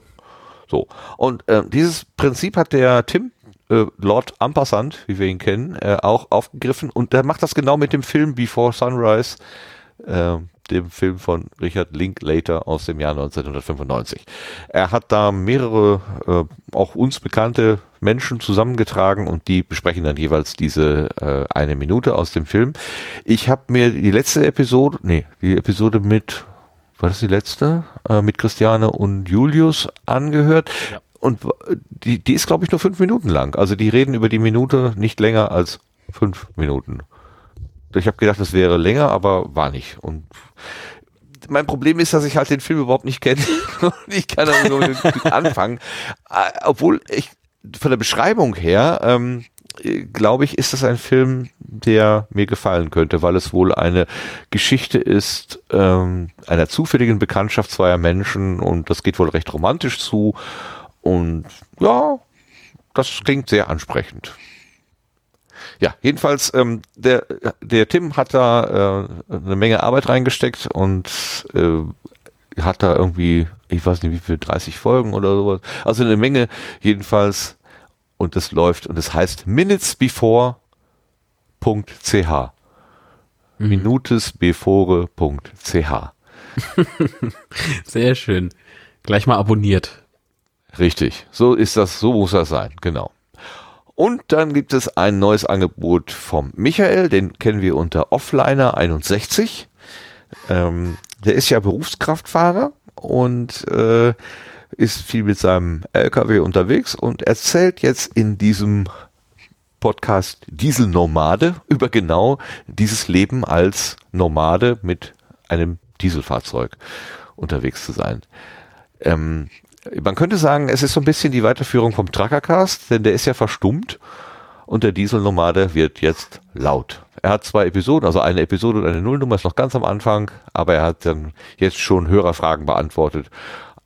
So. Und äh, dieses Prinzip hat der Tim, äh, Lord Ampassant, wie wir ihn kennen, äh, auch aufgegriffen. Und der macht das genau mit dem Film Before Sunrise, äh, dem Film von Richard Linklater aus dem Jahr 1995. Er hat da mehrere, äh, auch uns bekannte Menschen zusammengetragen und die besprechen dann jeweils diese äh, eine Minute aus dem Film. Ich habe mir die letzte Episode, nee, die Episode mit, war das die letzte? Äh, mit Christiane und Julius angehört. Ja. Und w- die, die ist, glaube ich, nur fünf Minuten lang. Also die reden über die Minute nicht länger als fünf Minuten. Ich habe gedacht, das wäre länger, aber war nicht. Und mein Problem ist, dass ich halt den Film überhaupt nicht kenne. [LAUGHS] Ich kann da nur mit anfangen. Äh, Obwohl ich von der Beschreibung her, ähm, äh, glaube ich, ist das ein Film, der mir gefallen könnte, weil es wohl eine Geschichte ist ähm, einer zufälligen Bekanntschaft zweier Menschen und das geht wohl recht romantisch zu. Und ja, das klingt sehr ansprechend. Ja, jedenfalls, ähm, der, der Tim hat da äh, eine Menge Arbeit reingesteckt und äh, hat da irgendwie, ich weiß nicht wie viel, 30 Folgen oder sowas. Also eine Menge jedenfalls. Und das läuft und es heißt minutesbefore.ch. Minutesbefore.ch. [LAUGHS] Sehr schön. Gleich mal abonniert. Richtig. So ist das, so muss das sein, genau. Und dann gibt es ein neues Angebot vom Michael, den kennen wir unter Offliner 61. Ähm, der ist ja Berufskraftfahrer und äh, ist viel mit seinem LKW unterwegs und erzählt jetzt in diesem Podcast Dieselnomade über genau dieses Leben als Nomade mit einem Dieselfahrzeug unterwegs zu sein. Ähm, man könnte sagen, es ist so ein bisschen die Weiterführung vom Truckercast, denn der ist ja verstummt und der Dieselnomade wird jetzt laut. Er hat zwei Episoden, also eine Episode und eine Nullnummer ist noch ganz am Anfang, aber er hat dann jetzt schon Hörerfragen beantwortet.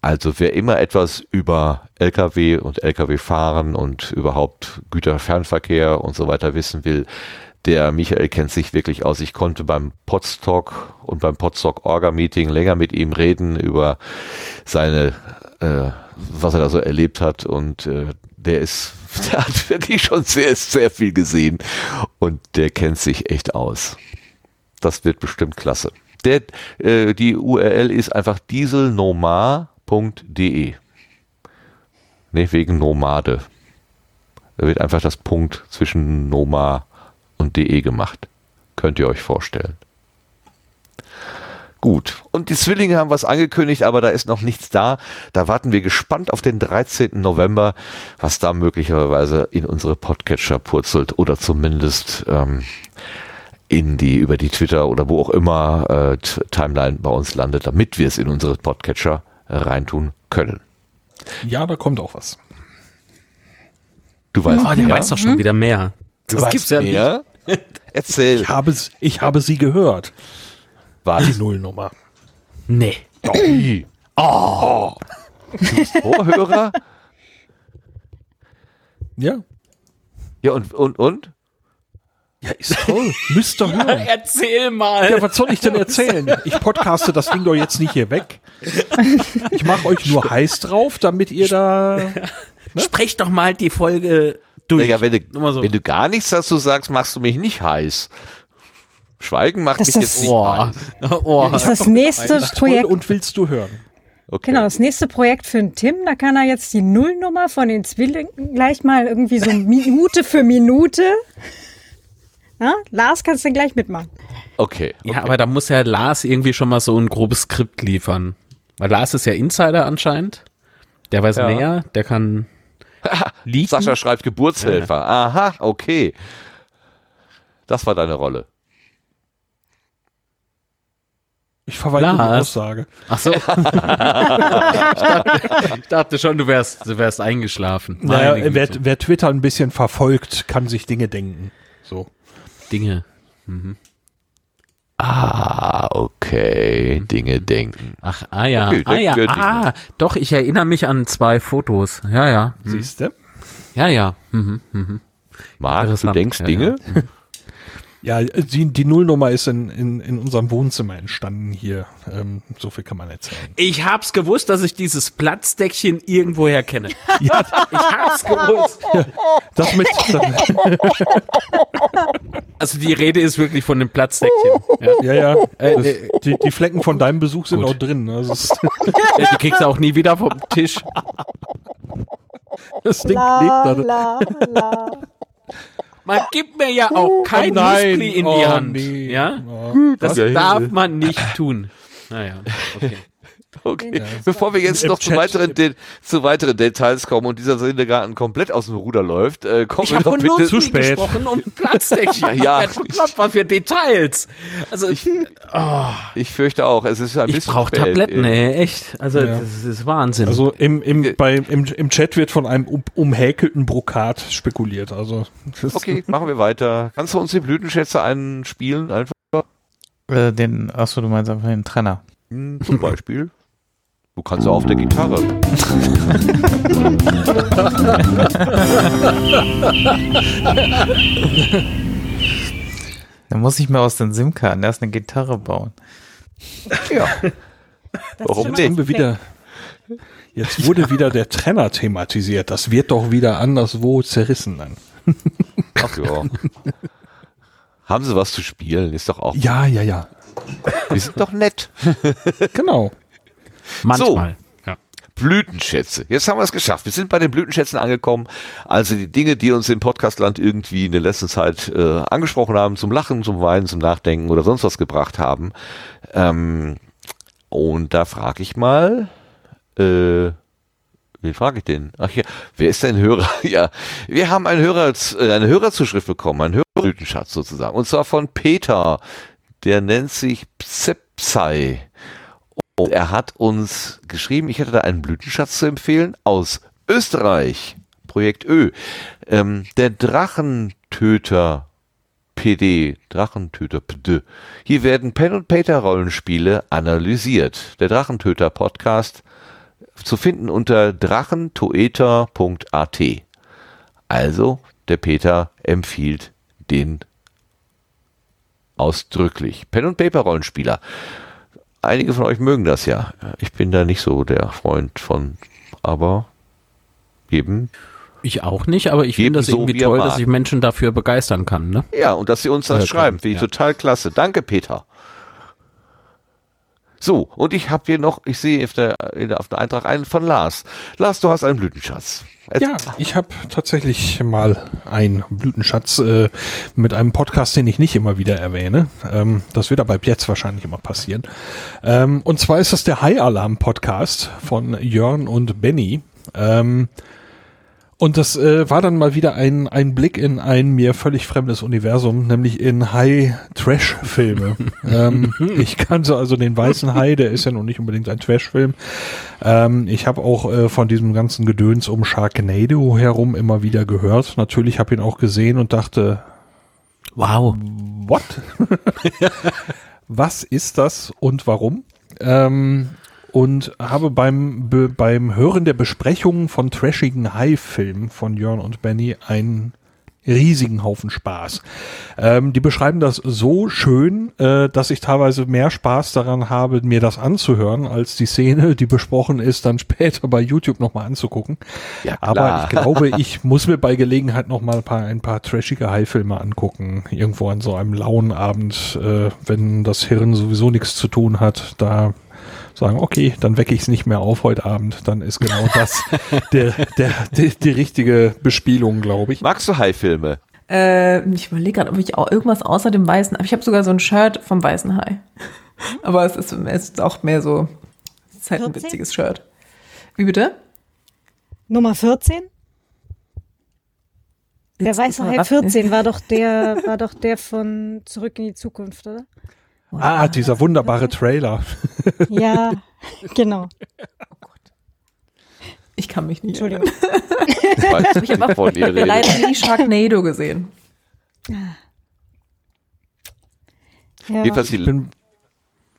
Also wer immer etwas über Lkw und Lkw-Fahren und überhaupt Güterfernverkehr und so weiter wissen will, der Michael kennt sich wirklich aus. Ich konnte beim Podstock und beim Podstock Orga Meeting länger mit ihm reden über seine, äh, was er da so erlebt hat und äh, der ist, [LAUGHS] der hat wirklich schon sehr, sehr viel gesehen und der kennt sich echt aus. Das wird bestimmt klasse. Der, äh, die URL ist einfach dieselnomar.de. Ne, wegen Nomade. Da wird einfach das Punkt zwischen Nomar und de gemacht. Könnt ihr euch vorstellen. Gut. Und die Zwillinge haben was angekündigt, aber da ist noch nichts da. Da warten wir gespannt auf den 13. November, was da möglicherweise in unsere Podcatcher purzelt oder zumindest ähm, in die, über die Twitter oder wo auch immer äh, Timeline bei uns landet, damit wir es in unsere Podcatcher äh, reintun können. Ja, da kommt auch was. Du weißt, Oh, der weiß doch schon wieder mehr. Das Was gibt's ja nicht. mehr? Erzähl. Ich habe, ich habe sie gehört. Was? Die [LAUGHS] Nullnummer. Nee. Oh. Vorhörer? Ja. Ja, und, und, und? Ja, ist toll. Müsst ihr [LAUGHS] hören. Erzähl mal. Ja, was soll ich denn erzählen? [LAUGHS] Ich podcaste das Ding doch jetzt nicht hier weg. Ich mache euch nur heiß drauf, damit ihr da. Sprech doch mal die Folge durch. Naja, wenn du, so. wenn du gar nichts dazu sagst, machst du mich nicht heiß. Schweigen macht Das mich jetzt nicht Oh, [LAUGHS] oh. Das ist das nächste Projekt. und willst du hören? Okay. Genau, das nächste Projekt für den Tim, da kann er jetzt die Nullnummer von den Zwillingen gleich mal irgendwie so [LAUGHS] Minute für Minute. Ja, Lars kannst du gleich mitmachen. Okay. Ja, aber da muss ja Lars irgendwie schon mal so ein grobes Skript liefern. Weil Lars ist ja Insider anscheinend. Der weiß Ja. mehr, der kann. [LAUGHS] Sascha schreibt Geburtshelfer. Aha, okay. Das war deine Rolle. Ich verweigere die. Aussage. Ach so. [LAUGHS] ich, dachte, ich dachte schon, du wärst, du wärst eingeschlafen. Naja, wer, wer Twitter ein bisschen verfolgt, kann sich Dinge denken. So. Dinge. Ah, okay. Dinge denken. Ach, ah ja. Okay, ah ja, ah, doch, ich erinnere mich an zwei Fotos. Ja, ja. Hm. Siehst du? Ja, ja. Mhm. Mhm. Marc, du denkst Ja, Dinge? Ja, die, die Nullnummer ist in, in, in unserem Wohnzimmer entstanden hier. Ähm, so viel kann man erzählen. Ich hab's gewusst, dass ich dieses Platzdeckchen irgendwoher kenne. [LAUGHS] Ja, Ich hab's gewusst. das mit. Also die Rede ist wirklich von dem Platzdeckchen. Ja. Ja, ja. Äh, Das, äh, die, die Flecken von deinem Besuch sind Gut. auch drin. Also das, Die kriegst du auch nie wieder vom Tisch. das Ding klebt da. la, la. Man gibt mir ja auch kein Oh Muskli in oh die Hand. nee. Ja? Oh. Das Ja, darf man nicht tun. Naja, okay. Okay. Bevor wir jetzt noch zu weiteren, De zu weiteren Details kommen und dieser Kindergarten komplett aus dem Ruder läuft, äh, kommen Ich wir doch bitte. zu spät. gesprochen und Platzdeckchen. [LAUGHS] Ja, ja. Was für Details. Also ich, Ich fürchte auch, es ist ein ich bisschen brauche spät. Tabletten, ey, echt. Also Ja. das ist Wahnsinn. Also im, im, bei, im, im Chat wird von einem um, umhäkelten Brokat spekuliert. Also Okay, machen wir weiter. Kannst du uns die Blütenschätze einspielen? Einfach Äh, den, achso, du meinst einfach den Trenner. hm, zum Beispiel. Du kannst ja auf der Gitarre. [LAUGHS] Dann muss ich mir aus den SIM-Karten erst eine Gitarre bauen. Ja. Warum nicht? wir wieder. Jetzt wurde wieder der Trenner thematisiert. Das wird doch wieder anderswo zerrissen dann. Ach ja. Haben sie was zu spielen? Ist doch auch. Ja, ja, ja. Wir sind doch nett. Genau. Manchmal. Ja. Blütenschätze. Jetzt haben wir es geschafft. Wir sind bei den Blütenschätzen angekommen. Also die Dinge, die uns im Podcastland irgendwie in der letzten Zeit äh, angesprochen haben, zum Lachen, zum Weinen, zum Nachdenken oder sonst was gebracht haben. Ähm, und da frage ich mal, äh, wen frage ich denn? Ach ja, wer ist denn Hörer? [LAUGHS] Ja, wir haben einen Hörer, äh, eine Hörerzuschrift bekommen, einen Hörerblütenschatz sozusagen. Und zwar von Peter. Der nennt sich Psepsei. Und er hat uns geschrieben, ich hätte da einen Blütenschatz zu empfehlen aus Österreich. Projekt Ö. Ähm, der Drachentöter PD, Drachentöter PD. Hier werden Pen und Paper Rollenspiele analysiert. Der Drachentöter Podcast zu finden unter drachentoeter.at. Also, der Peter empfiehlt den ausdrücklich. Pen und Paper Rollenspieler. Einige von euch mögen das ja. Ich bin da nicht so der Freund von, aber jedem. Ich auch nicht, aber ich finde das so, irgendwie wie toll, dass ich Menschen dafür begeistern kann. Ne? Ja, und dass sie uns das Ja, schreiben, finde ich ja. total klasse. Danke, Peter. So, und ich habe hier noch, ich sehe auf der, auf der Eintrag einen von Lars. Lars, du hast einen Blütenschatz. Ja, ich habe tatsächlich mal einen Blütenschatz äh, mit einem Podcast, den ich nicht immer wieder erwähne. Ähm, das wird aber ab jetzt wahrscheinlich immer passieren. Ähm, und zwar ist das der High Alarm Podcast von Jörn und Benny. Ähm, Und das äh, war dann mal wieder ein, ein Blick in ein mir völlig fremdes Universum, nämlich in High-Trash-Filme. [LAUGHS] ähm, ich kannte also den Weißen Hai, der ist ja noch nicht unbedingt ein Trash-Film. Ähm, ich habe auch äh, von diesem ganzen Gedöns um Sharknado herum immer wieder gehört. Natürlich habe ihn auch gesehen und dachte, Wow. what? [LAUGHS] Was ist das und warum? Ähm, und habe beim, be, beim Hören der Besprechungen von trashigen High-Filmen von Jörn und Benny einen riesigen Haufen Spaß. Ähm, die beschreiben das so schön, äh, dass ich teilweise mehr Spaß daran habe, mir das anzuhören, als die Szene, die besprochen ist, dann später bei YouTube nochmal anzugucken. Ja, Aber ich glaube, ich muss mir bei Gelegenheit noch mal ein paar, ein paar trashige High-Filme angucken. Irgendwo an so einem lauen Abend, äh, wenn das Hirn sowieso nichts zu tun hat, da sagen, okay, dann wecke ich es nicht mehr auf heute Abend. Dann ist genau das [LAUGHS] der, der, die, die richtige Bespielung, glaube ich. Magst du Hai-Filme? Äh, ich überlege gerade, ob ich auch irgendwas außer dem Weißen, aber ich habe sogar so ein Shirt vom Weißen Hai. [LAUGHS] Aber es ist, es ist auch mehr so, es ist halt ein 14? witziges Shirt. Wie bitte? Nummer 14? Der weiße Hai raff- 14 war doch der, war doch der von Zurück in die Zukunft, oder? Ah, dieser wunderbare Trailer. Ja, [LAUGHS] genau. Ich kann mich nicht. Entschuldigung. [LAUGHS] Ich weiß Ich habe nicht, ihr redet. leider nie Sharknado gesehen. Ja. Jedenfalls die, bin-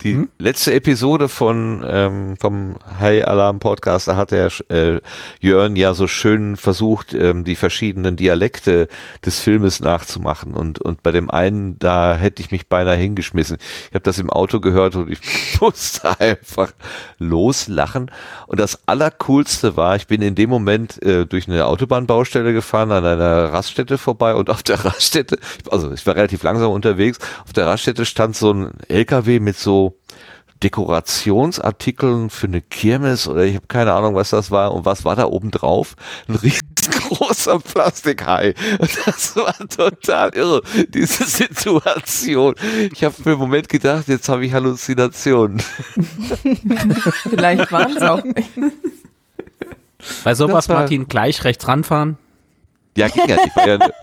die Hm? letzte Episode von ähm, vom High Alarm Podcast, da hat der äh, Jörn ja so schön versucht, ähm, die verschiedenen Dialekte des Filmes nachzumachen. Und und bei dem einen, da hätte ich mich beinahe hingeschmissen. Ich habe das im Auto gehört und ich [LAUGHS] musste einfach loslachen. Und das Allercoolste war, ich bin in dem Moment äh, durch eine Autobahnbaustelle gefahren, an einer Raststätte vorbei und auf der Raststätte, also ich war relativ langsam unterwegs, auf der Raststätte stand so ein LKW mit so Dekorationsartikeln für eine Kirmes oder ich habe keine Ahnung, was das war und was war da oben drauf? Ein riesengroßer [LAUGHS] Plastikhai. Das war total irre, diese Situation. Ich habe für einen Moment gedacht, jetzt habe ich Halluzinationen. [LAUGHS] Vielleicht waren es auch. Bei sowas, Martin, gleich rechts ranfahren. Ja, ging ja nicht. War ja eine,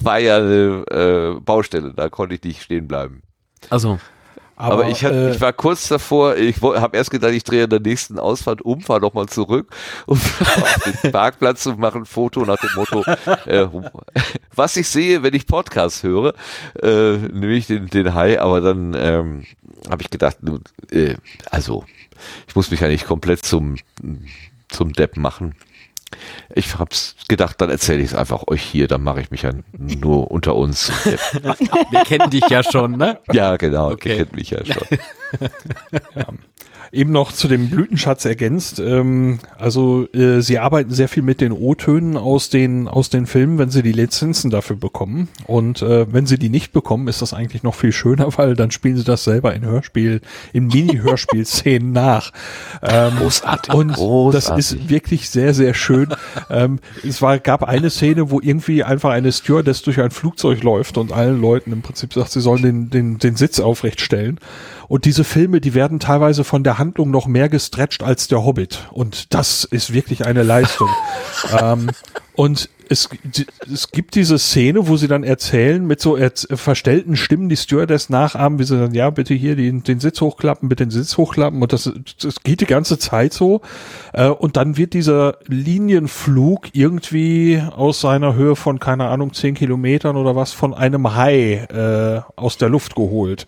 war ja eine äh, Baustelle, da konnte ich nicht stehen bleiben. Also, Aber, ich, hatte, äh, ich war kurz davor, ich habe erst gedacht, ich drehe an der nächsten Ausfahrt um, fahre nochmal zurück und [LAUGHS] auf den Parkplatz und mache ein Foto nach dem Motto, äh, [LAUGHS] was ich sehe, wenn ich Podcast höre, äh, nämlich den, den Hai, aber dann ähm, habe ich gedacht, äh, also ich muss mich ja nicht komplett zum, zum Depp machen. Ich hab's gedacht, dann erzähle ich es einfach euch hier, dann mache ich mich ja nur [LAUGHS] unter uns. wir kennen dich ja schon, ne? Ja, genau, Okay. ihr kennt mich ja schon. [LAUGHS] Eben noch zu dem Blütenschatz ergänzt. Ähm, also äh, sie arbeiten sehr viel mit den O-Tönen aus den aus den Filmen, wenn sie die Lizenzen dafür bekommen. Und äh, wenn sie die nicht bekommen, ist das eigentlich noch viel schöner, [LAUGHS] weil dann spielen sie das selber in Hörspiel, in Mini-Hörspielszenen [LAUGHS] nach. Ähm, Großartig, Und das großartig. ist wirklich sehr sehr schön. ähm, es war gab eine Szene, wo irgendwie einfach eine Stewardess durch ein Flugzeug läuft und allen Leuten im Prinzip sagt, sie sollen den den den Sitz aufrecht stellen. Und diese Filme, die werden teilweise von der Handlung noch mehr gestretcht als der Hobbit. Und das ist wirklich eine Leistung. [LAUGHS] ähm, und es, es gibt diese Szene, wo sie dann erzählen, mit so erz verstellten Stimmen die Stewardess nachahmen, wie sie dann, ja, bitte hier den, den Sitz hochklappen, bitte den Sitz hochklappen. Und das, das geht die ganze Zeit so. Äh, und dann wird dieser Linienflug irgendwie aus seiner Höhe von, keine Ahnung, zehn Kilometern oder was, von einem Hai äh, aus der Luft geholt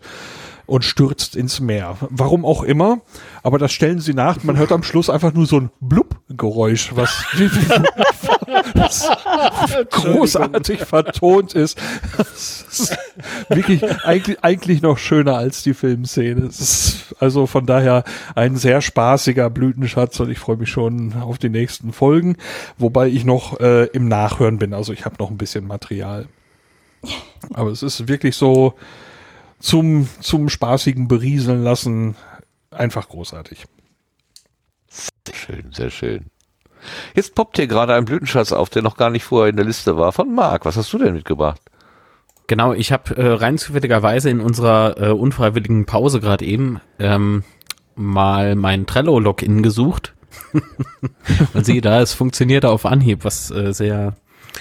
und stürzt ins Meer. Warum auch immer, aber das stellen sie nach. Man hört am Schluss einfach nur so ein Blub-Geräusch, was, [LAUGHS] großartig vertont ist. Das ist wirklich eigentlich, eigentlich noch schöner als die Filmszene. Es ist also von daher ein sehr spaßiger Blütenschatz und ich freue mich schon auf die nächsten Folgen, wobei ich noch äh, im Nachhören bin. Also ich habe noch ein bisschen Material. Aber es ist wirklich so, zum, zum spaßigen Berieseln lassen. Einfach großartig. Schön, sehr schön. Jetzt poppt hier gerade ein Blütenschatz auf, der noch gar nicht vorher in der Liste war. Von Marc, was hast du denn mitgebracht? Genau, ich habe äh, rein zufälligerweise in unserer äh, unfreiwilligen Pause gerade eben ähm, mal mein Trello-Login gesucht [LAUGHS] Und sieh da, es funktioniert auf Anhieb, was äh, sehr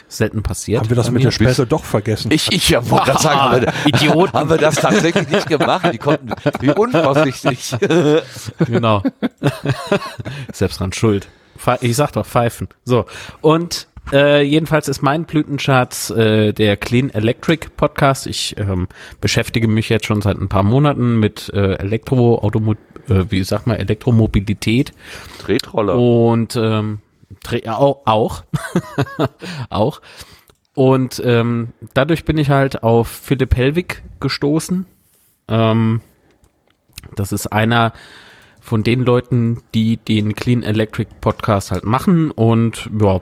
selten passiert. Haben wir das mit mir. der Späße doch vergessen? Ich, ich ja, wollte gerade sagen, haben wir, [LAUGHS] Idioten. haben wir das tatsächlich nicht gemacht? Die konnten, wie unvorsichtig. [LAUGHS] Genau. [LAUGHS] Selbst dran schuld. Ich sag doch Pfeifen. So. Und äh, jedenfalls ist mein Blütenschatz äh, der Clean Electric Podcast. Ich ähm, beschäftige mich jetzt schon seit ein paar Monaten mit äh, Elektro, Automo äh, wie sag mal, Elektromobilität. Tretroller. Und ähm, auch, auch. [LAUGHS] auch. Und ähm, dadurch bin ich halt auf Philipp Hellwig gestoßen. Ähm, das ist einer von den Leuten, die den Clean Electric Podcast halt machen und ja,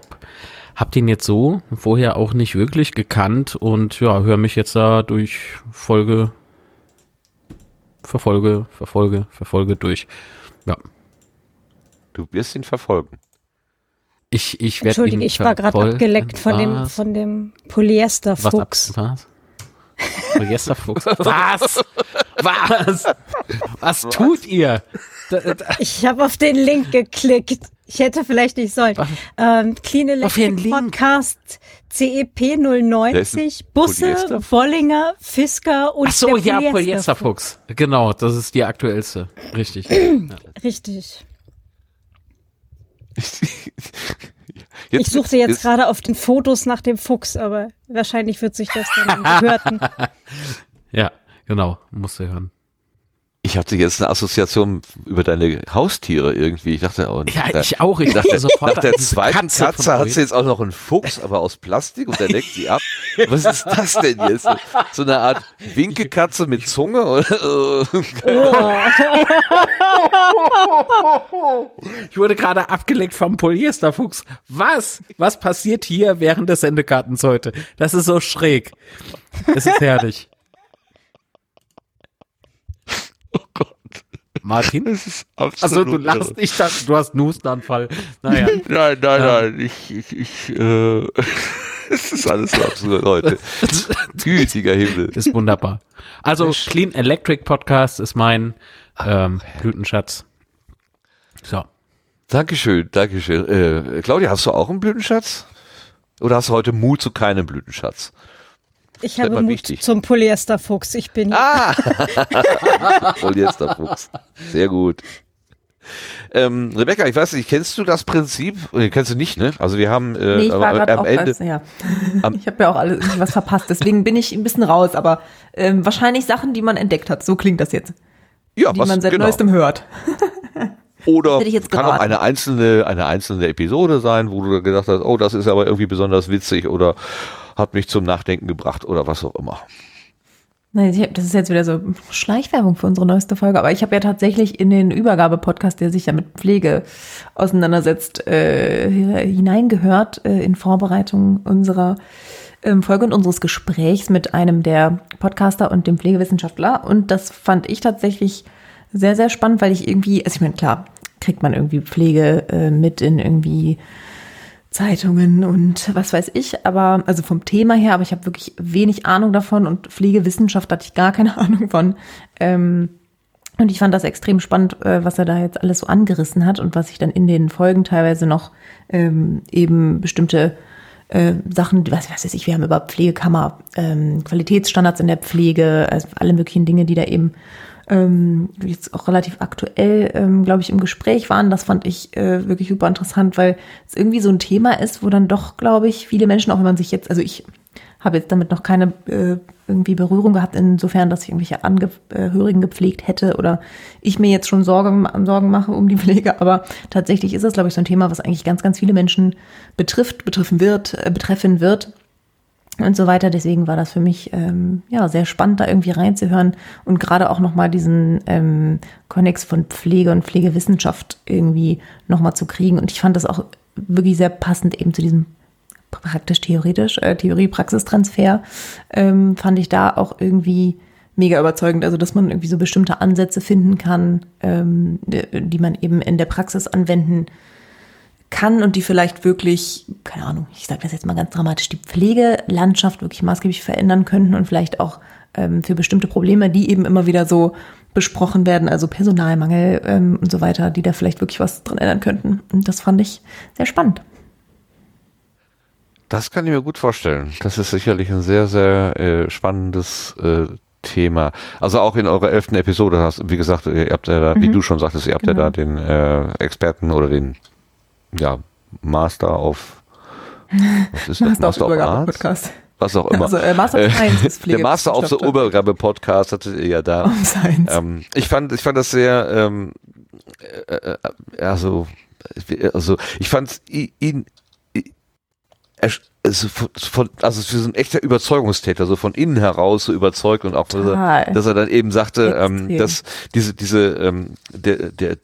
hab den jetzt so vorher auch nicht wirklich gekannt und ja, höre mich jetzt da durch Folge, verfolge, verfolge, verfolge durch. Ja, Du wirst ihn verfolgen. Ich, ich werde Entschuldige, ich war gerade abgeleckt von dem, Was? von dem Was? Polyesterfuchs. Ab, was? Polyesterfuchs. [LAUGHS] was? Was? Was tut ihr? Da, da, Ich habe auf den Link geklickt. Ich hätte vielleicht nicht sollen. Ähm, Clean Electric Link. Podcast CEP Der ist 090, Busse. Bollinger, Fisker und ach so, der ja, Polyesterfuchs. Genau, das ist die aktuellste. Richtig. [CLEARS THROAT] Richtig. [LAUGHS] Jetzt, Ich suchte jetzt gerade auf den Fotos nach dem Fuchs, aber wahrscheinlich wird sich das dann [LAUGHS] Gehörten. Ja, genau, musst du hören. Ich hatte jetzt eine Assoziation über deine Haustiere irgendwie. Ich dachte, oh, Ja, ich auch. Ich dachte sofort nach der zweiten Katze Katze, hat sie jetzt auch noch einen Fuchs, aber aus Plastik und der leckt sie ab. Was ist das denn jetzt? So eine Art Winkekatze mit Zunge? Oder? Ich wurde gerade abgelenkt vom Polyesterfuchs. Was? Was passiert hier während des Sendekartens heute? Das ist so schräg. Es ist herrlich. Oh Gott. Martin? Das ist absolut Also du irre. lachst, ich dachte, du hast einen Hustenanfall. Naja. [LAUGHS] Nein, nein, Ja. nein. Ich, ich, ich, äh, [LAUGHS] es ist alles so absurd, Leute. [LAUGHS] Gütiger Himmel. Ist wunderbar. Also Clean Electric Podcast ist mein ähm, Blütenschatz. So. Dankeschön, Dankeschön. Äh, Claudia, hast du auch einen Blütenschatz? Oder hast du heute Mut zu keinem Blütenschatz? Ich Wird habe Mut wichtig. zum Polyesterfuchs. Ich bin Ah! [LAUGHS] Polyesterfuchs. Sehr gut. Ähm, Rebecca, ich weiß nicht, kennst du das Prinzip? Kennst du nicht, ne? Also wir haben äh, Nee, ich war am auch Ende. was, ja. [LAUGHS] am- Ich habe ja auch alles was verpasst, deswegen bin ich ein bisschen raus, aber ähm, wahrscheinlich Sachen, die man entdeckt hat. So klingt das jetzt. Ja, Die was, man seit genau. neuestem hört. [LAUGHS] Oder hätte ich jetzt kann auch eine einzelne, eine einzelne Episode sein, wo du gedacht hast, oh, das ist aber irgendwie besonders witzig oder hat mich zum Nachdenken gebracht oder was auch immer. Das ist jetzt wieder so Schleichwerbung für unsere neueste Folge, aber ich habe ja tatsächlich in den Übergabe-Podcast, der sich ja mit Pflege auseinandersetzt, äh, hineingehört äh, in Vorbereitung unserer ähm, Folge und unseres Gesprächs mit einem der Podcaster und dem Pflegewissenschaftler. Und das fand ich tatsächlich sehr, sehr spannend, weil ich irgendwie, also ich meine, klar, kriegt man irgendwie Pflege äh, mit in irgendwie Zeitungen und was weiß ich, aber also vom Thema her, aber ich habe wirklich wenig Ahnung davon und Pflegewissenschaft hatte ich gar keine [LAUGHS] Ahnung von. Ähm, und ich fand das extrem spannend, äh, was er da jetzt alles so angerissen hat und was sich dann in den Folgen teilweise noch ähm, eben bestimmte äh, Sachen, was weiß ich, wir haben über Pflegekammer, ähm, Qualitätsstandards in der Pflege, also alle möglichen Dinge, die da eben ähm, jetzt auch relativ aktuell, ähm, glaube ich, im Gespräch waren. Das fand ich äh, wirklich super interessant, weil es irgendwie so ein Thema ist, wo dann doch, glaube ich, viele Menschen, auch wenn man sich jetzt, also ich habe jetzt damit noch keine äh, irgendwie Berührung gehabt, insofern, dass ich irgendwelche Angehörigen gepflegt hätte oder ich mir jetzt schon Sorgen, Sorgen mache um die Pflege. Aber tatsächlich ist es, glaube ich, so ein Thema, was eigentlich ganz, ganz viele Menschen betrifft, betreffen wird, äh, betreffen wird und so weiter. Deswegen war das für mich ähm, ja sehr spannend, da irgendwie reinzuhören und gerade auch nochmal diesen ähm, Konnex von Pflege und Pflegewissenschaft irgendwie nochmal zu kriegen. Und ich fand das auch wirklich sehr passend eben zu diesem praktisch theoretisch, äh, Theorie-Praxistransfer, ähm, fand ich da auch irgendwie mega überzeugend. Also, dass man irgendwie so bestimmte Ansätze finden kann, ähm, die man eben in der Praxis anwenden kann und die vielleicht wirklich, keine Ahnung, ich sage das jetzt mal ganz dramatisch, die Pflegelandschaft wirklich maßgeblich verändern könnten und vielleicht auch ähm, für bestimmte Probleme, die eben immer wieder so besprochen werden, also Personalmangel ähm, und so weiter, die da vielleicht wirklich was dran ändern könnten. Und das fand ich sehr spannend. Das kann ich mir gut vorstellen. Das ist sicherlich ein sehr, sehr äh, spannendes äh, Thema. Also auch in eurer elften Episode hast, wie gesagt, ihr habt ja da, wie Mhm. du schon sagtest, ihr habt Genau. ja da den äh, Experten oder den ja, Master auf [LAUGHS] was ist das? Master auf Arts? Übergabe-Podcast. Was auch immer. Also, äh, Master of Science ist [LAUGHS] der Master auf so Pflegewissenschaftler. Übergabe-Podcast hattet ihr ja da. Of Science. Ähm, ich fand, ich fand das sehr, ähm, äh, äh, also, also ich fand ihn, ihn also von, also für so ein echter Überzeugungstäter, so von innen heraus so überzeugt und auch, dass er, dass er dann eben sagte, ähm, dass diese, diese, ähm, der, der,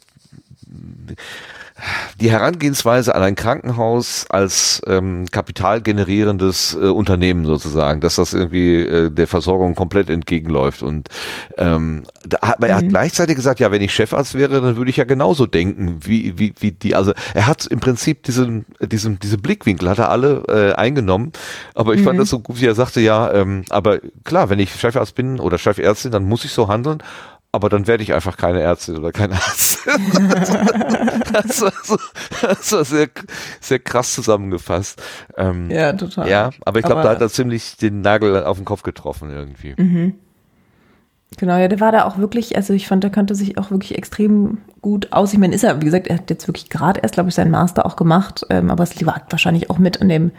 die Herangehensweise an ein Krankenhaus als ähm, kapitalgenerierendes äh, Unternehmen sozusagen, dass das irgendwie äh, der Versorgung komplett entgegenläuft. Und ähm, da, aber er hat gleichzeitig gesagt, ja, wenn ich Chefarzt wäre, dann würde ich ja genauso denken, wie, wie, wie die. Also er hat im Prinzip diesen, diesen, diese Blickwinkel hat er alle äh, eingenommen. Aber ich fand das so gut, wie er sagte, ja, ähm, aber klar, wenn ich Chefarzt bin oder Chefärztin, dann muss ich so handeln. Aber dann werde ich einfach keine Ärztin oder kein Arzt. [LAUGHS] das war, so, das war sehr, sehr krass zusammengefasst. Ähm, ja, total. ja, aber ich glaube, da hat er ziemlich den Nagel auf den Kopf getroffen irgendwie. Genau, ja, der war da auch wirklich, also ich fand, der kannte sich auch wirklich extrem gut aus. Ich meine, ist er, wie gesagt, er hat jetzt wirklich gerade erst, glaube ich, seinen Master auch gemacht, ähm, aber es lag wahrscheinlich auch mit an dem,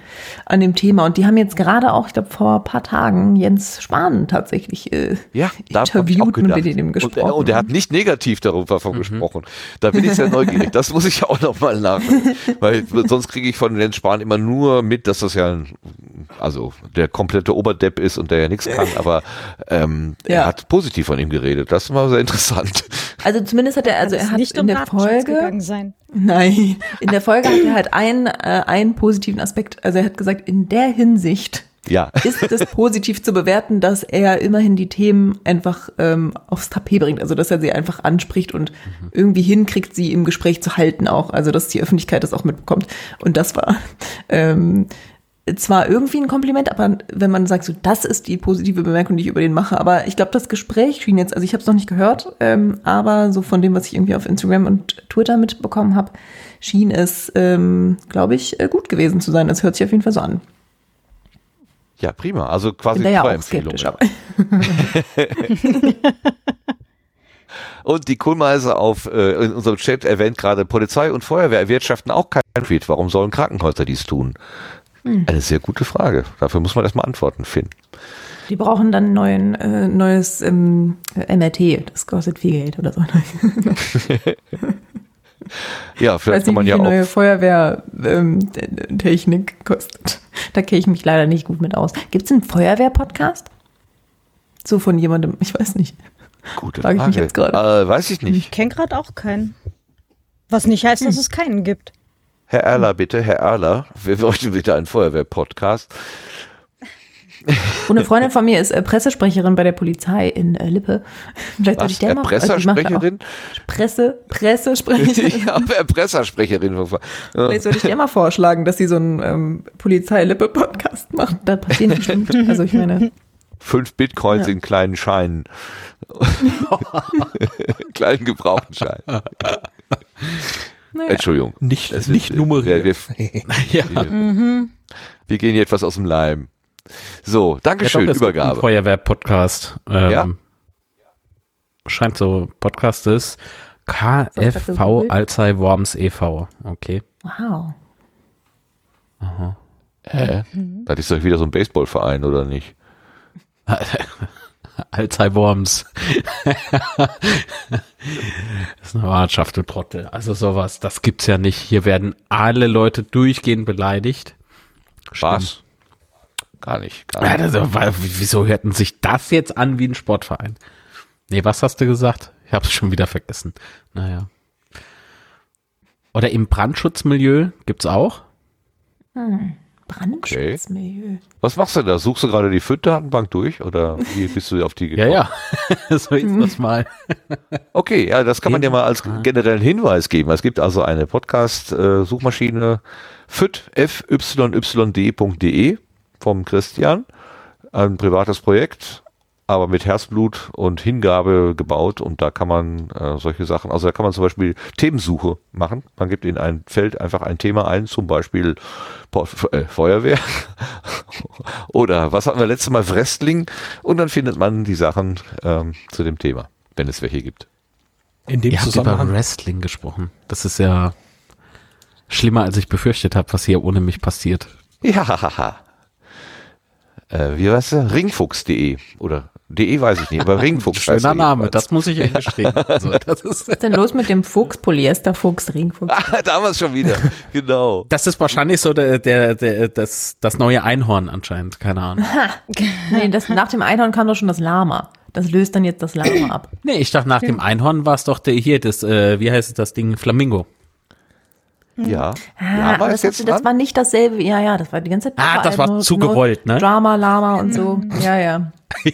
an dem Thema. Und die haben jetzt gerade auch, ich glaube, vor ein paar Tagen Jens Spahn tatsächlich äh, Ja, interviewt und mit ihm Und, gesprochen. er- und er hat nicht negativ darüber Mhm. gesprochen. Da bin ich sehr neugierig. Das muss ich auch nochmal nach. [LAUGHS] Weil sonst kriege ich von Jens Spahn immer nur mit, dass das ja ein, also der komplette Oberdepp ist und der ja nichts kann, [LAUGHS] aber ähm, er Ja. hat positiv von ihm geredet. Das war sehr interessant. also zumindest hat er, also er hat nicht in um der Folge, gegangen sein. nein, in der Folge hat er halt einen, äh, einen positiven Aspekt. Also er hat gesagt, in der Hinsicht Ja. ist es positiv zu bewerten, dass er immerhin die Themen einfach ähm, aufs Tapet bringt. Also dass er sie einfach anspricht und irgendwie hinkriegt, sie im Gespräch zu halten auch. Also dass die Öffentlichkeit das auch mitbekommt. Und das war ähm, zwar irgendwie ein Kompliment, aber wenn man sagt, so das ist die positive Bemerkung, die ich über den mache. Aber ich glaube, das Gespräch schien jetzt, also ich habe es noch nicht gehört, ähm, aber so von dem, was ich irgendwie auf Instagram und Twitter mitbekommen habe, schien es, ähm, glaube ich, äh, gut gewesen zu sein. Das hört sich auf jeden Fall so an. Ja, prima. Also quasi ja zwei auch Empfehlungen. [LAUGHS] Und die Kohlmeise auf äh, in unserem Chat erwähnt gerade, Polizei und Feuerwehr erwirtschaften auch kein Profit. Warum sollen Krankenhäuser dies tun? Hm. Eine sehr gute Frage. Dafür muss man erstmal Antworten finden. Die brauchen dann neuen, äh, neues ähm, MRT. Das kostet viel Geld oder so. [LAUGHS] Ja, Ich vielleicht weiß kann nicht, man wie ja viel neue auch. Feuerwehrtechnik kostet. Da kenne ich mich leider nicht gut mit aus. Gibt es einen Feuerwehr-Podcast? So von jemandem, ich weiß nicht. Gute frage ich mich jetzt gerade. Äh, weiß ich Ich nicht. kenne gerade auch keinen. Was nicht heißt, dass es keinen gibt. Herr Erler, bitte, Herr Erler, wir bräuchten bitte einen Feuerwehr-Podcast. Und eine Freundin von mir ist äh, Pressesprecherin bei der Polizei in äh, Lippe. Vielleicht sollte Was? ich der also auch Erpressersprecherin? Presse, Pressesprecherin. [LAUGHS] ja, Erpressersprecherin. Ja. Vielleicht sollte ich dir mal vorschlagen, dass sie so einen ähm, Polizei-Lippe-Podcast macht. Da passieren bestimmt. Also ich meine, Fünf Bitcoins Ja. in kleinen Scheinen. [LAUGHS] kleinen gebrauchten Scheinen. [LAUGHS] naja. Entschuldigung. Nicht, Es nicht ist- nummeriert. Wir, [LAUGHS] wir, wir, wir gehen hier etwas aus dem Leim. So, Dankeschön, Ja, doch, Übergabe. Feuerwehr-Podcast. Ähm, Ja? Scheint so Podcast ist. KFV Alzey Worms e.V. Okay. Wow. Hä? Das ist doch wieder so ein Baseballverein, oder nicht? [LAUGHS] Alzey Worms. [LAUGHS] das ist eine Ortschaft, du Trottel. Also sowas, das gibt's ja nicht. Hier werden alle Leute durchgehend beleidigt. Spaß. Gar nicht. Gar nicht. weil- wieso hörten sich das jetzt an wie ein Sportverein? Nee, was hast du gesagt? Ich hab's schon wieder vergessen. Naja. Oder im Brandschutzmilieu gibt's auch? Brandschutzmilieu. Was machst du da? Suchst du gerade die FIT-Datenbank durch oder wie bist du auf die Ja, gekommen? ja. [LAUGHS] so ist das mal. Okay, ja, das kann man ja mal als generellen Hinweis geben. Es gibt also eine Podcast-Suchmaschine fyyd.de vom Christian, ein privates Projekt. Aber mit Herzblut und Hingabe gebaut und da kann man äh, solche Sachen, also da kann man zum Beispiel Themensuche machen. Man gibt in ein Feld einfach ein Thema ein, zum Beispiel äh, Feuerwehr [LAUGHS] oder was hatten wir letztes Mal, Wrestling und dann findet man die Sachen ähm, zu dem Thema, wenn es welche gibt. In dem Ihr habt über Zusammenhang. Wrestling gesprochen. Das ist ja schlimmer, als ich befürchtet habe, was hier ohne mich passiert. Ja, haha. Äh, wie heißt der? Ringfuchs.de oder de weiß ich nicht, aber Ringfuchs [LAUGHS] Schöner er Name, jedenfalls. das muss ich echt gestehen. Also, [LAUGHS] das, ist, Was ist denn los mit dem Fuchs, Polyesterfuchs, Ringfuchs? Ah, damals schon wieder. [LAUGHS] Genau. das ist wahrscheinlich so der, der, der, das, das neue Einhorn anscheinend, keine Ahnung. Nee, das, nach dem Einhorn kam doch schon das Lama. Das löst dann jetzt das Lama ab. Nee, ich dachte, nach dem Einhorn war es doch der, hier, das, äh, wie heißt es, das Ding, Flamingo. Ja. Ah, Lama aber ist das, jetzt das war nicht dasselbe. Ja, ja, das war die ganze Zeit. Ah, das war nur- zu nur gewollt, ne? Drama, Lama und so. Ja, ja. [LAUGHS]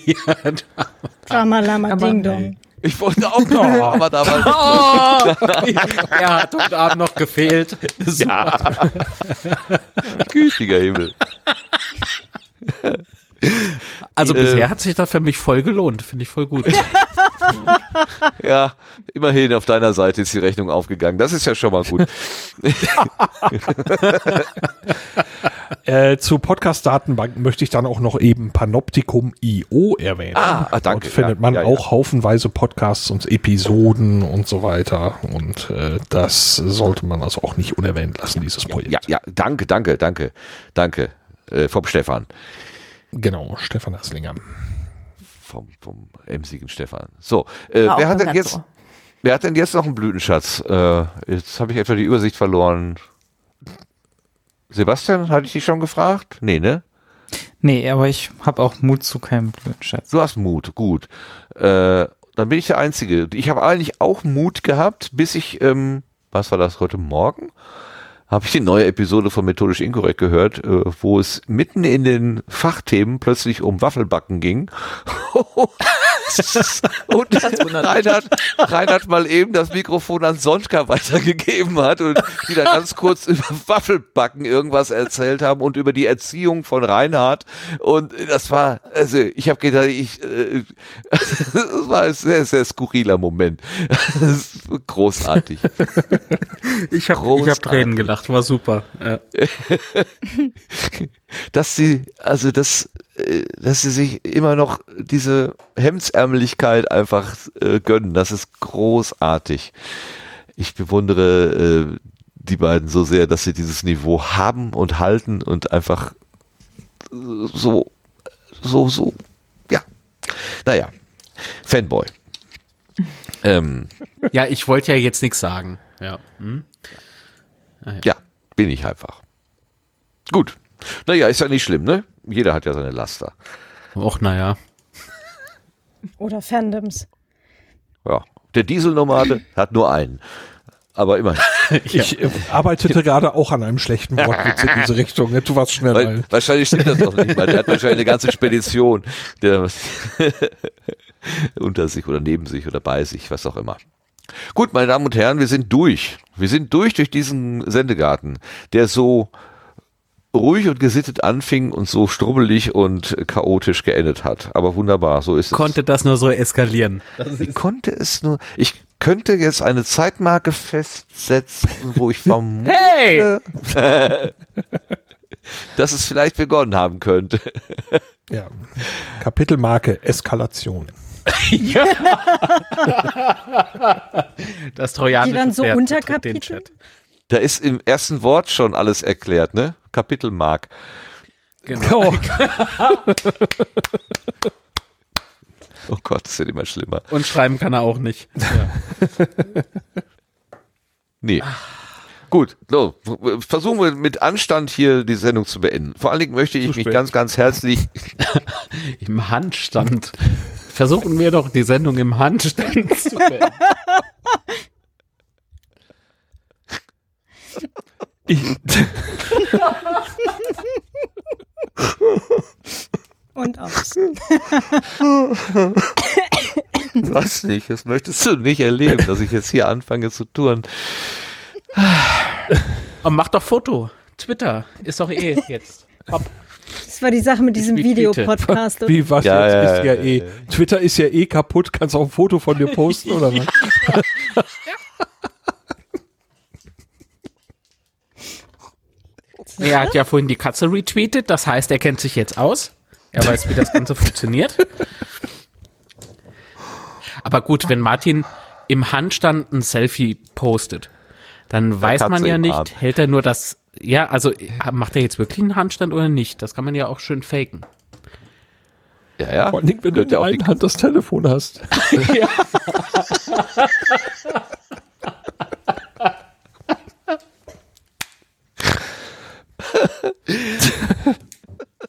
Drama Lama Aber- Ding Dong. Ich wollte auch noch, [LAUGHS] aber damals. Oh, [LAUGHS] er hat heute Abend noch gefehlt. Ja. Gütiger Himmel. Also Äh. bisher hat sich das für mich voll gelohnt, finde ich voll gut. [LAUGHS] Ja, immerhin auf deiner Seite ist die Rechnung aufgegangen. Das ist ja schon mal gut. [LAUGHS] Äh, zu Podcast-Datenbanken möchte ich dann auch noch eben Panoptikum.io erwähnen. Ah, ah, danke, Dort findet ja, man ja, ja. auch haufenweise Podcasts und Episoden und so weiter. Und äh, das sollte man also auch nicht unerwähnt lassen, dieses Projekt. Ja, ja, danke, danke, danke, danke. Äh, vom Stefan. Genau, Stefan Hasslinger. Vom, vom emsigen Stefan. So, äh, wer hat denn jetzt, wer hat denn jetzt noch einen Blütenschatz? Äh, jetzt habe ich etwa die Übersicht verloren. Sebastian, hatte ich dich schon gefragt? Nee, ne? Nee, aber ich habe auch Mut zu keinem Blödschatz. Du hast Mut, gut. Äh, dann bin ich der Einzige. Ich habe eigentlich auch Mut gehabt, bis ich, ähm, was war das, heute Morgen? Habe ich die neue Episode von Methodisch Inkorrekt gehört, äh, wo es mitten in den Fachthemen plötzlich um Waffelbacken ging. [LAUGHS] [LAUGHS] und [LAUGHS] Reinhard, Reinhard mal eben das Mikrofon an Sonka weitergegeben hat und die dann ganz kurz über Waffelbacken irgendwas erzählt haben und über die Erziehung von Reinhard. Und das war, also ich habe gedacht, ich, äh, [LAUGHS] das war ein sehr, sehr skurriler Moment. Großartig. Ich habe hab Tränen gelacht, war super. Ja. [LAUGHS] dass sie, also dass, äh, dass sie sich immer noch diese Hemdsärmeligkeit einfach äh, gönnen. Das ist großartig. Ich bewundere äh, die beiden so sehr, dass sie dieses Niveau haben und halten und einfach so, so, so, ja. Naja, Fanboy. [LAUGHS] Ähm, ja, ich wollte ja jetzt nichts sagen. Ja. Hm? ja, bin ich einfach. Gut. Naja, ist ja nicht schlimm, ne? Jeder hat ja seine Laster. Och, naja. Oder Fandoms. Ja, der Dieselnomade hat nur einen. Aber immerhin. [LAUGHS] Ich äh, arbeitete gerade auch an einem schlechten Wortwitz in diese Richtung. ne? Du warst schneller. Weil, wahrscheinlich stimmt das doch nicht mal. Der hat wahrscheinlich eine ganze Spedition der [LAUGHS] unter sich oder neben sich oder bei sich, was auch immer. Gut, meine Damen und Herren, wir sind durch. Wir sind durch durch diesen Sendegarten, der so ruhig und gesittet anfing und so strubbelig und chaotisch geendet hat. Aber wunderbar, so ist es. Konnte das nur so eskalieren. Wie konnte es nur? Ich könnte jetzt eine Zeitmarke festsetzen, wo ich [LAUGHS] vermute, Hey! [LAUGHS] dass es vielleicht begonnen haben könnte. Ja. Kapitelmarke Eskalation. Das trojanische Die dann so Pferd Unterkapitel? Da ist im ersten Wort schon alles erklärt, ne? Kapitelmark. Genau. [LAUGHS] Oh Gott, das wird immer schlimmer. Und schreiben kann er auch nicht. [LAUGHS] Nee. Gut, so, versuchen wir mit Anstand hier die Sendung zu beenden. Vor allen Dingen möchte ich mich ganz, ganz herzlich [LAUGHS] Im Handstand. Versuchen wir doch die Sendung im Handstand zu beenden. Und aus. was nicht, das möchtest du nicht erleben, dass ich jetzt hier anfange zu touren. Und mach doch Foto. Twitter ist doch eh jetzt. Hopp. Das war die Sache mit diesem. Videopodcast. Wie was Ja, jetzt? ja, ist ja, ja, eh. ja, Twitter ist ja eh kaputt. Kannst auch ein Foto von dir posten oder [LAUGHS] was? [LAUGHS] Er hat ja vorhin die Katze retweetet, das heißt, er kennt sich jetzt aus. Er weiß, wie das Ganze funktioniert. Aber gut, wenn Martin im Handstand ein Selfie postet, dann weiß Katze man ja nicht, Arm. hält er nur das, ja, also macht er jetzt wirklich einen Handstand oder nicht? Das kann man ja auch schön faken. Ja, ja. Vor Dingen, wenn du in der einen Hand das Telefon hast. [LAUGHS] [LAUGHS] [LAUGHS]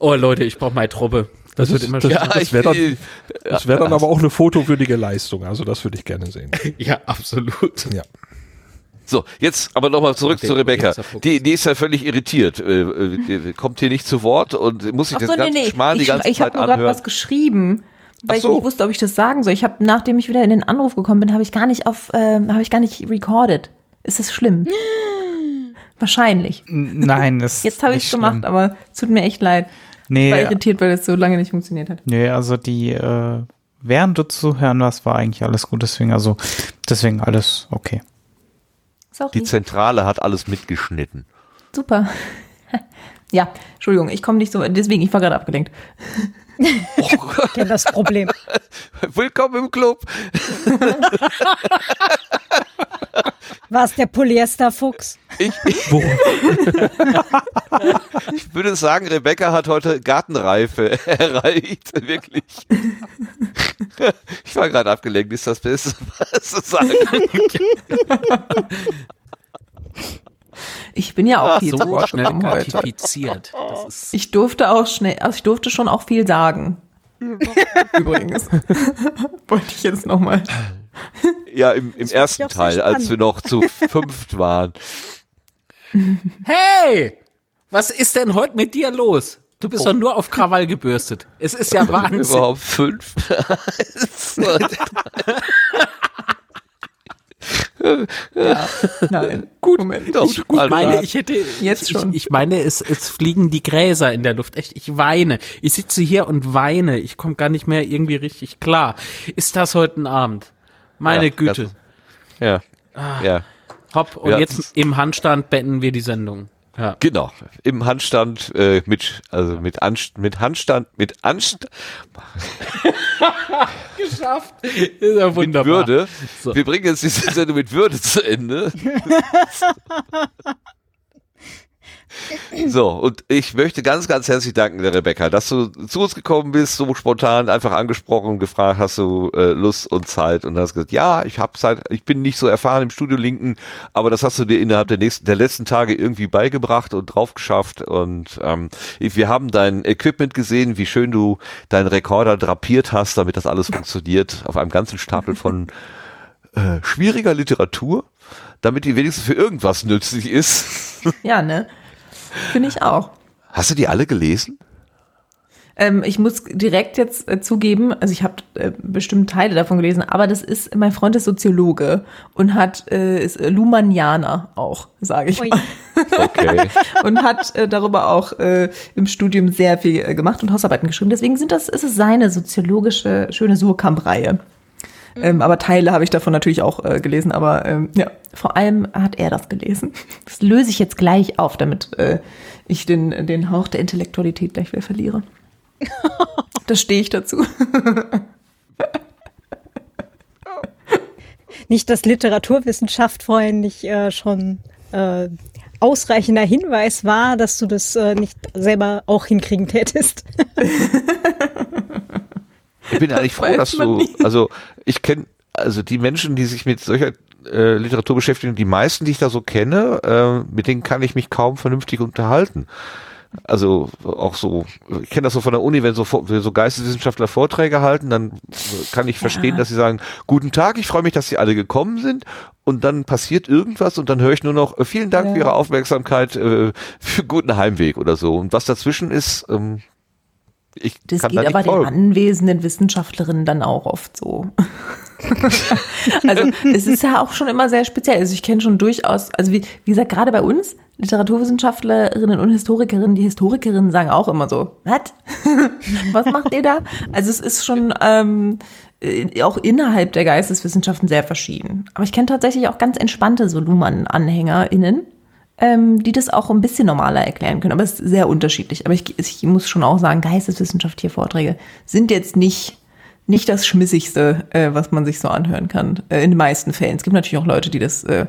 Oh Leute, ich brauche meine Truppe. Das, wird ist- immer das- schlimmer. das wäre dann, ich- das wär dann aber auch eine fotowürdige Leistung. Also das würde ich gerne sehen. [LAUGHS] Ja, absolut. Ja. So, jetzt aber nochmal zurück zu Rebecca. Die, die ist ja völlig irritiert. Äh, äh, die kommt hier nicht zu Wort und muss sich Ach das so, nee, ganze nee. Schmarrn die Ich, ganze ich habe Zeit nur gerade anhören. was geschrieben, weil so. ich nicht wusste, ob ich das sagen soll. Ich habe, nachdem ich wieder in den Anruf gekommen bin, habe ich gar nicht auf, ähm, habe ich gar nicht recorded. Ist das schlimm? [LAUGHS] Wahrscheinlich. Nein, das [LAUGHS] Jetzt habe ich es gemacht, aber es tut mir echt leid. Ich war Nee, irritiert, weil es so lange nicht funktioniert hat. nee, also die, äh, während du zuhören warst, war eigentlich alles gut, deswegen, also, deswegen alles okay. Sorry. Die Zentrale hat alles mitgeschnitten. Super. [LAUGHS] Ja, Entschuldigung, ich komme nicht so, deswegen, ich war gerade abgelenkt. [LAUGHS] Ich kenne das Problem. Willkommen im Club. War es der Polyesterfuchs? Ich, ich würde sagen, Rebecca hat heute Gartenreife [LAUGHS] erreicht. Wirklich. Ich war gerade abgelenkt. Ist das Beste, was zu sagen? Ich bin ja auch Ach, viel so Schnell gratifiziert. Ist Ich durfte auch schnell, also ich durfte schon auch viel sagen. [LAUGHS] Übrigens. [LAUGHS] Wollte ich jetzt nochmal. Ja, im, im ersten Teil, als wir noch zu [LAUGHS] fünft waren. Hey! Was ist denn heute mit dir los? Du bist doch nur auf Krawall gebürstet. Es ist ja Wahnsinn. Überhaupt fünf. [LAUGHS] Nein. Gut. Moment. Doch, Ich, ich meine, ich hätte Jetzt ich, schon. Ich, ich meine, es, es fliegen die Gräser in der Luft. Echt, ich weine. Ich sitze hier und weine. Ich komme gar nicht mehr irgendwie richtig klar. Ist das heute ein Abend? Meine Ja, Güte. Ja. Ja. Hopp. Und Ja. jetzt im Handstand beenden wir die Sendung. Ja. Genau, im Handstand äh, mit also mit Anst mit Handstand mit Anst [LAUGHS] Geschafft. Ist ja mit wunderbar. Würde. So. Wir bringen jetzt diese Sendung mit Würde zu Ende. [LAUGHS] so, und ich möchte ganz, ganz herzlich danken, der Rebecca, dass du zu uns gekommen bist, so spontan einfach angesprochen, gefragt, hast du äh, Lust und Zeit und hast gesagt, ja, ich habe Zeit, ich bin nicht so erfahren im Studio Linken, aber das hast du dir innerhalb der nächsten, der letzten Tage irgendwie beigebracht und drauf geschafft und ähm, wir haben dein Equipment gesehen, wie schön du deinen Rekorder drapiert hast, damit das alles funktioniert, auf einem ganzen Stapel von äh, schwieriger Literatur, damit die wenigstens für irgendwas nützlich ist. Ja, ne? Finde ich auch. Hast du die alle gelesen? Ähm, ich muss direkt jetzt äh, zugeben, also ich habe äh, bestimmt Teile davon gelesen, aber das ist, mein Freund ist Soziologe und hat, äh, ist äh, Lumanianer auch, sage ich Ui. mal. Okay. [LAUGHS] und hat äh, darüber auch äh, im Studium sehr viel äh, gemacht und Hausarbeiten geschrieben. Deswegen sind das, ist es seine soziologische schöne Surkamp-Reihe. Ähm, aber Teile habe ich davon natürlich auch äh, gelesen, aber ähm, ja, vor allem hat er das gelesen. Das löse ich jetzt gleich auf, damit äh, ich den, den Hauch der Intellektualität gleich wieder verliere. [LAUGHS] da stehe ich dazu. [LAUGHS] Nicht, dass Literaturwissenschaft vorhin nicht äh, schon äh, ausreichender Hinweis war, dass du das äh, nicht selber auch hinkriegen tätest. [LAUGHS] Ich bin eigentlich froh, dass du, nie. also ich kenne, also die Menschen, die sich mit solcher äh, Literatur beschäftigen, die meisten, die ich da so kenne, äh, mit denen kann ich mich kaum vernünftig unterhalten. Also auch so, ich kenne das so von der Uni, wenn so, wenn so Geisteswissenschaftler Vorträge halten, dann kann ich verstehen, dass sie sagen, guten Tag, ich freue mich, dass Sie alle gekommen sind und dann passiert irgendwas und dann höre ich nur noch, äh, vielen Dank für Ihre Aufmerksamkeit, äh, für guten Heimweg oder so. Und was dazwischen ist, ähm, ich Das geht da aber den folgen. anwesenden Wissenschaftlerinnen dann auch oft so. [LAUGHS] also es ist ja auch schon immer sehr speziell. Also ich kenne schon durchaus, also wie, wie gesagt, gerade bei uns, Literaturwissenschaftlerinnen und Historikerinnen, die Historikerinnen sagen auch immer so, was? [LAUGHS] Was macht ihr da? Also es ist schon ähm, äh, auch innerhalb der Geisteswissenschaften sehr verschieden. Aber ich kenne tatsächlich auch ganz entspannte so Luhmann-AnhängerInnen, ähm, die das auch ein bisschen normaler erklären können. Aber es ist sehr unterschiedlich. Aber ich, ich muss schon auch sagen, geisteswissenschaftliche Vorträge sind jetzt nicht nicht das Schmissigste, äh, was man sich so anhören kann. Äh, in den meisten Fällen. Es gibt natürlich auch Leute, die das äh,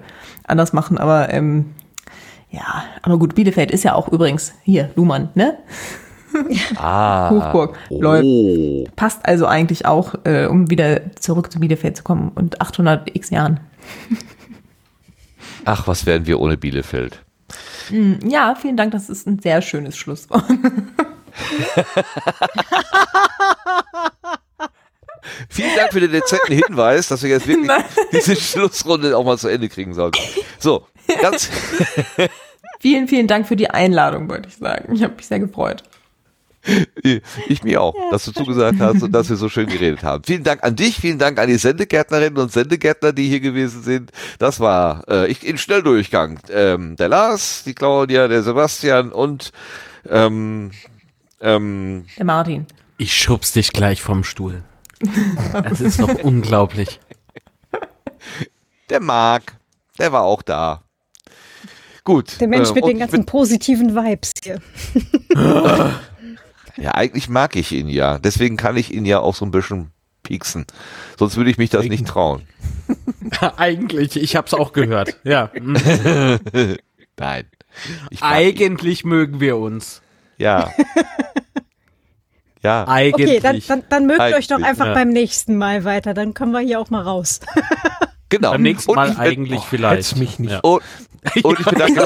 anders machen, aber ähm, ja, aber gut, Bielefeld ist ja auch übrigens hier, Luhmann, ne? [LAUGHS] Ah. Hochburg. Oh. Läuft. Passt also eigentlich auch, äh, um wieder zurück zu Bielefeld zu kommen und 800 x Jahren. Ach, was wären wir ohne Bielefeld? Hm, Ja, vielen Dank, das ist ein sehr schönes Schlusswort. [LAUGHS] Vielen Dank für den dezenten Hinweis, dass wir jetzt wirklich diese Schlussrunde auch mal zu Ende kriegen sollten. So, ganz, [LAUGHS] vielen, vielen Dank für die Einladung, wollte ich sagen. Ich habe mich sehr gefreut. Ich mir auch, dass du zugesagt hast und dass wir so schön geredet haben. Vielen Dank an dich, vielen Dank an die Sendegärtnerinnen und Sendegärtner, die hier gewesen sind. Das war äh, ich in Schnelldurchgang. Ähm, der Lars, die Claudia, der Sebastian und ähm, ähm, Der Martin. Ich schubs dich gleich vom Stuhl. Das ist doch unglaublich. der Marc, der war auch da. Gut. Der Mensch äh, mit den ganzen positiven Vibes hier. [LAUGHS] Ja, eigentlich mag ich ihn ja. Deswegen kann ich ihn ja auch so ein bisschen pieksen. Sonst würde ich mich das nicht trauen. [LAUGHS] Eigentlich, ich hab's auch gehört. Ja. hm. [LAUGHS] Nein. Ich mag ihn. Eigentlich mögen wir uns. Ja. [LAUGHS] Ja. Eigentlich. Okay, dann, dann, dann mögt ihr euch doch Eigentlich, einfach ja. beim nächsten Mal weiter. Dann kommen wir hier auch mal raus. Genau. Beim nächsten Mal ich, eigentlich Oh, vielleicht. mich nicht. Ja. Und, und ich bedanke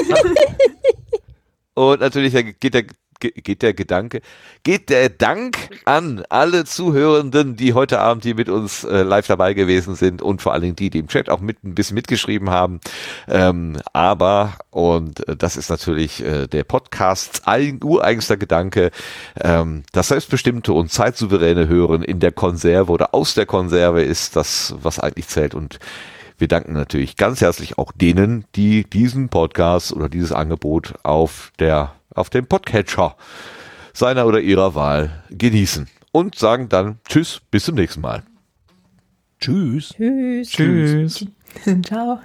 Und natürlich geht der, geht der Gedanke, geht der Dank an alle Zuhörenden, die heute Abend hier mit uns äh, live dabei gewesen sind und vor allen Dingen die, die im Chat auch mit ein bisschen mitgeschrieben haben. Ähm, aber, und äh, das ist natürlich äh, der Podcasts eigen, ureigenster Gedanke, ähm, das selbstbestimmte und zeitsouveräne Hören in der Konserve oder aus der Konserve ist das, was eigentlich zählt und wir danken natürlich ganz herzlich auch denen, die diesen Podcast oder dieses Angebot auf der, auf dem Podcatcher seiner oder ihrer Wahl genießen. Und sagen dann Tschüss, bis zum nächsten Mal. Tschüss. Tschüss. Tschüss. [LAUGHS] Ciao.